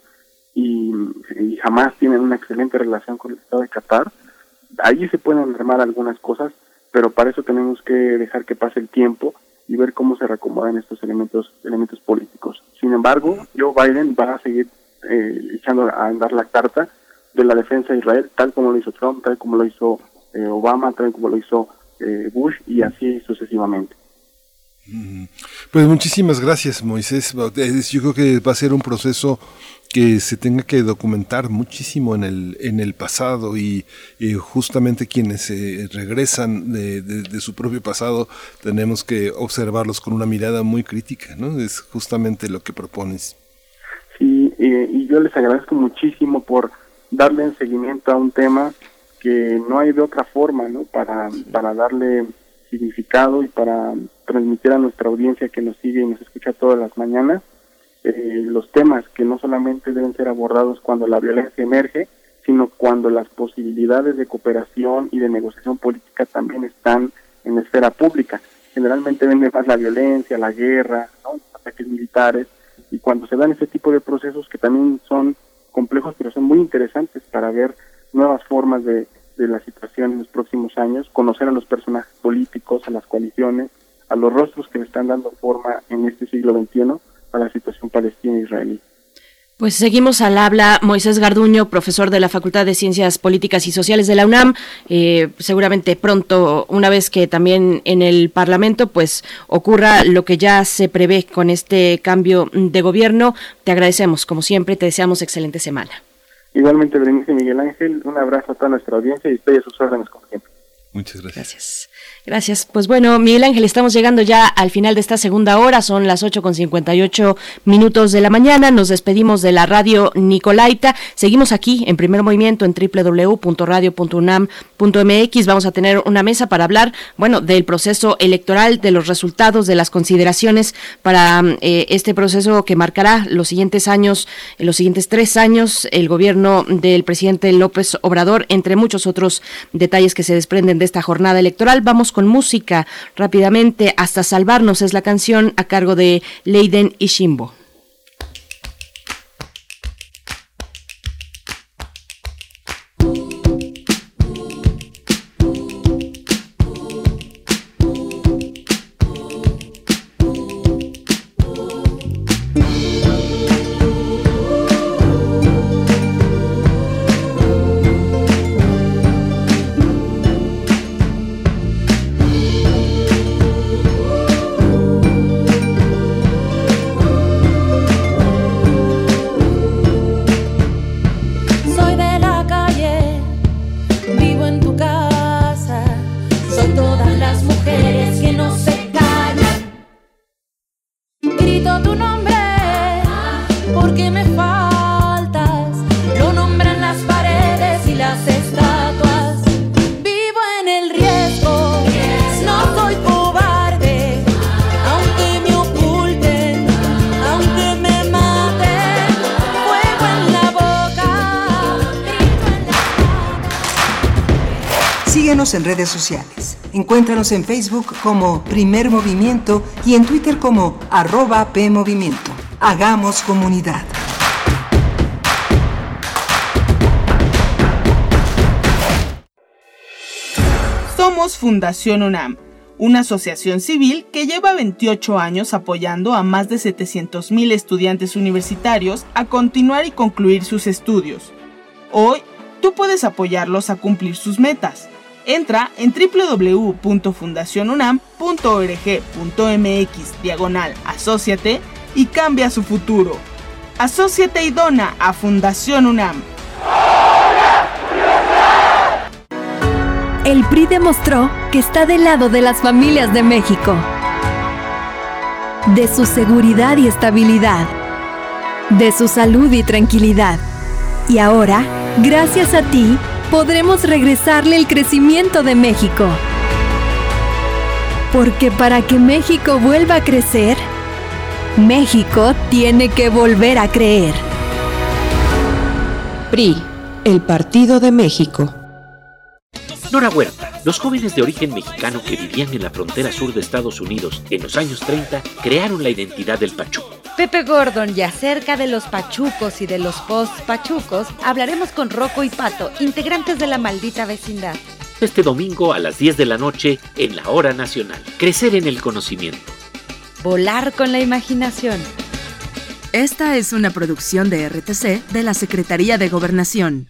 y, y jamás tienen una excelente relación con el Estado de Qatar, ahí se pueden armar algunas cosas, pero para eso tenemos que dejar que pase el tiempo y ver cómo se reacomodan estos elementos elementos políticos. Sin embargo, Joe Biden va a seguir eh, echando a andar la carta de la defensa de Israel, tal como lo hizo Trump, tal como lo hizo eh, Obama, tal como lo hizo eh, Bush y así sucesivamente. Pues muchísimas gracias, Moisés. Yo creo que va a ser un proceso que se tenga que documentar muchísimo en el, en el pasado y, justamente quienes regresan de, su propio pasado tenemos que observarlos con una mirada muy crítica, ¿no? Es justamente lo que propones. Sí, y yo les agradezco muchísimo por darle seguimiento a un tema que no hay de otra forma, ¿no? Para, para darle significado y para transmitir a nuestra audiencia que nos sigue y nos escucha todas las mañanas eh, los temas que no solamente deben ser abordados cuando la violencia emerge, sino cuando las posibilidades de cooperación y de negociación política también están en la esfera pública. Generalmente vende más la violencia, la guerra, ataques militares, y cuando se dan ese tipo de procesos que también son complejos, pero son muy interesantes para ver nuevas formas de, de la situación en los próximos años, conocer a los personajes políticos, a las coaliciones, a los rostros que le están dando forma en este siglo XXI a la situación palestina-israelí. Pues seguimos al habla Moisés Garduño, profesor de la Facultad de Ciencias Políticas y Sociales de la UNAM. Eh, seguramente pronto, una vez que también en el Parlamento, pues ocurra lo que ya se prevé con este cambio de gobierno. Te agradecemos, como siempre, te deseamos excelente semana. Igualmente, Berenice Miguel Ángel, un abrazo a toda nuestra audiencia y estoy a sus órdenes como siempre. Muchas gracias. Gracias. Gracias. Pues bueno, Miguel Ángel, estamos llegando ya al final de esta segunda hora. Son las 8 con 58 minutos de la mañana. Nos despedimos de la radio Nicolaita. Seguimos aquí en primer movimiento en www.radio.unam.mx. Vamos a tener una mesa para hablar, bueno, del proceso electoral, de los resultados, de las consideraciones para eh, este proceso que marcará los siguientes años, los siguientes tres años, el gobierno del presidente López Obrador, entre muchos otros detalles que se desprenden de esta jornada electoral. Vamos música rápidamente. Hasta salvarnos es la canción a cargo de Leiden Ishimbo. En redes sociales. Encuéntranos en Facebook como Primer Movimiento y en Twitter como arroba PMovimiento. Hagamos comunidad. Somos Fundación UNAM, una asociación civil que lleva 28 años apoyando a más de 700.000 estudiantes universitarios a continuar y concluir sus estudios. Hoy, tú puedes apoyarlos a cumplir sus metas. Entra en www.fundacionunam.org.mx diagonal asociate y cambia su futuro. Asociate y dona a Fundación UNAM. El PRI demostró que está del lado de las familias de México, de su seguridad y estabilidad, de su salud y tranquilidad. Y ahora, gracias a ti, podremos regresarle el crecimiento de México. Porque para que México vuelva a crecer, México tiene que volver a creer. PRI, el Partido de México. Nora Huerta, los jóvenes de origen mexicano que vivían en la frontera sur de Estados Unidos en los años 30 crearon la identidad del Pachuco. Pepe Gordon y acerca de los pachucos y de los post-pachucos hablaremos con Rocco y Pato, integrantes de la maldita vecindad. Este domingo a las 10 de la noche en la Hora Nacional. Crecer en el conocimiento. Volar con la imaginación. Esta es una producción de RTC de la Secretaría de Gobernación.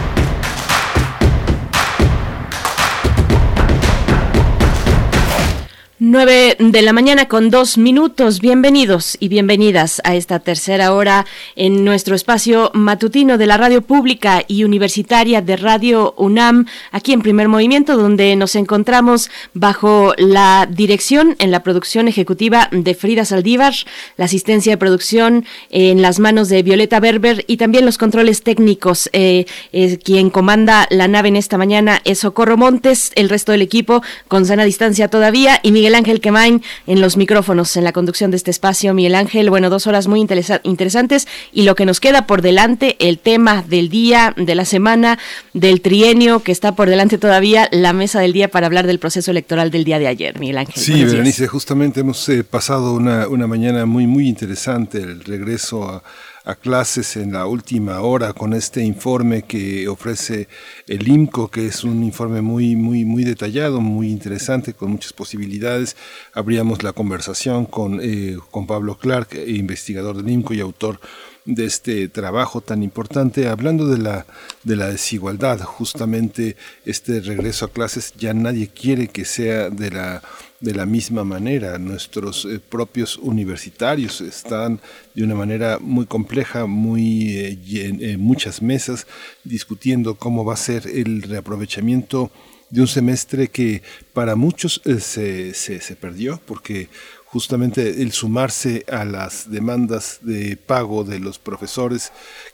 9 de la mañana con dos minutos. Bienvenidos y bienvenidas a esta tercera hora en nuestro espacio matutino de la radio pública y universitaria de Radio UNAM, aquí en primer movimiento, donde nos encontramos bajo la dirección en la producción ejecutiva de Frida Saldívar, la asistencia de producción en las manos de Violeta Berber y también los controles técnicos. Eh, eh, quien comanda la nave en esta mañana es Socorro Montes, el resto del equipo con sana distancia todavía y Miguel Ángel Quemain en los micrófonos, en la conducción de este espacio. Miguel Ángel, bueno, dos horas muy interesantes y lo que nos queda por delante, el tema del día, de la semana, del trienio que está por delante todavía, la mesa del día para hablar del proceso electoral del día de ayer, Miguel Ángel. Sí, Berenice, justamente hemos eh, pasado una, una mañana muy, muy interesante, el regreso a a clases en la última hora con este informe que ofrece el IMCO, que es un informe muy, muy, muy detallado, muy interesante, con muchas posibilidades. Abríamos la conversación con, eh, con Pablo Clark, investigador del IMCO y autor de este trabajo tan importante, hablando de la, de la desigualdad, justamente este regreso a clases, ya nadie quiere que sea de la de la misma manera. Nuestros eh, propios universitarios están de una manera muy compleja, muy eh, en muchas mesas, discutiendo cómo va a ser el reaprovechamiento de un semestre que para muchos eh, se, se perdió, porque justamente el sumarse a las demandas de pago de los profesores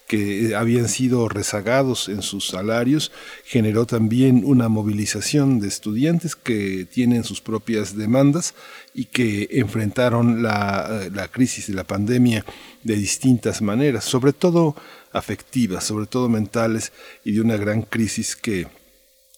que habían sido rezagados en sus salarios, generó también una movilización de estudiantes que tienen sus propias demandas y que enfrentaron la, la crisis de la pandemia de distintas maneras, sobre todo afectivas, sobre todo mentales y de una gran crisis que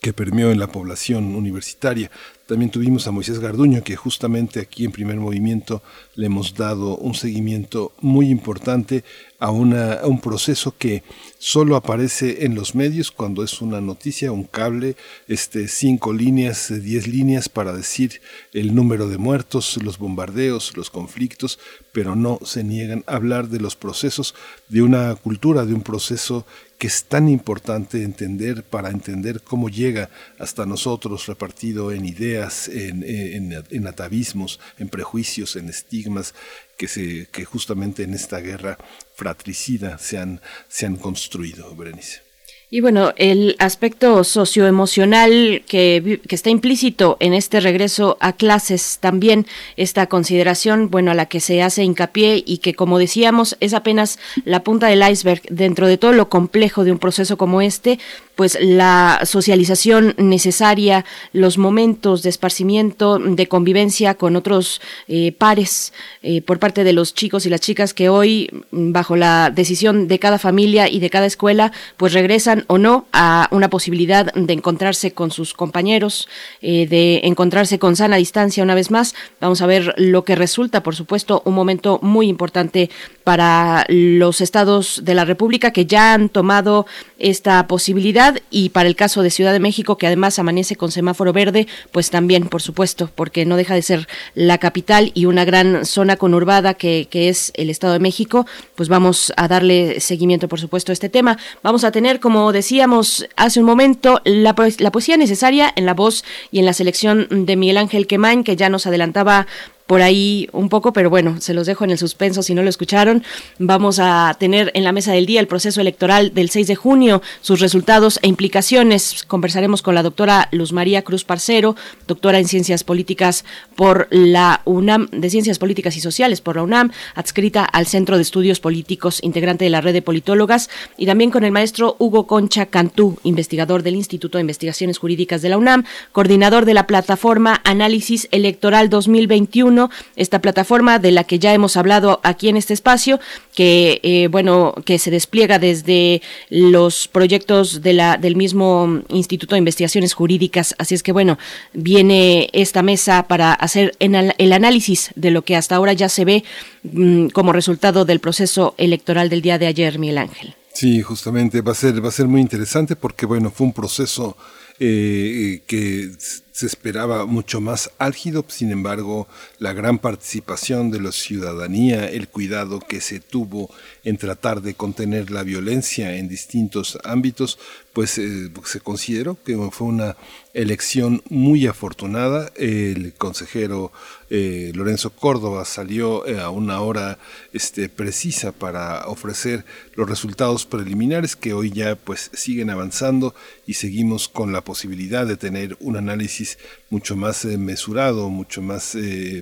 que permeó en la población universitaria. También tuvimos a Moisés Garduño, que justamente aquí en primer movimiento le hemos dado un seguimiento muy importante a, un proceso que solo aparece en los medios cuando es una noticia, un cable, este, cinco líneas, diez líneas para decir el número de muertos, los bombardeos, los conflictos, pero no se niegan a hablar de los procesos de una cultura, de un proceso que es tan importante entender para entender cómo llega hasta nosotros repartido en ideas, en, en, atavismos, en prejuicios, en estigmas que, se, que justamente en esta guerra fratricida se han, se han construido, Berenice. Y bueno, el aspecto socioemocional que, que está implícito en este regreso a clases, también esta consideración, bueno, a la que se hace hincapié y que, como decíamos, es apenas la punta del iceberg dentro de todo lo complejo de un proceso como este, pues la socialización necesaria, los momentos de esparcimiento, de convivencia con otros eh, pares eh, por parte de los chicos y las chicas que hoy, bajo la decisión de cada familia y de cada escuela, pues regresan o no a una posibilidad de encontrarse con sus compañeros, eh, de encontrarse con sana distancia una vez más. Vamos a ver lo que resulta, por supuesto, un momento muy importante para los estados de la República que ya han tomado esta posibilidad y para el caso de Ciudad de México, que además amanece con semáforo verde, pues también, por supuesto, porque no deja de ser la capital y una gran zona conurbada que, que es el Estado de México, pues vamos a darle seguimiento, por supuesto, a este tema. Vamos a tener, como decíamos hace un momento, la, la poesía necesaria en la voz y en la selección de Miguel Ángel Quemain, que ya nos adelantaba por ahí un poco, pero bueno, se los dejo en el suspenso si no lo escucharon. Vamos a tener en la mesa del día el proceso electoral del 6 de junio, sus resultados e implicaciones. Conversaremos con la doctora Luz María Cruz Parcero, doctora en Ciencias Políticas por la UNAM, de Ciencias Políticas y Sociales por la UNAM, adscrita al Centro de Estudios Políticos, integrante de la red de politólogas, y también con el maestro Hugo Concha Cantú, investigador del Instituto de Investigaciones Jurídicas de la UNAM, coordinador de la plataforma Análisis Electoral 2021 21, esta plataforma de la que ya hemos hablado aquí en este espacio, que eh, bueno, que se despliega desde los proyectos de la, del mismo Instituto de Investigaciones Jurídicas. Así es que bueno, viene esta mesa para hacer el análisis de lo que hasta ahora ya se ve mm, como resultado del proceso electoral del día de ayer, Miguel Ángel. Sí, justamente va a ser va a ser muy interesante porque bueno fue un proceso eh, que se esperaba mucho más álgido, sin embargo, la gran participación de la ciudadanía, el cuidado que se tuvo en tratar de contener la violencia en distintos ámbitos, pues eh, se consideró que fue una elección muy afortunada. El consejero eh, Lorenzo Córdoba salió eh, a una hora este, precisa para ofrecer los resultados preliminares que hoy ya pues siguen avanzando y seguimos con la posibilidad de tener un análisis mucho más mesurado, mucho más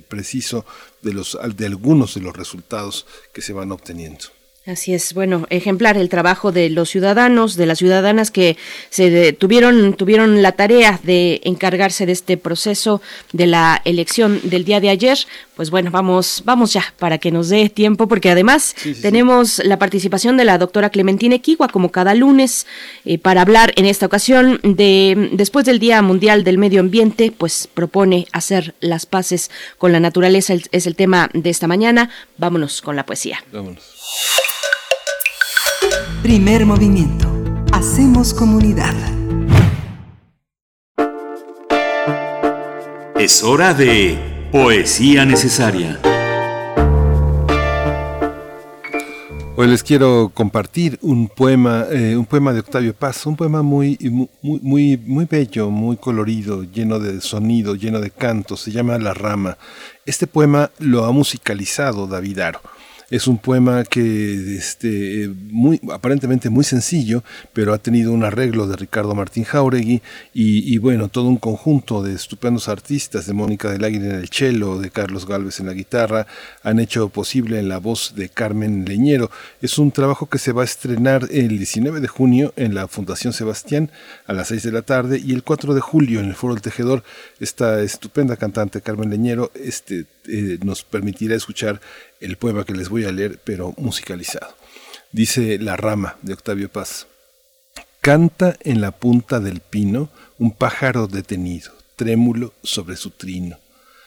preciso de, los, de algunos de los resultados que se van obteniendo. Así es, bueno, ejemplar el trabajo de los ciudadanos, de las ciudadanas que se tuvieron tuvieron la tarea de encargarse de este proceso de la elección del día de ayer. Pues bueno, vamos vamos ya para que nos dé tiempo porque además tenemos la participación de la doctora Clementina Equigua como cada lunes eh, para hablar en esta ocasión de después del Día Mundial del Medio Ambiente, pues propone hacer las paces con la naturaleza es el tema de esta mañana. Vámonos con la poesía. Vámonos. Primer movimiento. Hacemos comunidad. Es hora de Poesía Necesaria. Hoy les quiero compartir un poema, eh, un poema de Octavio Paz, un poema muy, muy, muy, muy bello, muy colorido, lleno de sonido, lleno de canto. Se llama La Rama. Este poema lo ha musicalizado David Aro. Es un poema que este, muy, aparentemente muy sencillo, pero ha tenido un arreglo de Ricardo Martín Jauregui y, bueno, todo un conjunto de estupendos artistas, de Mónica del Águila en el cello, de Carlos Galvez en la guitarra, han hecho posible en la voz de Carmen Leñero. Es un trabajo que se va a estrenar el 19 de junio en la Fundación Sebastián a las 6 de la tarde y el 4 de julio en el Foro del Tejedor. Esta estupenda cantante Carmen Leñero este, eh, nos permitirá escuchar el poema que les voy a leer, pero musicalizado. Dice La rama de Octavio Paz. Canta en la punta del pino un pájaro detenido, trémulo sobre su trino.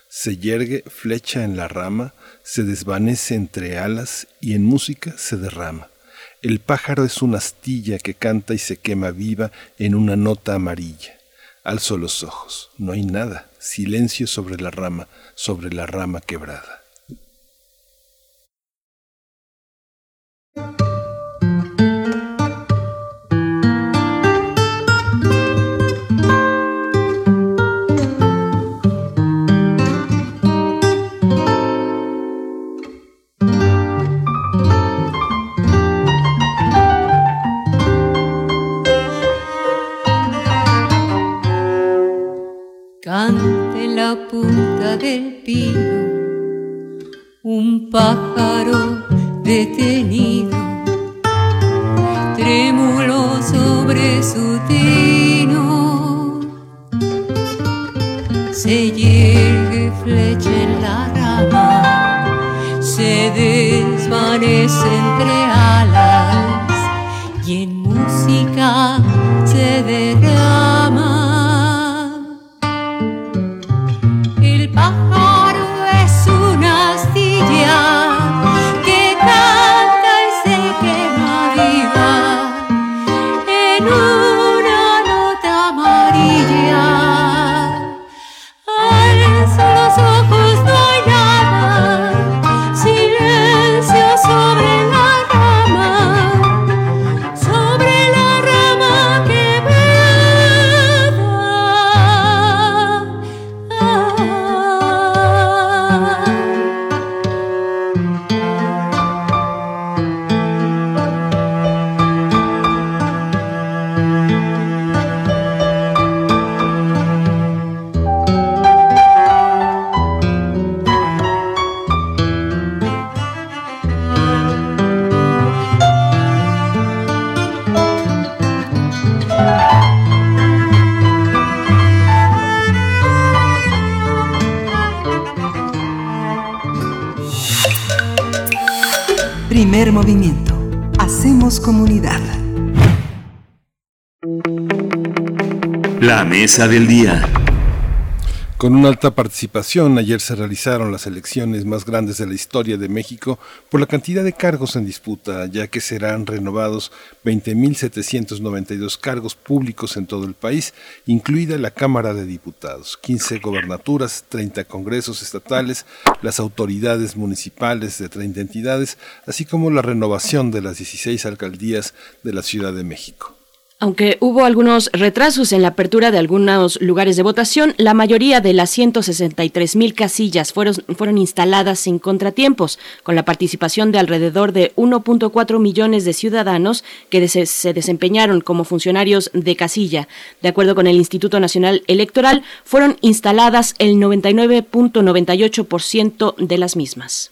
Se yergue flecha en la rama, se desvanece entre alas y en música se derrama. El pájaro es una astilla que canta y se quema viva en una nota amarilla. Alzo los ojos, no hay nada, silencio sobre la rama, sobre la rama quebrada. Cante la punta del pino un pájaro detenido, trémulo sobre su tino, se yergue flecha en la rama, se desvanece entre alas y en música se derrama. Del día. Con una alta participación, ayer se realizaron las elecciones más grandes de la historia de México por la cantidad de cargos en disputa, ya que serán renovados 20.792 cargos públicos en todo el país, incluida la Cámara de Diputados, 15 gobernaturas, 30 congresos estatales, las autoridades municipales de 30 entidades, así como la renovación de las 16 alcaldías de la Ciudad de México. Aunque hubo algunos retrasos en la apertura de algunos lugares de votación, la mayoría de las 163 mil casillas fueron, fueron instaladas sin contratiempos, con la participación de alrededor de 1.4 millones de ciudadanos que se, se desempeñaron como funcionarios de casilla. De acuerdo con el Instituto Nacional Electoral, fueron instaladas el 99.98% de las mismas.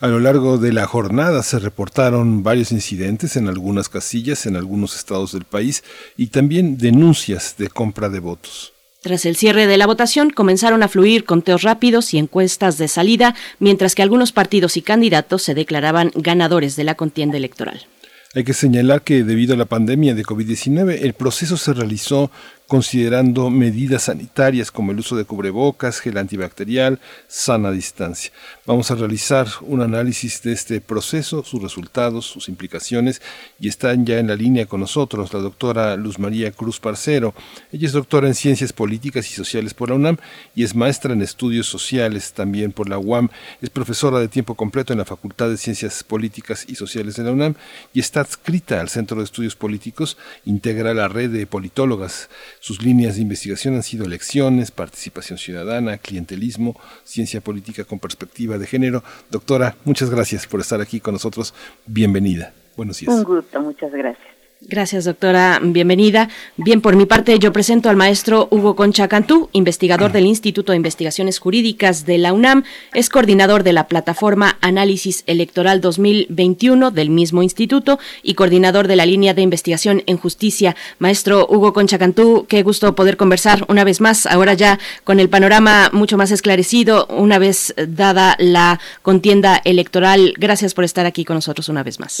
A lo largo de la jornada se reportaron varios incidentes en algunas casillas en algunos estados del país y también denuncias de compra de votos. Tras el cierre de la votación, comenzaron a fluir conteos rápidos y encuestas de salida, mientras que algunos partidos y candidatos se declaraban ganadores de la contienda electoral. Hay que señalar que debido a la pandemia de COVID-19, el proceso se realizó considerando medidas sanitarias como el uso de cubrebocas, gel antibacterial, sana distancia. Vamos a realizar un análisis de este proceso, sus resultados, sus implicaciones y están ya en la línea con nosotros la doctora Luz María Cruz Parcero. Ella es doctora en Ciencias Políticas y Sociales por la UNAM y es maestra en Estudios Sociales también por la UAM. Es profesora de tiempo completo en la Facultad de Ciencias Políticas y Sociales de la UNAM y está adscrita al Centro de Estudios Políticos, integra la red de politólogas sus líneas de investigación han sido elecciones, participación ciudadana, clientelismo, ciencia política con perspectiva de género. Doctora, muchas gracias por estar aquí con nosotros. Bienvenida. Buenos días. Un gusto, muchas gracias. Gracias, doctora. Bienvenida. Bien, por mi parte, yo presento al maestro Hugo Concha Cantú, investigador del Instituto de Investigaciones Jurídicas de la UNAM, es coordinador de la plataforma Análisis Electoral 2021 del mismo instituto y coordinador de la línea de investigación en justicia. Maestro Hugo Concha Cantú, qué gusto poder conversar una vez más, ahora ya con el panorama mucho más esclarecido, una vez dada la contienda electoral. Gracias por estar aquí con nosotros una vez más.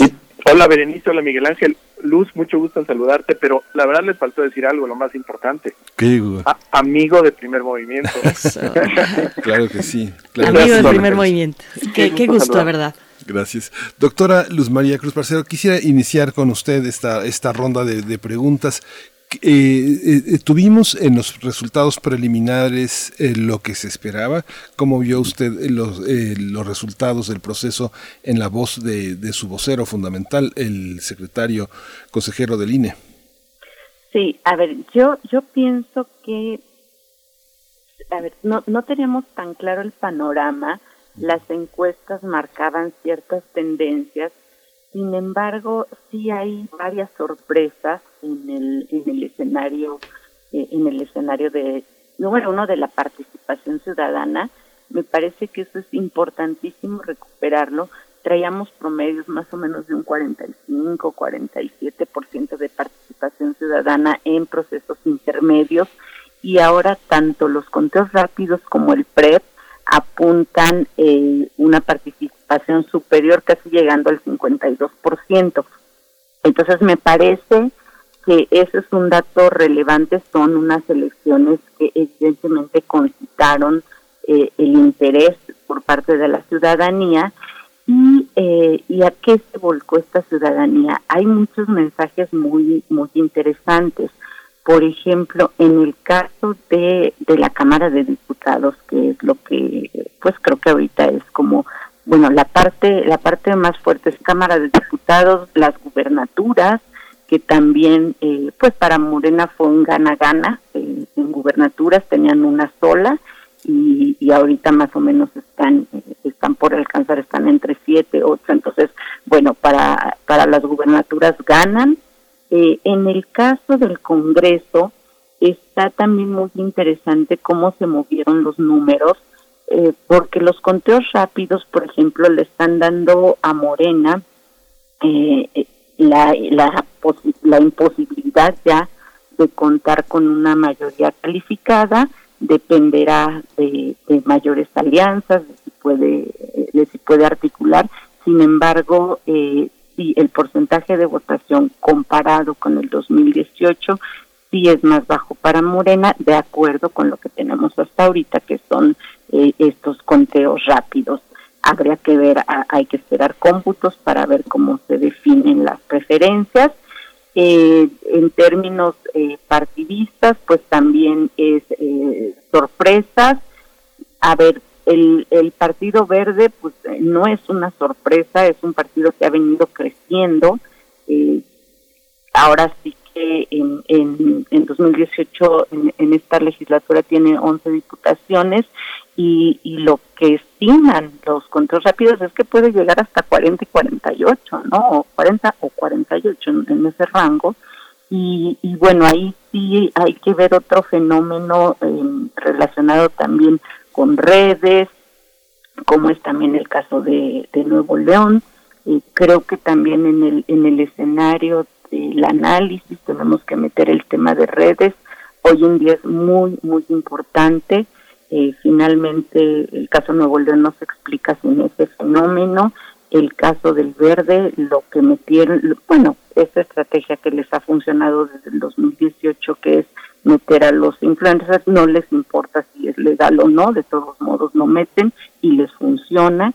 Hola Berenice, hola Miguel Ángel. Luz, mucho gusto en saludarte, pero la verdad les faltó decir algo, lo más importante. ¿Qué? A- amigo de primer movimiento. [LAUGHS] [LAUGHS] Claro que sí. claro Amigo del sí. primer movimiento. Qué, qué gusto, de verdad. Gracias. Doctora Luz María Cruz Parcero, quisiera iniciar con usted esta, esta ronda de, de preguntas. Eh, eh, tuvimos en los resultados preliminares eh, lo que se esperaba. ¿Cómo vio usted los, eh, los resultados del proceso en la voz de, de su vocero fundamental, el secretario consejero del INE? Sí, a ver, yo yo pienso que, a ver, no, no teníamos tan claro el panorama, las encuestas marcaban ciertas tendencias, sin embargo, sí hay varias sorpresas en el, en el escenario, eh, en el escenario de, número uno, de la participación ciudadana. Me parece que eso es importantísimo recuperarlo. Traíamos promedios más o menos de un 45, 47% de participación ciudadana en procesos intermedios y ahora tanto los conteos rápidos como el PREP apuntan eh, una participación superior, casi llegando al 52%. Entonces me parece que ese es un dato relevante, son unas elecciones que evidentemente concitaron eh, el interés por parte de la ciudadanía y, eh, y a qué se volcó esta ciudadanía. Hay muchos mensajes muy, muy interesantes. Por ejemplo, en el caso de, de la Cámara de Diputados, que es lo que, pues creo que ahorita es como, bueno, la parte, la parte más fuerte es Cámara de Diputados, las gubernaturas, que también, eh, pues para Morena fue un gana-gana, eh, en gubernaturas tenían una sola y, y ahorita más o menos están, eh, están por alcanzar, están entre siete, ocho, entonces, bueno, para, para las gubernaturas ganan, eh, en el caso del Congreso, está también muy interesante cómo se movieron los números, eh, porque los conteos rápidos, por ejemplo, le están dando a Morena eh, la, la, la imposibilidad ya de contar con una mayoría calificada, dependerá de, de mayores alianzas, de si puede, de si puede articular. Sin embargo, eh, sí, el porcentaje de votación comparado con el 2018 sí es más bajo para Morena, de acuerdo con lo que tenemos hasta ahorita, que son eh, estos conteos rápidos. Habría que ver, hay que esperar cómputos para ver cómo se definen las preferencias. Eh, en términos eh, partidistas, pues también es eh, sorpresas. A ver, el, el Partido Verde, pues eh, no es una sorpresa, es un partido que ha venido creciendo. Eh, ahora sí que en, en, en 2018, en, en esta legislatura, tiene 11 diputaciones y, y lo que estiman los controles rápidos es que puede llegar hasta 40 y 48, ¿no? O 40 o 48 en, en ese rango. Y, y bueno, ahí sí hay que ver otro fenómeno eh, relacionado también con redes, como es también el caso de, Nuevo León. Eh, creo que también en el, en el escenario del análisis tenemos que meter el tema de redes. Hoy en día es muy, muy importante. Eh, finalmente, el caso Nuevo León no se explica sin ese fenómeno. El caso del verde, lo que metieron, bueno, esta estrategia que les ha funcionado desde el 2018, que es meter a los influencers, no les importa si es legal o no, de todos modos lo meten y les funciona.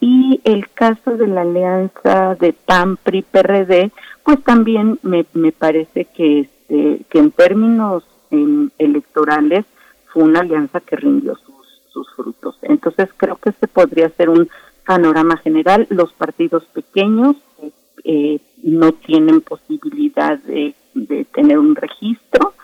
Y el caso de la alianza de PAN, PRI, PRD, pues también me, me parece que, este, que en términos em, electorales fue una alianza que rindió sus, sus frutos. Entonces creo que este podría ser un panorama general. Los partidos pequeños eh, eh, no tienen posibilidad de, de tener un registro.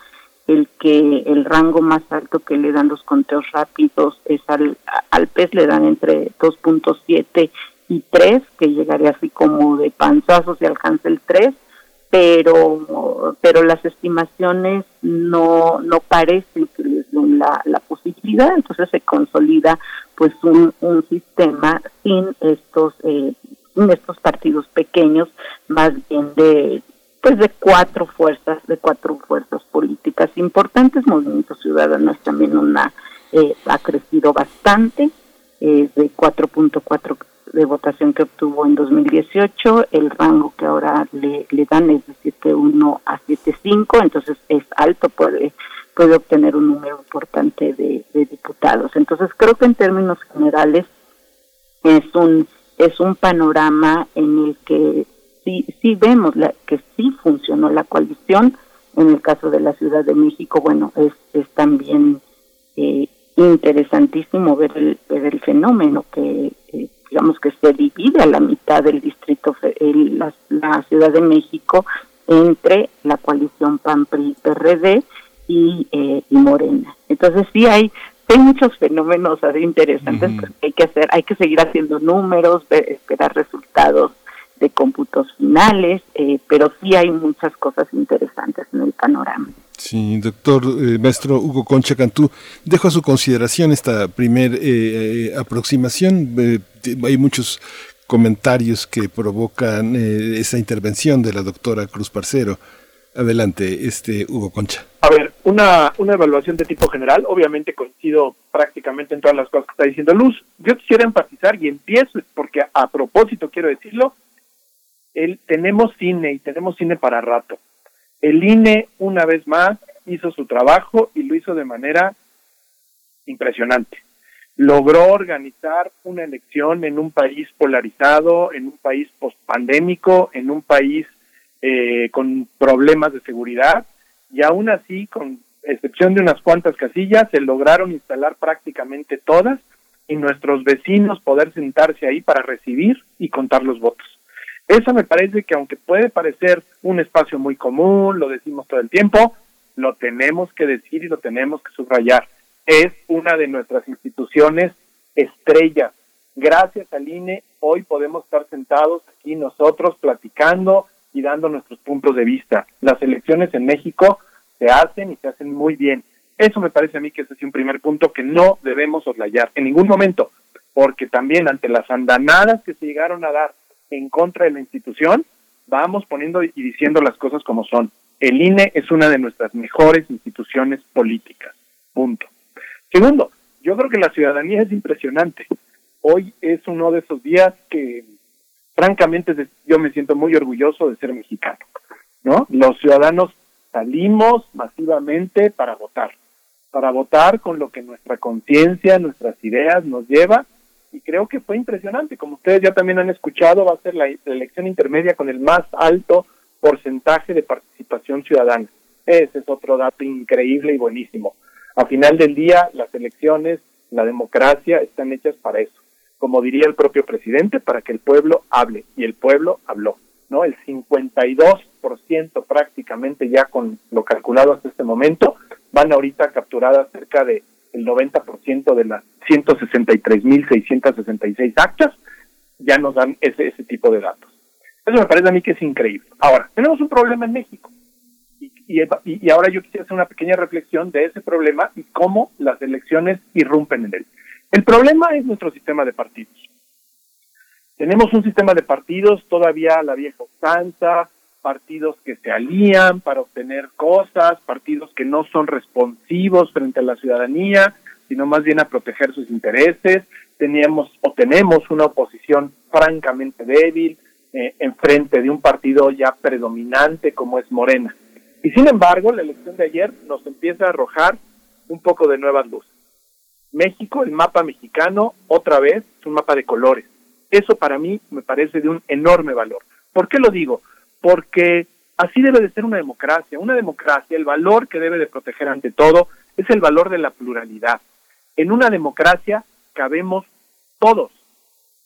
El que el rango más alto que le dan los conteos rápidos es al, al PES, le dan entre 2.7 y 3, que llegaría así como de panzazos y alcanza el 3 pero pero las estimaciones no no parecen que les den la, la posibilidad. Entonces se consolida pues un, un sistema sin estos eh, sin estos partidos pequeños más bien de pues de cuatro fuerzas de cuatro fuerzas políticas importantes movimiento ciudadano es también una eh, ha crecido bastante eh, de 4.4 de votación que obtuvo en 2018, el rango que ahora le, le dan es de 7.1 a 7.5, entonces es alto, puede, puede obtener un número importante de, de diputados. Entonces creo que en términos generales es un es un panorama en el que sí sí vemos la, que sí funcionó la coalición. En el caso de la Ciudad de México, bueno, es, es también eh, interesantísimo ver el, ver el fenómeno que eh, digamos que se divide a la mitad del distrito el- la, la Ciudad de México entre la coalición PAN PRI PRD y, eh, y Morena entonces sí hay hay muchos fenómenos interesantes pues, que hay que hacer hay que seguir haciendo números ver- esperar resultados de cómputos finales eh, pero sí hay muchas cosas interesantes en el panorama Sí, doctor eh, maestro Hugo Concha Cantú, dejo a su consideración esta primer eh, eh, aproximación. Eh, hay muchos comentarios que provocan eh, esa intervención de la doctora Cruz Parcero. Adelante, este Hugo Concha. A ver, una, una evaluación de tipo general, obviamente coincido prácticamente en todas las cosas que está diciendo Luz. Yo quisiera enfatizar y empiezo, porque a propósito quiero decirlo, el, tenemos cine y tenemos cine para rato. El INE, una vez más, hizo su trabajo y lo hizo de manera impresionante. Logró organizar una elección en un país polarizado, en un país pospandémico, en un país eh, con problemas de seguridad, y aún así, con excepción de unas cuantas casillas, se lograron instalar prácticamente todas y nuestros vecinos poder sentarse ahí para recibir y contar los votos. Eso me parece que aunque puede parecer un espacio muy común, lo decimos todo el tiempo, lo tenemos que decir y lo tenemos que subrayar. Es una de nuestras instituciones estrellas. Gracias al INE, hoy podemos estar sentados aquí nosotros platicando y dando nuestros puntos de vista. Las elecciones en México se hacen y se hacen muy bien. Eso me parece a mí que ese es un primer punto que no debemos soslayar en ningún momento, porque también ante las andanadas que se llegaron a dar en contra de la institución, vamos poniendo y diciendo las cosas como son. El INE es una de nuestras mejores instituciones políticas. Punto. Segundo, yo creo que la ciudadanía es impresionante. Hoy es uno de esos días que francamente yo me siento muy orgulloso de ser mexicano, ¿no? Los ciudadanos salimos masivamente para votar, para votar con lo que nuestra conciencia, nuestras ideas nos lleva y creo que fue impresionante, como ustedes ya también han escuchado, va a ser la, elección intermedia con el más alto porcentaje de participación ciudadana. Ese es otro dato increíble y buenísimo. A final del día, las elecciones, la democracia están hechas para eso. Como diría el propio presidente, para que el pueblo hable. Y el pueblo habló. ¿no? El 52% prácticamente ya con lo calculado hasta este momento, van ahorita capturadas cerca de el 90% de las 163.666 actas, ya nos dan ese, ese tipo de datos. Eso me parece a mí que es increíble. Ahora, tenemos un problema en México. Y, ahora yo quisiera hacer una pequeña reflexión de ese problema y cómo las elecciones irrumpen en él. El problema es nuestro sistema de partidos. Tenemos un sistema de partidos todavía la vieja usanza, partidos que se alían para obtener cosas, partidos que no son responsivos frente a la ciudadanía, sino más bien a proteger sus intereses. Teníamos o tenemos una oposición francamente débil eh, en frente de un partido ya predominante como es Morena. Y sin embargo, la elección de ayer nos empieza a arrojar un poco de nuevas luces. México, el mapa mexicano, otra vez, es un mapa de colores. Eso para mí me parece de un enorme valor. ¿Por qué lo digo? Porque así debe de ser una democracia. Una democracia, el valor que debe de proteger ante todo es el valor de la pluralidad. En una democracia cabemos todos,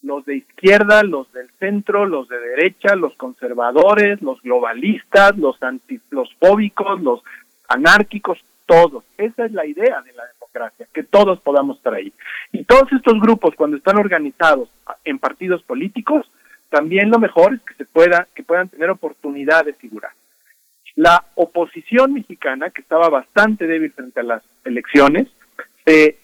los de izquierda, los del centro, los de derecha, los conservadores, los globalistas, los anti, los fóbicos, los anárquicos, todos. Esa es la idea de la democracia, que todos podamos estar ahí. Y todos estos grupos, cuando están organizados en partidos políticos, también lo mejor es que se pueda, que puedan tener oportunidad de figurar. La oposición mexicana, que estaba bastante débil frente a las elecciones, se,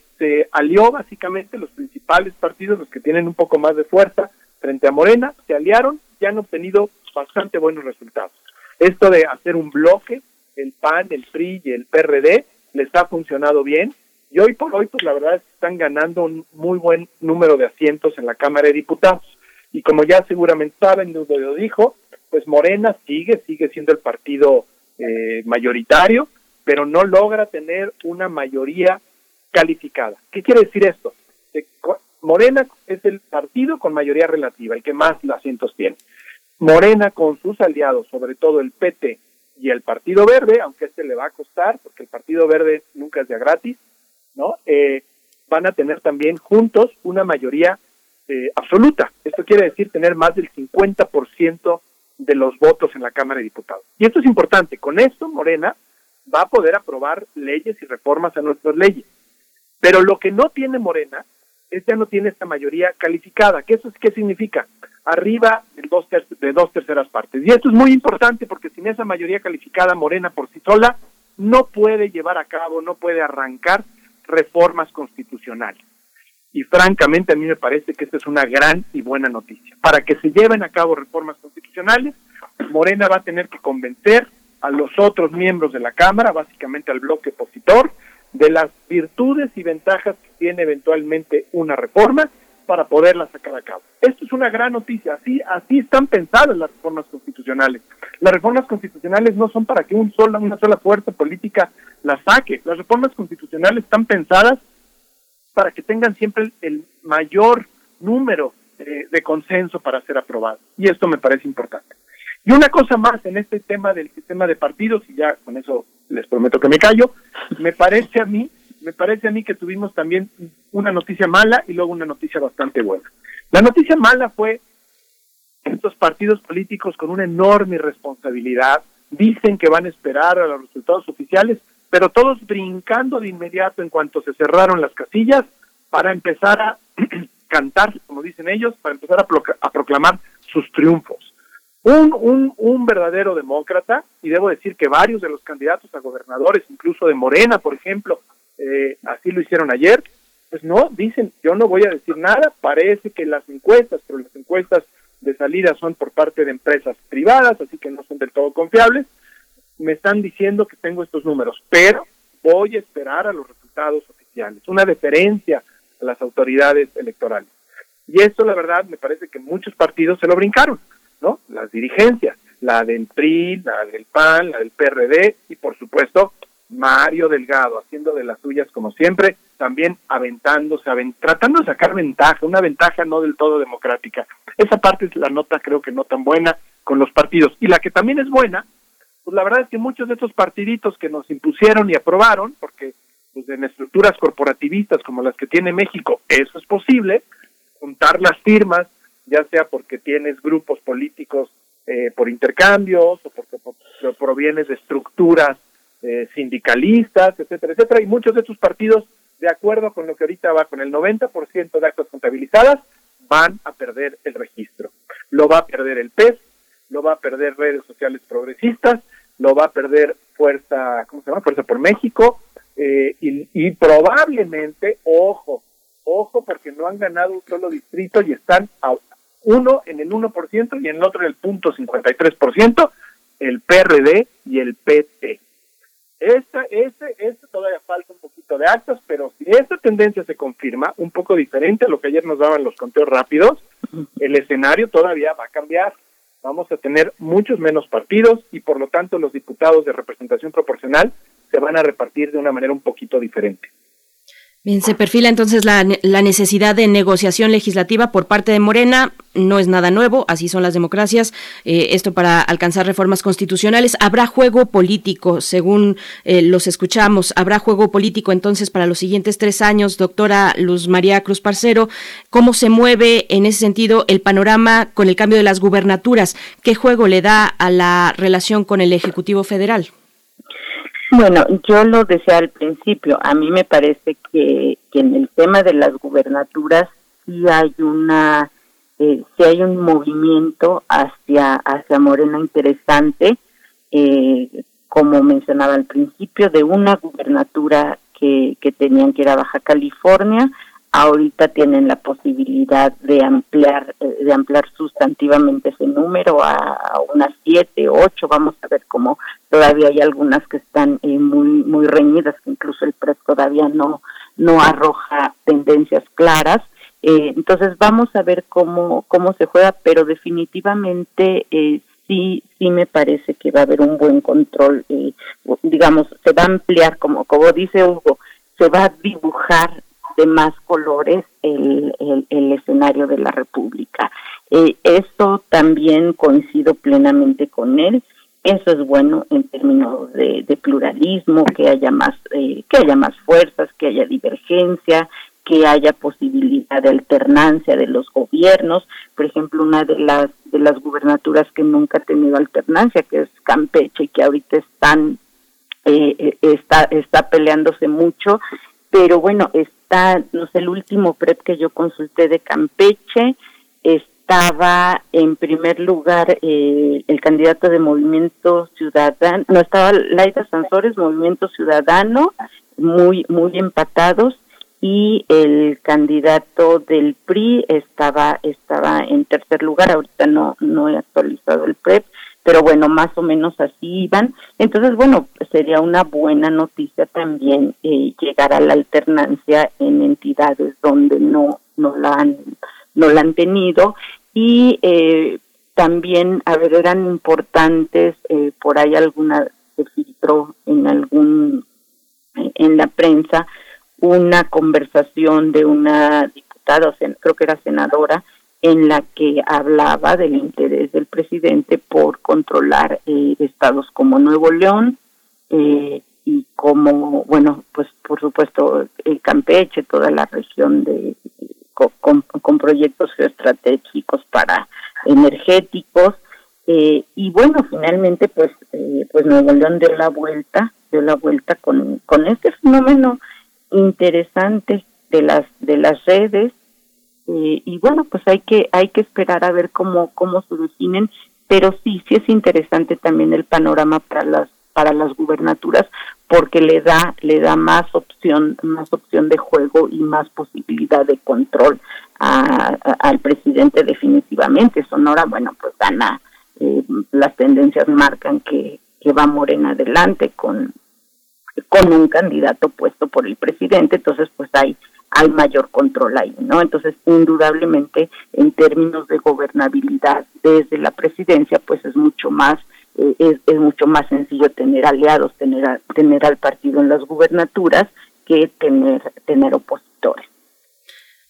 alió básicamente los principales partidos, los que tienen un poco más de fuerza, frente a Morena, se aliaron y han obtenido bastante buenos resultados. Esto de hacer un bloque, el PAN, el PRI y el PRD, les ha funcionado bien y hoy por hoy, pues la verdad es que están ganando un muy buen número de asientos en la Cámara de Diputados. Y como ya seguramente saben, lo dijo, pues Morena sigue, sigue siendo el partido eh, mayoritario, pero no logra tener una mayoría calificada. ¿Qué quiere decir esto? Morena es el partido con mayoría relativa, el que más asientos tiene. Morena con sus aliados, sobre todo el PT y el Partido Verde, aunque este le va a costar, porque el Partido Verde nunca es de gratis, ¿no? Eh, van a tener también juntos una mayoría eh, absoluta. Esto quiere decir tener más del 50% de los votos en la Cámara de Diputados. Y esto es importante. Con esto, Morena va a poder aprobar leyes y reformas a nuestras leyes. Pero lo que no tiene Morena es ya no tiene esta mayoría calificada. ¿Qué eso qué significa? Arriba de dos, de dos terceras partes. Y esto es muy importante porque sin esa mayoría calificada, Morena por sí sola no puede llevar a cabo, no puede arrancar reformas constitucionales. Y francamente a mí me parece que esta es una gran y buena noticia. Para que se lleven a cabo reformas constitucionales, Morena va a tener que convencer a los otros miembros de la Cámara, básicamente al bloque opositor, de las virtudes y ventajas que tiene eventualmente una reforma para poderla sacar a cabo. Esto es una gran noticia, así, así están pensadas las reformas constitucionales. Las reformas constitucionales no son para que un sola, una sola fuerza política las saque. Las reformas constitucionales están pensadas para que tengan siempre el, mayor número de, de consenso para ser aprobadas. Y esto me parece importante. Y una cosa más en este tema del sistema de partidos, y ya con eso les prometo que me callo, me parece a mí, me parece a mí que tuvimos también una noticia mala y luego una noticia bastante buena. La noticia mala fue estos partidos políticos con una enorme responsabilidad dicen que van a esperar a los resultados oficiales, pero todos brincando de inmediato en cuanto se cerraron las casillas para empezar a [CLEARS THROAT] cantar, como dicen ellos, para empezar a, a proclamar sus triunfos. Un, un, un verdadero demócrata, y debo decir que varios de los candidatos a gobernadores, incluso de Morena, por ejemplo, eh, así lo hicieron ayer, pues no, dicen, yo no voy a decir nada, parece que las encuestas, pero las encuestas de salida son por parte de empresas privadas, así que no son del todo confiables, me están diciendo que tengo estos números, pero voy a esperar a los resultados oficiales, una deferencia a las autoridades electorales. Y esto, la verdad, me parece que muchos partidos se lo brincaron, ¿no? Las dirigencias, la del PRI, la del PAN, la del PRD y, por supuesto, Mario Delgado, haciendo de las suyas como siempre, también aventándose, avent tratando de sacar ventaja, una ventaja no del todo democrática. Esa parte es la nota creo que no tan buena con los partidos. Y la que también es buena, pues la verdad es que muchos de estos partiditos que nos impusieron y aprobaron, porque pues en estructuras corporativistas como las que tiene México, eso es posible, juntar las firmas, ya sea porque tienes grupos políticos eh, por intercambios o porque provienes de estructuras eh, sindicalistas, etcétera, etcétera, y muchos de estos partidos, de acuerdo con lo que ahorita va con el 90% de actas contabilizadas, van a perder el registro. Lo va a perder el PES, lo va a perder redes sociales progresistas, lo va a perder Fuerza, ¿cómo se llama? Fuerza por México, eh, y, y probablemente, ojo, ojo, porque no han ganado un solo distrito y están a uno en el 1% y en el otro en el punto 53%, el PRD y el PT. Esta, ese, este todavía falta un poquito de actas, pero si esta tendencia se confirma, un poco diferente a lo que ayer nos daban los conteos rápidos, el escenario todavía va a cambiar. Vamos a tener muchos menos partidos y por lo tanto los diputados de representación proporcional se van a repartir de una manera un poquito diferente. Bien, se perfila entonces la, la, necesidad de negociación legislativa por parte de Morena. No es nada nuevo, así son las democracias. Eh, esto para alcanzar reformas constitucionales. Habrá juego político, según eh, los escuchamos. Habrá juego político entonces para los siguientes tres años. Doctora Luz María Cruz Parcero, ¿cómo se mueve en ese sentido el panorama con el cambio de las gubernaturas? ¿Qué juego le da a la relación con el Ejecutivo Federal? Bueno, yo lo decía al principio, a mí me parece que, en el tema de las gubernaturas sí hay una eh, sí hay un movimiento hacia hacia Morena interesante, eh, como mencionaba al principio, de una gubernatura que, que tenían que ir a Baja California, ahorita tienen la posibilidad de ampliar eh, de ampliar sustantivamente ese número a, unas siete ocho. Vamos a ver cómo todavía hay algunas que están eh, muy muy reñidas que incluso el PRES todavía no no arroja tendencias claras. Eh, entonces vamos a ver cómo cómo se juega pero definitivamente sí sí me parece que va a haber un buen control digamos se va a ampliar como como dice Hugo se va a dibujar de más colores el, el, escenario de la República. Eh, esto también coincido plenamente con él. Eso es bueno en términos de, pluralismo, que haya más, eh, que haya más fuerzas, que haya divergencia, que haya posibilidad de alternancia de los gobiernos. Por ejemplo, una de las de las gubernaturas que nunca ha tenido alternancia, que es Campeche, que ahorita están eh, eh está está peleándose mucho, pero bueno, es está, no sé, el último PREP que yo consulté de Campeche, estaba en primer lugar eh, el candidato de Movimiento Ciudadano, no, estaba Laida Sansores, Movimiento Ciudadano, muy, muy empatados, y el candidato del PRI estaba, estaba en tercer lugar, ahorita no, no he actualizado el PREP, pero bueno, más o menos así iban. Entonces, bueno, sería una buena noticia también eh, llegar a la alternancia en entidades donde no, no, la, han, no la han tenido y eh, también, a ver, eran importantes, eh, por ahí alguna se filtró en algún, en la prensa, una conversación de una diputada, o sea, creo que era senadora, en la que hablaba del interés presidente por controlar eh, estados como Nuevo León eh, y como, bueno, pues por supuesto el Campeche, toda la región de con, con proyectos geoestratégicos para energéticos eh, y bueno, finalmente pues pues Nuevo León dio la vuelta, dio la vuelta con con este fenómeno interesante de las de las redes eh, y bueno, pues hay que hay que esperar a ver cómo cómo se definen, pero sí sí es interesante también el panorama para las para las gubernaturas porque le da le da más opción más opción de juego y más posibilidad de control al presidente definitivamente. Sonora bueno pues gana eh, las tendencias marcan que que va Morena adelante con con un candidato puesto por el presidente entonces pues hay hay mayor control ahí, ¿no? Entonces, indudablemente, en términos de gobernabilidad desde la presidencia, pues es mucho más eh, es, es mucho más sencillo tener aliados, tener tener al partido en las gubernaturas que tener tener opositores.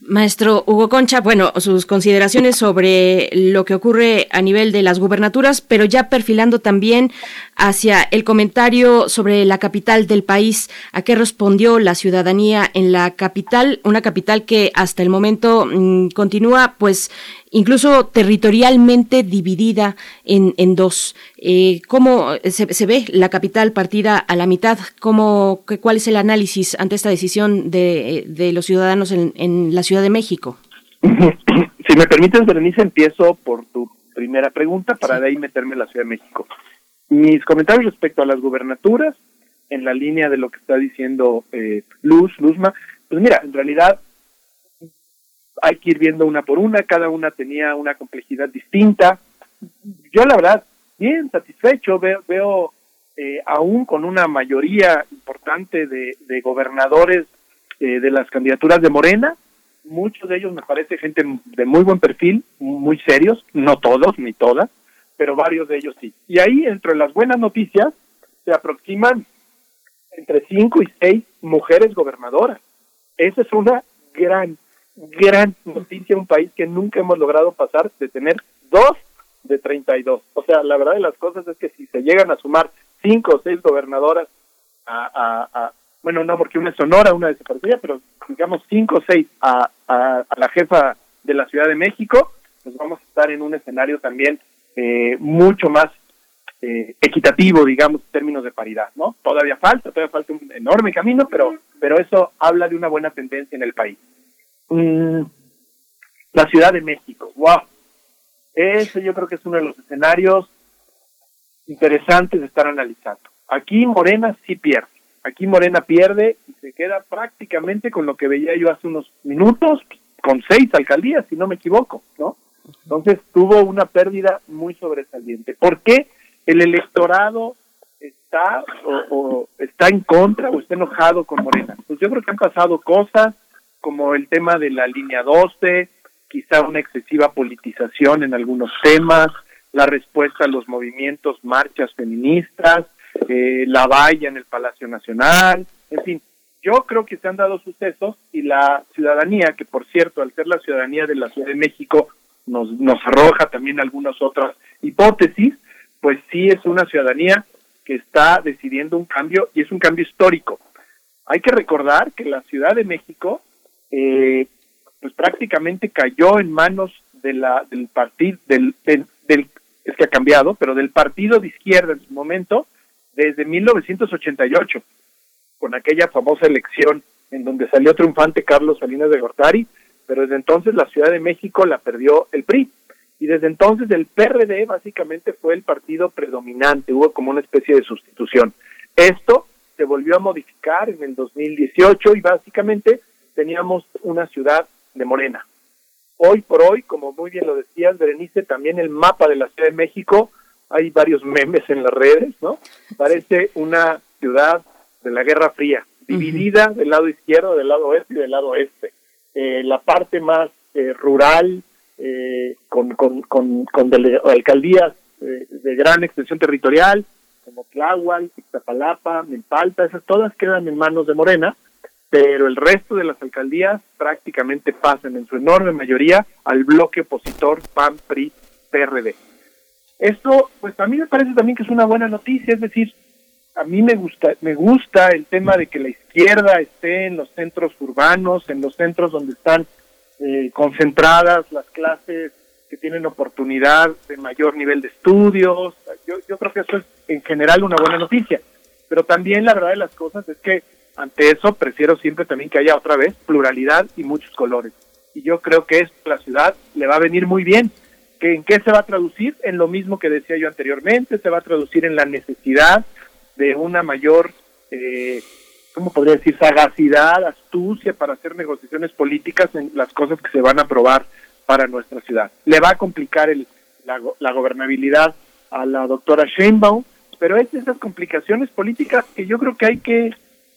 Maestro Hugo Concha, bueno, sus consideraciones sobre lo que ocurre a nivel de las gubernaturas, pero ya perfilando también hacia el comentario sobre la capital del país, a qué respondió la ciudadanía en la capital, una capital que hasta el momento mm, continúa pues incluso territorialmente dividida en, en dos. Eh, ¿Cómo se, se ve la capital partida a la mitad? ¿Cómo, qué- ¿Cuál es el análisis ante esta decisión de, de los ciudadanos en, en la Ciudad de México? Si me permites, Berenice, empiezo por tu primera pregunta para de ahí meterme en la Ciudad de México. Mis comentarios respecto a las gubernaturas, en la línea de lo que está diciendo eh, Luz, Luzma, pues mira, en realidad hay que ir viendo una por una, cada una tenía una complejidad distinta. Yo la verdad, bien satisfecho, veo, veo eh, aún con una mayoría importante de, gobernadores eh, de las candidaturas de Morena, muchos de ellos me parece gente de muy buen perfil, muy serios, no todos ni todas, pero varios de ellos sí. Y ahí, entre las buenas noticias, se aproximan entre cinco y seis mujeres gobernadoras. Esa es una gran, gran noticia un país que nunca hemos logrado pasar de tener dos de 32. O sea, la verdad de las cosas es que si se llegan a sumar cinco o seis gobernadoras a- bueno, no, porque una es Sonora, una desaparecida, pero digamos cinco o seis a, a, a la jefa de la Ciudad de México, pues vamos a estar en un escenario también eh, mucho más eh, equitativo, digamos, en términos de paridad, ¿no? Todavía falta, todavía falta un enorme camino, pero, pero eso habla de una buena tendencia en el país. Mm, la Ciudad de México, wow. Ese yo creo que es uno de los escenarios interesantes de estar analizando. Aquí Morena sí pierde. Aquí Morena pierde y se queda prácticamente con lo que veía yo hace unos minutos, con seis alcaldías, si no me equivoco, ¿no? Entonces tuvo una pérdida muy sobresaliente. ¿Por qué el electorado está o, o está en contra o está enojado con Morena? Pues yo creo que han pasado cosas como el tema de la línea 12, quizá una excesiva politización en algunos temas, la respuesta a los movimientos, marchas feministas, eh, la valla en el Palacio Nacional, en fin, yo creo que se han dado sucesos y la ciudadanía, que por cierto, al ser la ciudadanía de la Ciudad de México, nos, nos arroja también algunas otras hipótesis, pues sí es una ciudadanía que está decidiendo un cambio y es un cambio histórico. Hay que recordar que la Ciudad de México, eh, pues prácticamente cayó en manos de la, del partido, del, del, es que ha cambiado, pero del partido de izquierda en su momento, desde 1988, con aquella famosa elección en donde salió triunfante Carlos Salinas de Gortari, pero desde entonces la Ciudad de México la perdió el PRI. Y desde entonces el PRD básicamente fue el partido predominante, hubo como una especie de sustitución. Esto se volvió a modificar en el 2018 y básicamente teníamos una ciudad de Morena. Hoy por hoy, como muy bien lo decías, Berenice, también el mapa de la Ciudad de México, hay varios memes en las redes, ¿no? Parece una ciudad de la Guerra Fría, dividida del lado izquierdo, del lado oeste y del lado oeste. Eh, la parte más eh, rural, eh, con, con, con, con alcaldías eh, de gran extensión territorial, como Tláhuac, Iztapalapa, Milpalta, esas todas quedan en manos de Morena, pero el resto de las alcaldías prácticamente pasan en su enorme mayoría al bloque opositor PAN, PRI, PRD. Esto, pues a mí me parece también que es una buena noticia, es decir, a mí me gusta, me gusta el tema de que la izquierda esté en los centros urbanos, en los centros donde están eh, concentradas las clases que tienen oportunidad de mayor nivel de estudios. Yo, yo creo que eso es en general una buena noticia. Pero también la verdad de las cosas es que ante eso prefiero siempre también que haya otra vez pluralidad y muchos colores. Y yo creo que esto a la ciudad le va a venir muy bien. ¿Que ¿En qué se va a traducir? En lo mismo que decía yo anteriormente, se va a traducir en la necesidad de una mayor, eh, ¿cómo podría decir?, sagacidad, astucia para hacer negociaciones políticas en las cosas que se van a aprobar para nuestra ciudad. Le va a complicar el, la, la gobernabilidad a la doctora Sheinbaum, pero es de esas complicaciones políticas que yo creo que hay que,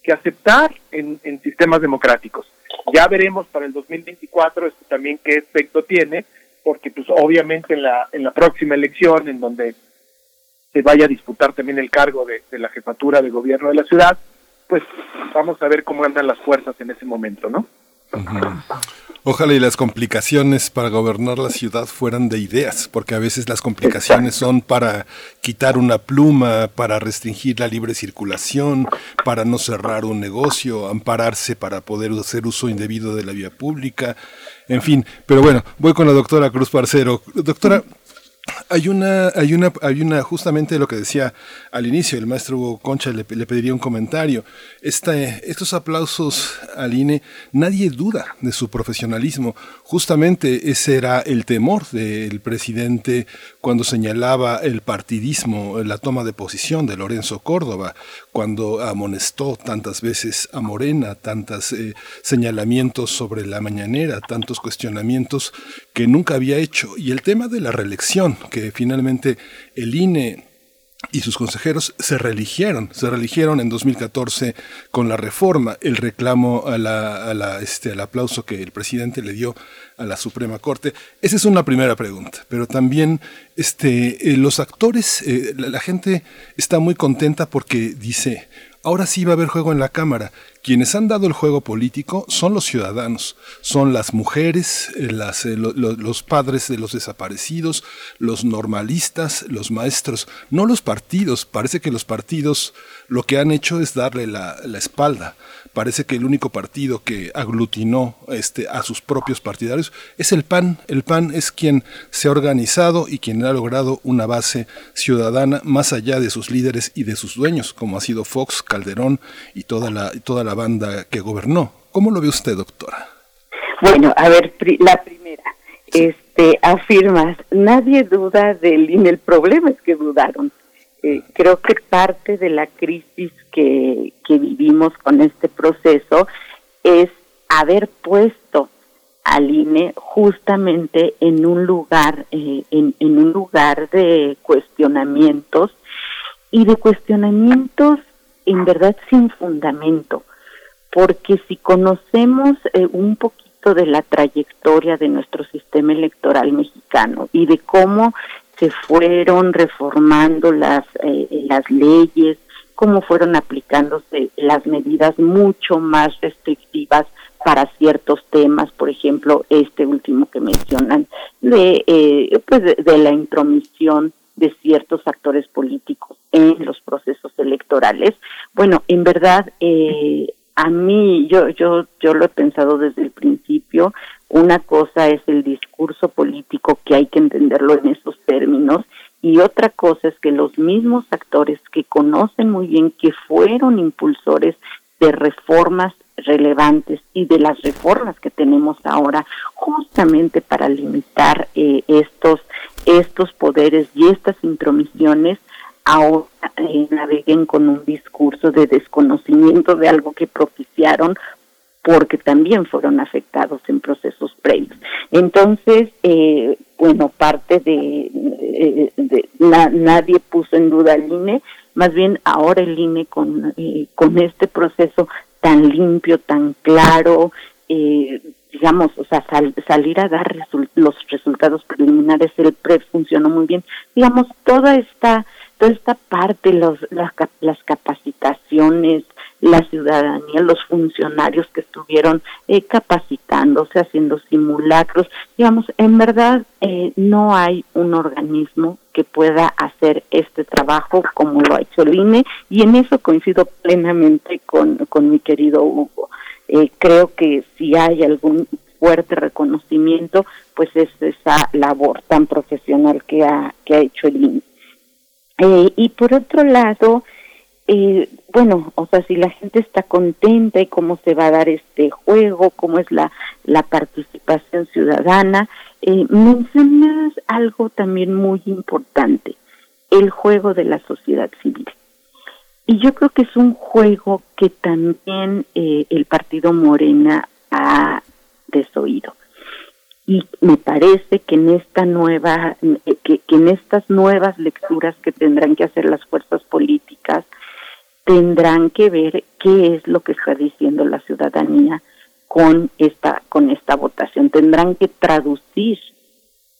que aceptar en, sistemas democráticos. Ya veremos para el 2024 esto también qué efecto tiene, porque pues obviamente en la, en la próxima elección, en donde se vaya a disputar también el cargo de, de la jefatura de gobierno de la ciudad, pues vamos a ver cómo andan las fuerzas en ese momento, ¿no? Ojalá y las complicaciones para gobernar la ciudad fueran de ideas, porque a veces las complicaciones son para quitar una pluma, para restringir la libre circulación, para no cerrar un negocio, ampararse para poder hacer uso indebido de la vía pública, en fin. Pero bueno, voy con la doctora Cruz Parcero. Doctora, hay una, hay una, hay una, justamente lo que decía al inicio, el maestro Hugo Concha le, pediría un comentario. Estos aplausos al INE, nadie duda de su profesionalismo. Justamente ese era el temor del presidente cuando señalaba el partidismo, la toma de posición de Lorenzo Córdoba, cuando amonestó tantas veces a Morena, tantos eh, señalamientos sobre la mañanera, tantos cuestionamientos que nunca había hecho. Y el tema de la reelección, que finalmente el INE y sus consejeros se religieron, se religieron en 2014 con la reforma, el reclamo este, al aplauso que el presidente le dio a la Suprema Corte. Esa es una primera pregunta, pero también este, eh, los actores, eh, la gente está muy contenta porque dice, ahora sí va a haber juego en la Cámara. Quienes han dado el juego político son los ciudadanos, son las mujeres, eh, eh, lo- lo- los padres de los desaparecidos, los normalistas, los maestros, no los partidos. Parece que los partidos lo que han hecho es darle la, espalda. Parece que el único partido que aglutinó este, a sus propios partidarios es el PAN. El PAN es quien se ha organizado y quien ha logrado una base ciudadana más allá de sus líderes y de sus dueños, como ha sido Fox, Calderón y toda la, toda la banda que gobernó. ¿Cómo lo ve usted, doctora? Bueno, a ver, pri- la primera, este, afirmas, nadie duda del INE, el problema es que dudaron. Eh, creo que parte de la crisis que, que vivimos con este proceso es haber puesto al INE justamente en un lugar, eh, en, en un lugar de cuestionamientos y de cuestionamientos en verdad sin fundamento porque si conocemos eh, un poquito de la trayectoria de nuestro sistema electoral mexicano y de cómo se fueron reformando las, eh, las leyes, cómo fueron aplicándose las medidas mucho más restrictivas para ciertos temas, por ejemplo, este último que mencionan, de, eh, pues de, la intromisión de ciertos actores políticos en los procesos electorales. Bueno, en verdad, eh, a mí, yo, yo, yo lo he pensado desde el principio, una cosa es el discurso político que hay que entenderlo en esos términos y otra cosa es que los mismos actores que conocen muy bien que fueron impulsores de reformas relevantes y de las reformas que tenemos ahora justamente para limitar eh, estos estos poderes y estas intromisiones ahora eh, naveguen con un discurso de desconocimiento de algo que propiciaron porque también fueron afectados en procesos previos. Entonces, eh, bueno, parte de, eh, de- na- nadie puso en duda al INE, más bien ahora el INE con, eh, con este proceso tan limpio, tan claro, eh, digamos, o sea, sal- salir a dar los resultados preliminares, el PRE funcionó muy bien. Digamos, toda esta, toda esta parte, los, las, las capacitaciones, la ciudadanía, los funcionarios que estuvieron eh, capacitándose, haciendo simulacros, digamos, en verdad eh, no hay un organismo que pueda hacer este trabajo como lo ha hecho el INE y en eso coincido plenamente con, con mi querido Hugo. Eh, creo que si hay algún fuerte reconocimiento, pues es esa labor tan profesional que ha, que ha hecho el INE. Eh, y por otro lado, eh, bueno, o sea, si la gente está contenta y cómo se va a dar este juego, cómo es la, la participación ciudadana, eh, mencionas algo también muy importante, el juego de la sociedad civil. Y yo creo que es un juego que también eh, el partido Morena ha desoído. Y me parece que en esta nueva, eh, que, que en estas nuevas lecturas que tendrán que hacer las fuerzas políticas, tendrán que ver qué es lo que está diciendo la ciudadanía con esta con esta votación. Tendrán que traducir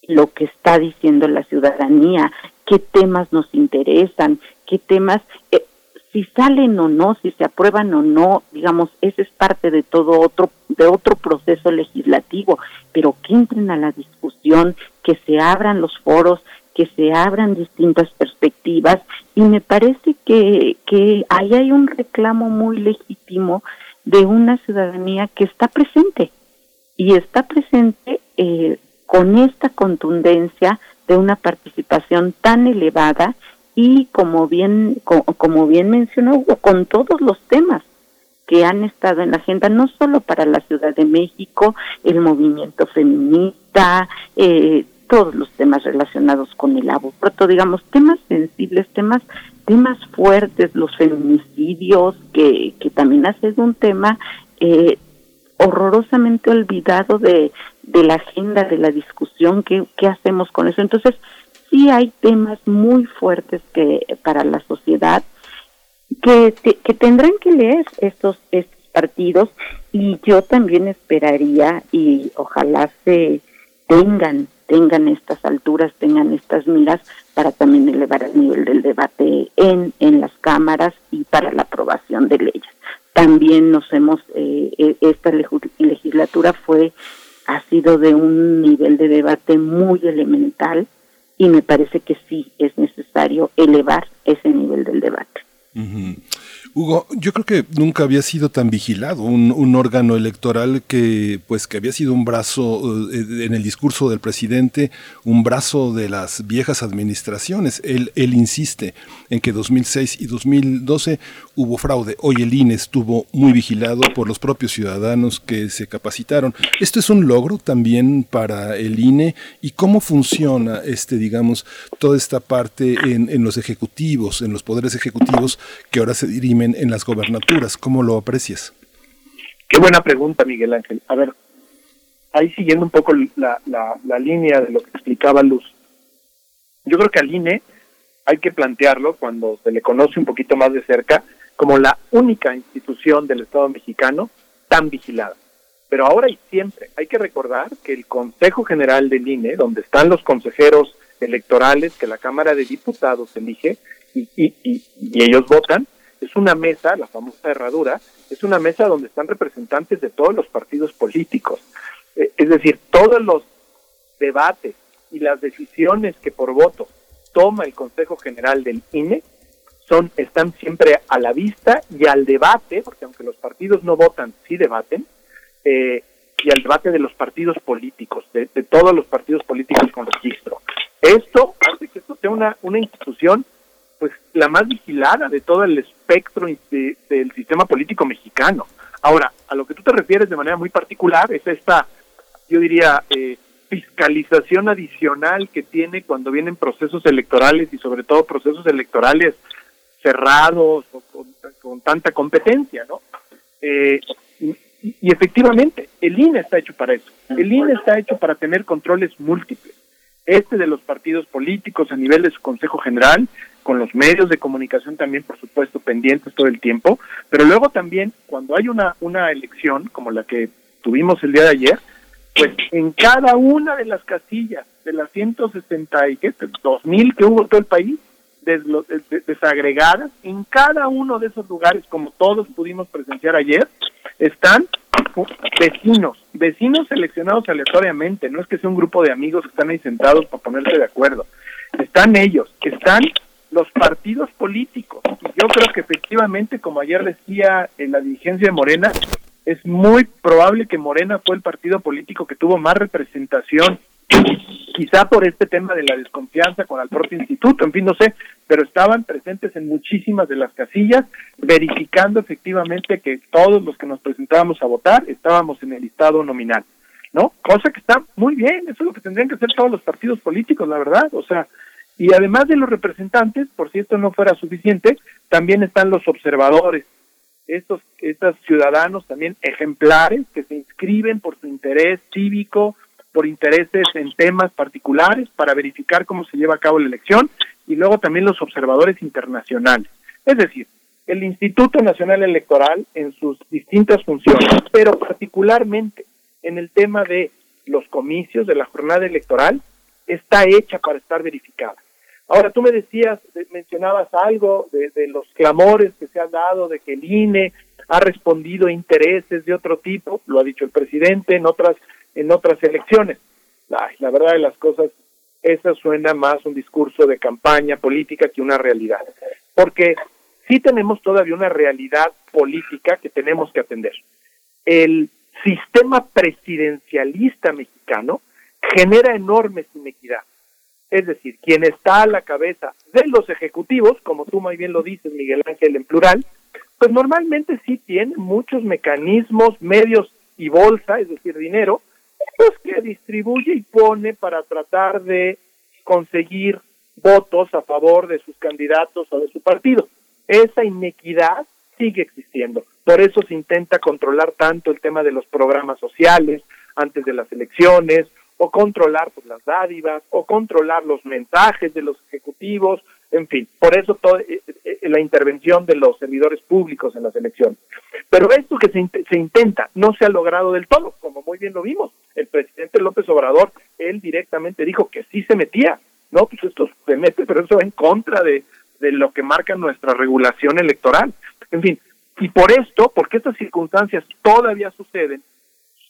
lo que está diciendo la ciudadanía qué temas nos interesan qué temas eh, si salen o no si se aprueban o no digamos ese es parte de todo otro de otro proceso legislativo. Pero que entren a la discusión que se abran los foros que se abran distintas perspectivas. Y me parece que, que ahí hay un reclamo muy legítimo de una ciudadanía que está presente. Y está presente eh, con esta contundencia de una participación tan elevada y como bien co- como bien mencionó con todos los temas que han estado en la agenda no solo para la Ciudad de México el movimiento feminista eh, todos los temas relacionados con el aborto digamos temas sensibles temas temas fuertes los feminicidios que que también ha sido un tema eh, horrorosamente olvidado de, de la agenda, de la discusión, ¿qué, qué hacemos con eso? Entonces, sí hay temas muy fuertes que para la sociedad que, que tendrán que leer estos, estos partidos y yo también esperaría y ojalá se tengan tengan estas alturas, tengan estas miras para también elevar el nivel del debate en, en las cámaras y para la aprobación de leyes. También nos hemos, eh, eh, esta legislatura fue, ha sido de un nivel de debate muy elemental y me parece que sí es necesario elevar ese nivel del debate. Ujú. Hugo, yo creo que nunca había sido tan vigilado un, un órgano electoral que, pues, que había sido un brazo eh, en el discurso del presidente, un brazo de las viejas administraciones. Él, él insiste en que 2006 y 2012 hubo fraude. Hoy el INE estuvo muy vigilado por los propios ciudadanos que se capacitaron. Esto es un logro también para el INE y cómo funciona este, digamos, toda esta parte en, los ejecutivos, en los poderes ejecutivos que ahora se dirimen en las gobernaturas. ¿Cómo lo aprecias? Qué buena pregunta, Miguel Ángel. A ver, ahí siguiendo un poco la línea de lo que explicaba Luz. Yo creo que al INE hay que plantearlo cuando se le conoce un poquito más de cerca como la única institución del Estado mexicano tan vigilada. Pero ahora y siempre hay que recordar que el Consejo General del INE, donde están los consejeros electorales que la Cámara de Diputados elige y, ellos votan, es una mesa, la famosa herradura, es una mesa donde están representantes de todos los partidos políticos. Eh, es decir, todos los debates y las decisiones que por voto toma el Consejo General del INE son están siempre a la vista y al debate, porque aunque los partidos no votan, sí debaten, eh, y al debate de los partidos políticos, de, todos los partidos políticos con registro. Esto hace que esto sea una, una institución pues la más vigilada de todo el espectro de- del sistema político mexicano. Ahora, a lo que tú te refieres de manera muy particular es esta, yo diría, eh, fiscalización adicional que tiene cuando vienen procesos electorales y sobre todo procesos electorales cerrados o con, con tanta competencia, ¿no? Eh, y, y efectivamente, el INE está hecho para eso. El INE está hecho para tener controles múltiples. Este de los partidos políticos a nivel de su Consejo General, con los medios de comunicación también, por supuesto, pendientes todo el tiempo, pero luego también cuando hay una, una elección como la que tuvimos el día de ayer, pues en cada una de las casillas de las 160 y qué, dos mil que hubo en todo el país, desagregadas, en cada uno de esos lugares, como todos pudimos presenciar ayer, están vecinos, vecinos seleccionados aleatoriamente, no es que sea un grupo de amigos que están ahí sentados para ponerse de acuerdo, están ellos, están los partidos políticos. Y yo creo que efectivamente, como ayer decía en la dirigencia de Morena, es muy probable que Morena fue el partido político que tuvo más representación, quizá por este tema de la desconfianza con el propio instituto, en fin, no sé, pero estaban presentes en muchísimas de las casillas, verificando efectivamente que todos los que nos presentábamos a votar estábamos en el listado nominal, ¿no? Cosa que está muy bien, eso es lo que tendrían que hacer todos los partidos políticos, la verdad, o sea, y además de los representantes, por si esto no fuera suficiente, también están los observadores, estos, estos ciudadanos también ejemplares que se inscriben por su interés cívico, por intereses en temas particulares para verificar cómo se lleva a cabo la elección y luego también los observadores internacionales. Es decir, el Instituto Nacional Electoral en sus distintas funciones, pero particularmente en el tema de los comicios de la jornada electoral, está hecha para estar verificada. Ahora, tú me decías, mencionabas algo de, los clamores que se han dado, de que el INE ha respondido a intereses de otro tipo, lo ha dicho el presidente en otras, en otras elecciones. La verdad de las cosas, eso suena más un discurso de campaña política que una realidad. Porque sí tenemos todavía una realidad política que tenemos que atender. El sistema presidencialista mexicano genera enormes inequidad. Es decir, quien está a la cabeza de los ejecutivos, como tú muy bien lo dices, Miguel Ángel, en plural, pues normalmente sí tiene muchos mecanismos, medios y bolsa, es decir, dinero, pues que distribuye y pone para tratar de conseguir votos a favor de sus candidatos o de su partido. Esa inequidad sigue existiendo. Por eso se intenta controlar tanto el tema de los programas sociales antes de las elecciones, o controlar pues, las dádivas, o controlar los mensajes de los ejecutivos, en fin, por eso toda eh, eh, la intervención de los servidores públicos en las elecciones. Pero esto que se, se intenta no se ha logrado del todo, como muy bien lo vimos. El presidente López Obrador, él directamente dijo que sí se metía, no, pues esto se mete, pero eso va en contra de lo que marca nuestra regulación electoral. En fin, y por esto, porque estas circunstancias todavía suceden,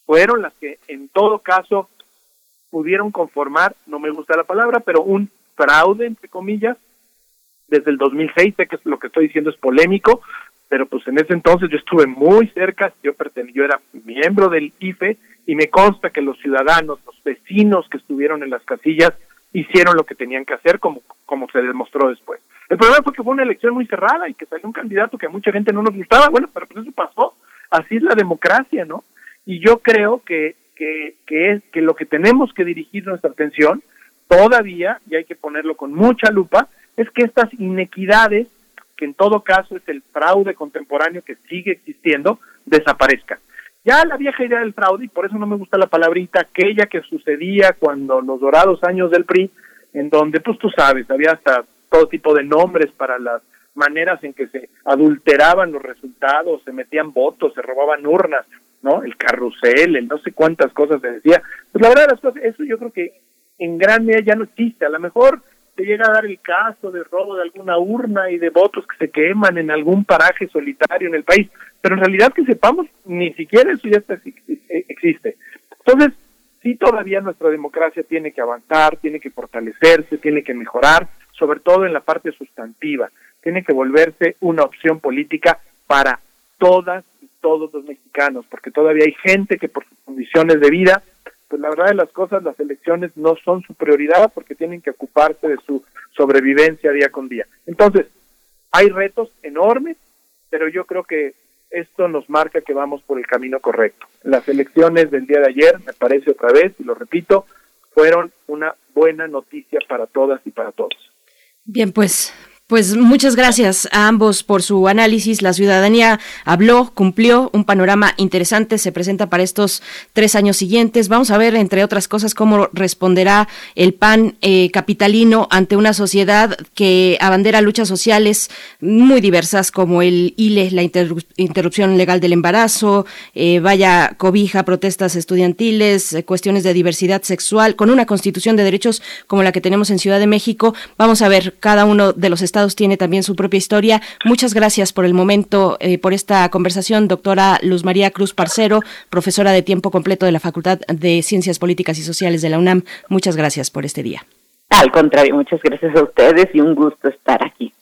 fueron las que en todo caso pudieron conformar, no me gusta la palabra, pero un fraude, entre comillas, desde el 2006, sé que lo que estoy diciendo es polémico, pero pues en ese entonces yo estuve muy cerca, yo, yo era miembro del IFE y me consta que los ciudadanos, los vecinos que estuvieron en las casillas, hicieron lo que tenían que hacer como, como se demostró después. El problema fue que fue una elección muy cerrada y que salió un candidato que a mucha gente no nos gustaba, bueno, pero pues eso pasó, así es la democracia, ¿no? Y yo creo que, que, que, es, que lo que tenemos que dirigir nuestra atención todavía, y hay que ponerlo con mucha lupa, es que estas inequidades, que en todo caso es el fraude contemporáneo que sigue existiendo, desaparezcan. Ya la vieja idea del fraude, y por eso no me gusta la palabrita, aquella que sucedía cuando los dorados años del PRI, en donde, pues tú sabes, había hasta todo tipo de nombres para las maneras en que se adulteraban los resultados, se metían votos, se robaban urnas, ¿no? El carrusel, el no sé cuántas cosas se decía. Pues la verdad las cosas, eso yo creo que en gran medida ya no existe. A lo mejor se llega a dar el caso de robo de alguna urna y de votos que se queman en algún paraje solitario en el país, pero en realidad que sepamos, ni siquiera eso ya está, existe. Entonces, sí todavía nuestra democracia tiene que avanzar, tiene que fortalecerse, tiene que mejorar, sobre todo en la parte sustantiva, tiene que volverse una opción política para todas y todos los mexicanos, porque todavía hay gente que por sus condiciones de vida pues la verdad de las cosas, las elecciones no son su prioridad porque tienen que ocuparse de su sobrevivencia día con día. Entonces, hay retos enormes, pero yo creo que esto nos marca que vamos por el camino correcto. Las elecciones del día de ayer, me parece otra vez, y lo repito, fueron una buena noticia para todas y para todos. Bien, pues pues muchas gracias a ambos por su análisis. La ciudadanía habló, cumplió un panorama interesante, se presenta para estos tres años siguientes. Vamos a ver, entre otras cosas, cómo responderá el PAN eh, capitalino ante una sociedad que abandera luchas sociales muy diversas como el ILE, la interrupción legal del embarazo, eh, vaya cobija, protestas estudiantiles, eh, cuestiones de diversidad sexual, con una constitución de derechos como la que tenemos en Ciudad de México. Vamos a ver cada uno de los estados tiene también su propia historia. Muchas gracias por el momento, eh, por esta conversación, doctora Luz María Cruz Parcero, profesora de tiempo completo de la Facultad de Ciencias Políticas y Sociales de la UNAM. Muchas gracias por este día. Al contrario, muchas gracias a ustedes y un gusto estar aquí.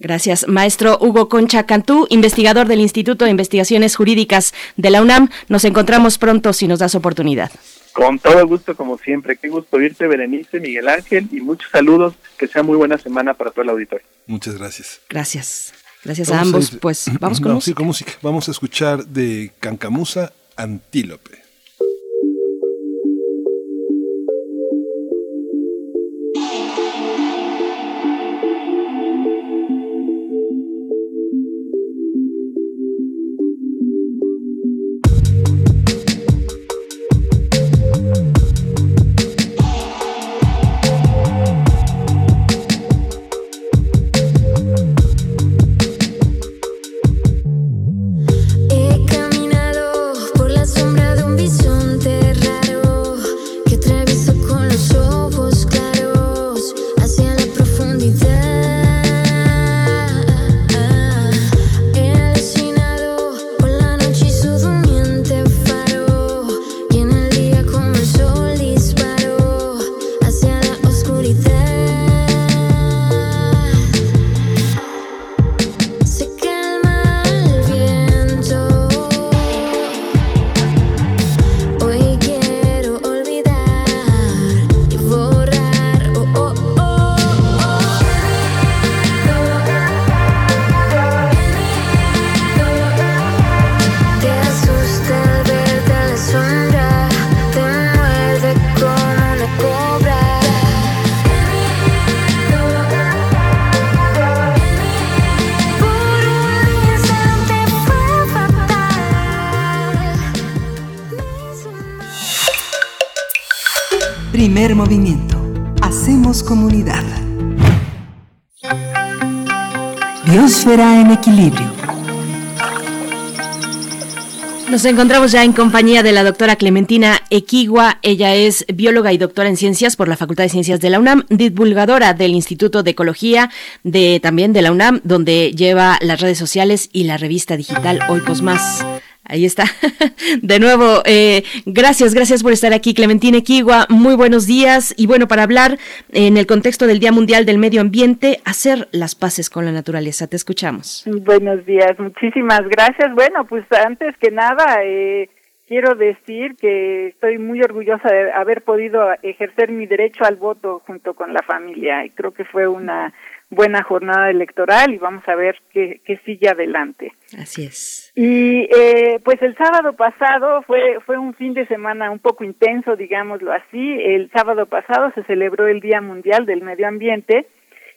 Gracias, maestro Hugo Concha Cantú, investigador del Instituto de Investigaciones Jurídicas de la UNAM. Nos encontramos pronto si nos das oportunidad. Con todo gusto, como siempre. Qué gusto oírte, Berenice, Miguel Ángel, y muchos saludos. Que sea muy buena semana para todo el auditorio. Muchas gracias. Gracias. Gracias a ambos. pues [CLEARS THROAT] vamos con, música. con música. Vamos a escuchar de Cancamusa Antílope. Nos encontramos ya en compañía de la doctora Clementina Equigua. Ella es bióloga y doctora en ciencias por la Facultad de Ciencias de la UNAM, divulgadora del Instituto de Ecología de también de la UNAM, donde lleva las redes sociales y la revista digital Hoy Más. Ahí está. [LAUGHS] De nuevo, eh, gracias, gracias por estar aquí, Clementina Equigua. Muy buenos días. Y bueno, para hablar en el contexto del Día Mundial del Medio Ambiente, hacer las paces con la naturaleza. Te escuchamos. Buenos días, muchísimas gracias. Bueno, pues antes que nada, eh, quiero decir que estoy muy orgullosa de haber podido ejercer mi derecho al voto junto con la familia. Y creo que fue una buena jornada electoral y vamos a ver qué, qué sigue adelante. Así es. Y eh, pues el sábado pasado fue, fue un fin de semana un poco intenso, digámoslo así. El sábado pasado se celebró el Día Mundial del Medio Ambiente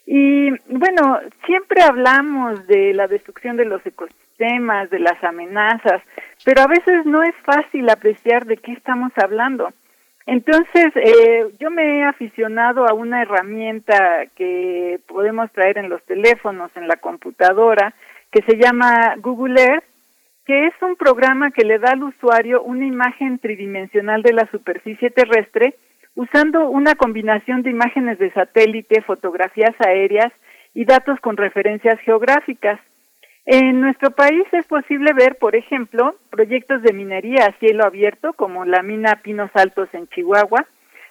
y bueno, siempre hablamos de la destrucción de los ecosistemas, de las amenazas, pero a veces no es fácil apreciar de qué estamos hablando. Entonces, eh, yo me he aficionado a una herramienta que podemos traer en los teléfonos, en la computadora, que se llama Google Earth, que es un programa que le da al usuario una imagen tridimensional de la superficie terrestre usando una combinación de imágenes de satélite, fotografías aéreas y datos con referencias geográficas. En nuestro país es posible ver, por ejemplo, proyectos de minería a cielo abierto, como la mina Pinos Altos en Chihuahua.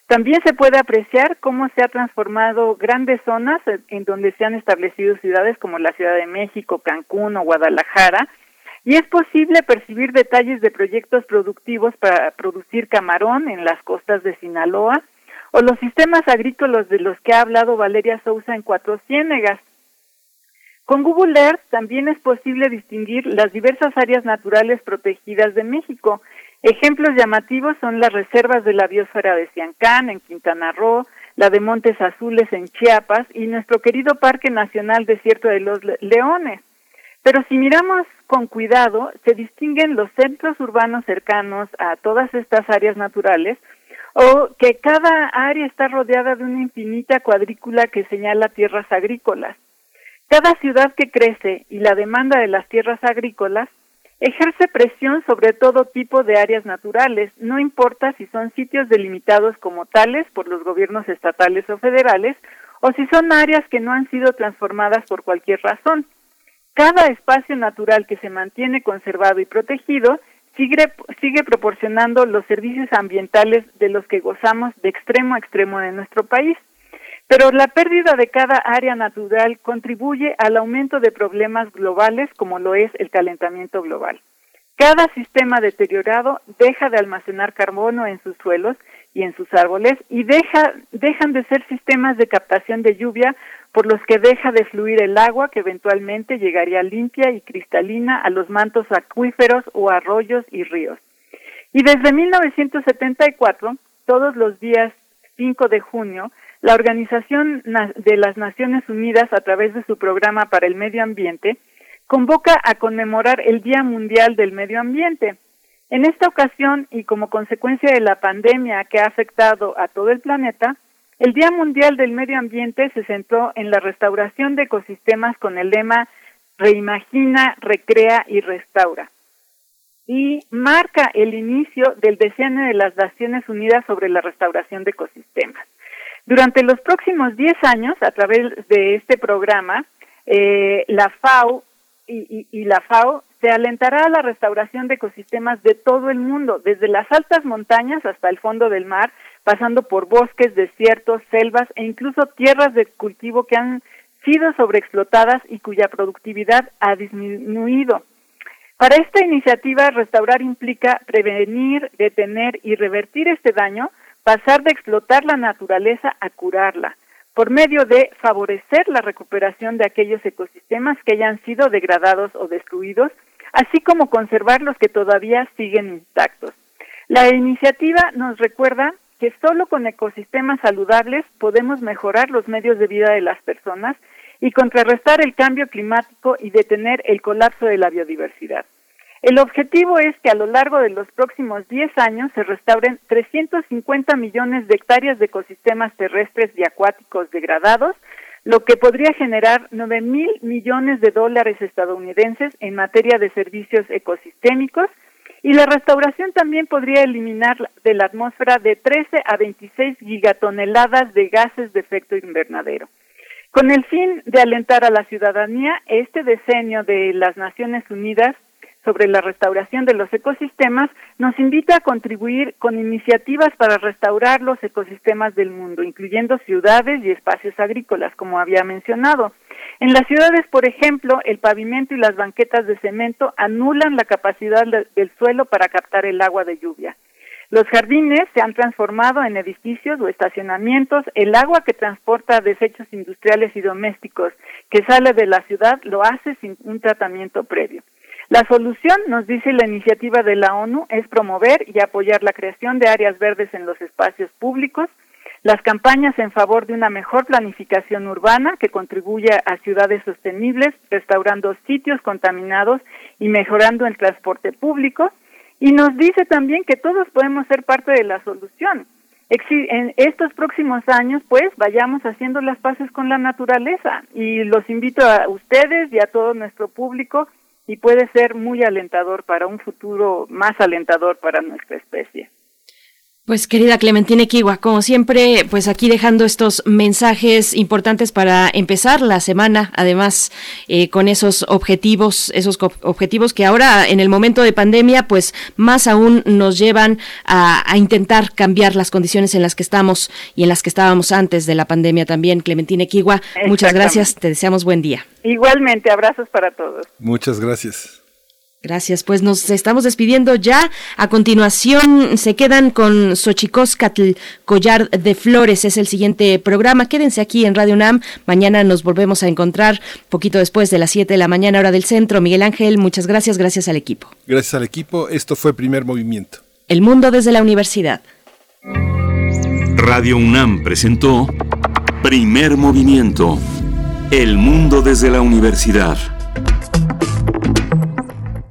También se puede apreciar cómo se ha transformado grandes zonas en donde se han establecido ciudades como la Ciudad de México, Cancún o Guadalajara. Y es posible percibir detalles de proyectos productivos para producir camarón en las costas de Sinaloa o los sistemas agrícolas de los que ha hablado Valeria Sousa en Cuatro Ciénegas. Con Google Earth también es posible distinguir las diversas áreas naturales protegidas de México. Ejemplos llamativos son las reservas de la biosfera de Ciancán en Quintana Roo, la de Montes Azules en Chiapas y nuestro querido Parque Nacional Desierto de los Leones. Pero si miramos con cuidado, se distinguen los centros urbanos cercanos a todas estas áreas naturales o que cada área está rodeada de una infinita cuadrícula que señala tierras agrícolas. Cada ciudad que crece y la demanda de las tierras agrícolas ejerce presión sobre todo tipo de áreas naturales, no importa si son sitios delimitados como tales por los gobiernos estatales o federales, o si son áreas que no han sido transformadas por cualquier razón. Cada espacio natural que se mantiene conservado y protegido sigue, proporcionando los servicios ambientales de los que gozamos de extremo a extremo de nuestro país. Pero la pérdida de cada área natural contribuye al aumento de problemas globales como lo es el calentamiento global. Cada sistema deteriorado deja de almacenar carbono en sus suelos y en sus árboles y deja, dejan de ser sistemas de captación de lluvia por los que deja de fluir el agua que eventualmente llegaría limpia y cristalina a los mantos acuíferos o arroyos y ríos. Y desde 1974, todos los días 5 de junio, la Organización de las Naciones Unidas, a través de su programa para el medio ambiente, convoca a conmemorar el Día Mundial del Medio Ambiente. En esta ocasión, y como consecuencia de la pandemia que ha afectado a todo el planeta, el Día Mundial del Medio Ambiente se centró en la restauración de ecosistemas con el lema Reimagina, Recrea y Restaura. Y marca el inicio del decenio de las Naciones Unidas sobre la restauración de ecosistemas. Durante los próximos 10 años, a través de este programa, eh, la FAO y, la FAO se alentará a la restauración de ecosistemas de todo el mundo, desde las altas montañas hasta el fondo del mar, pasando por bosques, desiertos, selvas e incluso tierras de cultivo que han sido sobreexplotadas y cuya productividad ha disminuido. Para esta iniciativa, restaurar implica prevenir, detener y revertir este daño pasar de explotar la naturaleza a curarla, por medio de favorecer la recuperación de aquellos ecosistemas que hayan sido degradados o destruidos, así como conservar los que todavía siguen intactos. La iniciativa nos recuerda que solo con ecosistemas saludables podemos mejorar los medios de vida de las personas y contrarrestar el cambio climático y detener el colapso de la biodiversidad. El objetivo es que a lo largo de los próximos 10 años se restauren 350 millones de hectáreas de ecosistemas terrestres y acuáticos degradados, lo que podría generar 9 mil millones de dólares estadounidenses en materia de servicios ecosistémicos y la restauración también podría eliminar de la atmósfera de 13 a 26 gigatoneladas de gases de efecto invernadero. Con el fin de alentar a la ciudadanía, este diseño de las Naciones Unidas sobre la restauración de los ecosistemas nos invita a contribuir con iniciativas para restaurar los ecosistemas del mundo, incluyendo ciudades y espacios agrícolas, como había mencionado. En las ciudades, por ejemplo, el pavimento y las banquetas de cemento anulan la capacidad del suelo para captar el agua de lluvia. Los jardines se han transformado en edificios o estacionamientos. El agua que transporta desechos industriales y domésticos que sale de la ciudad lo hace sin un tratamiento previo. La solución, nos dice la iniciativa de la ONU, es promover y apoyar la creación de áreas verdes en los espacios públicos, las campañas en favor de una mejor planificación urbana que contribuya a ciudades sostenibles, restaurando sitios contaminados y mejorando el transporte público. Y nos dice también que todos podemos ser parte de la solución. En estos próximos años, pues, vayamos haciendo las paces con la naturaleza. Y los invito a ustedes y a todo nuestro público y puede ser muy alentador para un futuro más alentador para nuestra especie. Pues querida Clementina Kiwa, como siempre, pues aquí dejando estos mensajes importantes para empezar la semana, además eh, con esos objetivos, esos objetivos que ahora en el momento de pandemia, pues más aún nos llevan a, intentar cambiar las condiciones en las que estamos y en las que estábamos antes de la pandemia también. Clementina Kiwa, muchas gracias, te deseamos buen día. Igualmente, abrazos para todos. Muchas gracias. Gracias, pues nos estamos despidiendo ya. A continuación se quedan con Xochicóscatl, Collar de Flores, es el siguiente programa. Quédense aquí en Radio UNAM. Mañana nos volvemos a encontrar poquito después de las 7 de la mañana, hora del centro. Miguel Ángel, muchas gracias, gracias al equipo. Gracias al equipo, esto fue Primer Movimiento. El mundo desde la universidad. Radio UNAM presentó Primer Movimiento. El mundo desde la universidad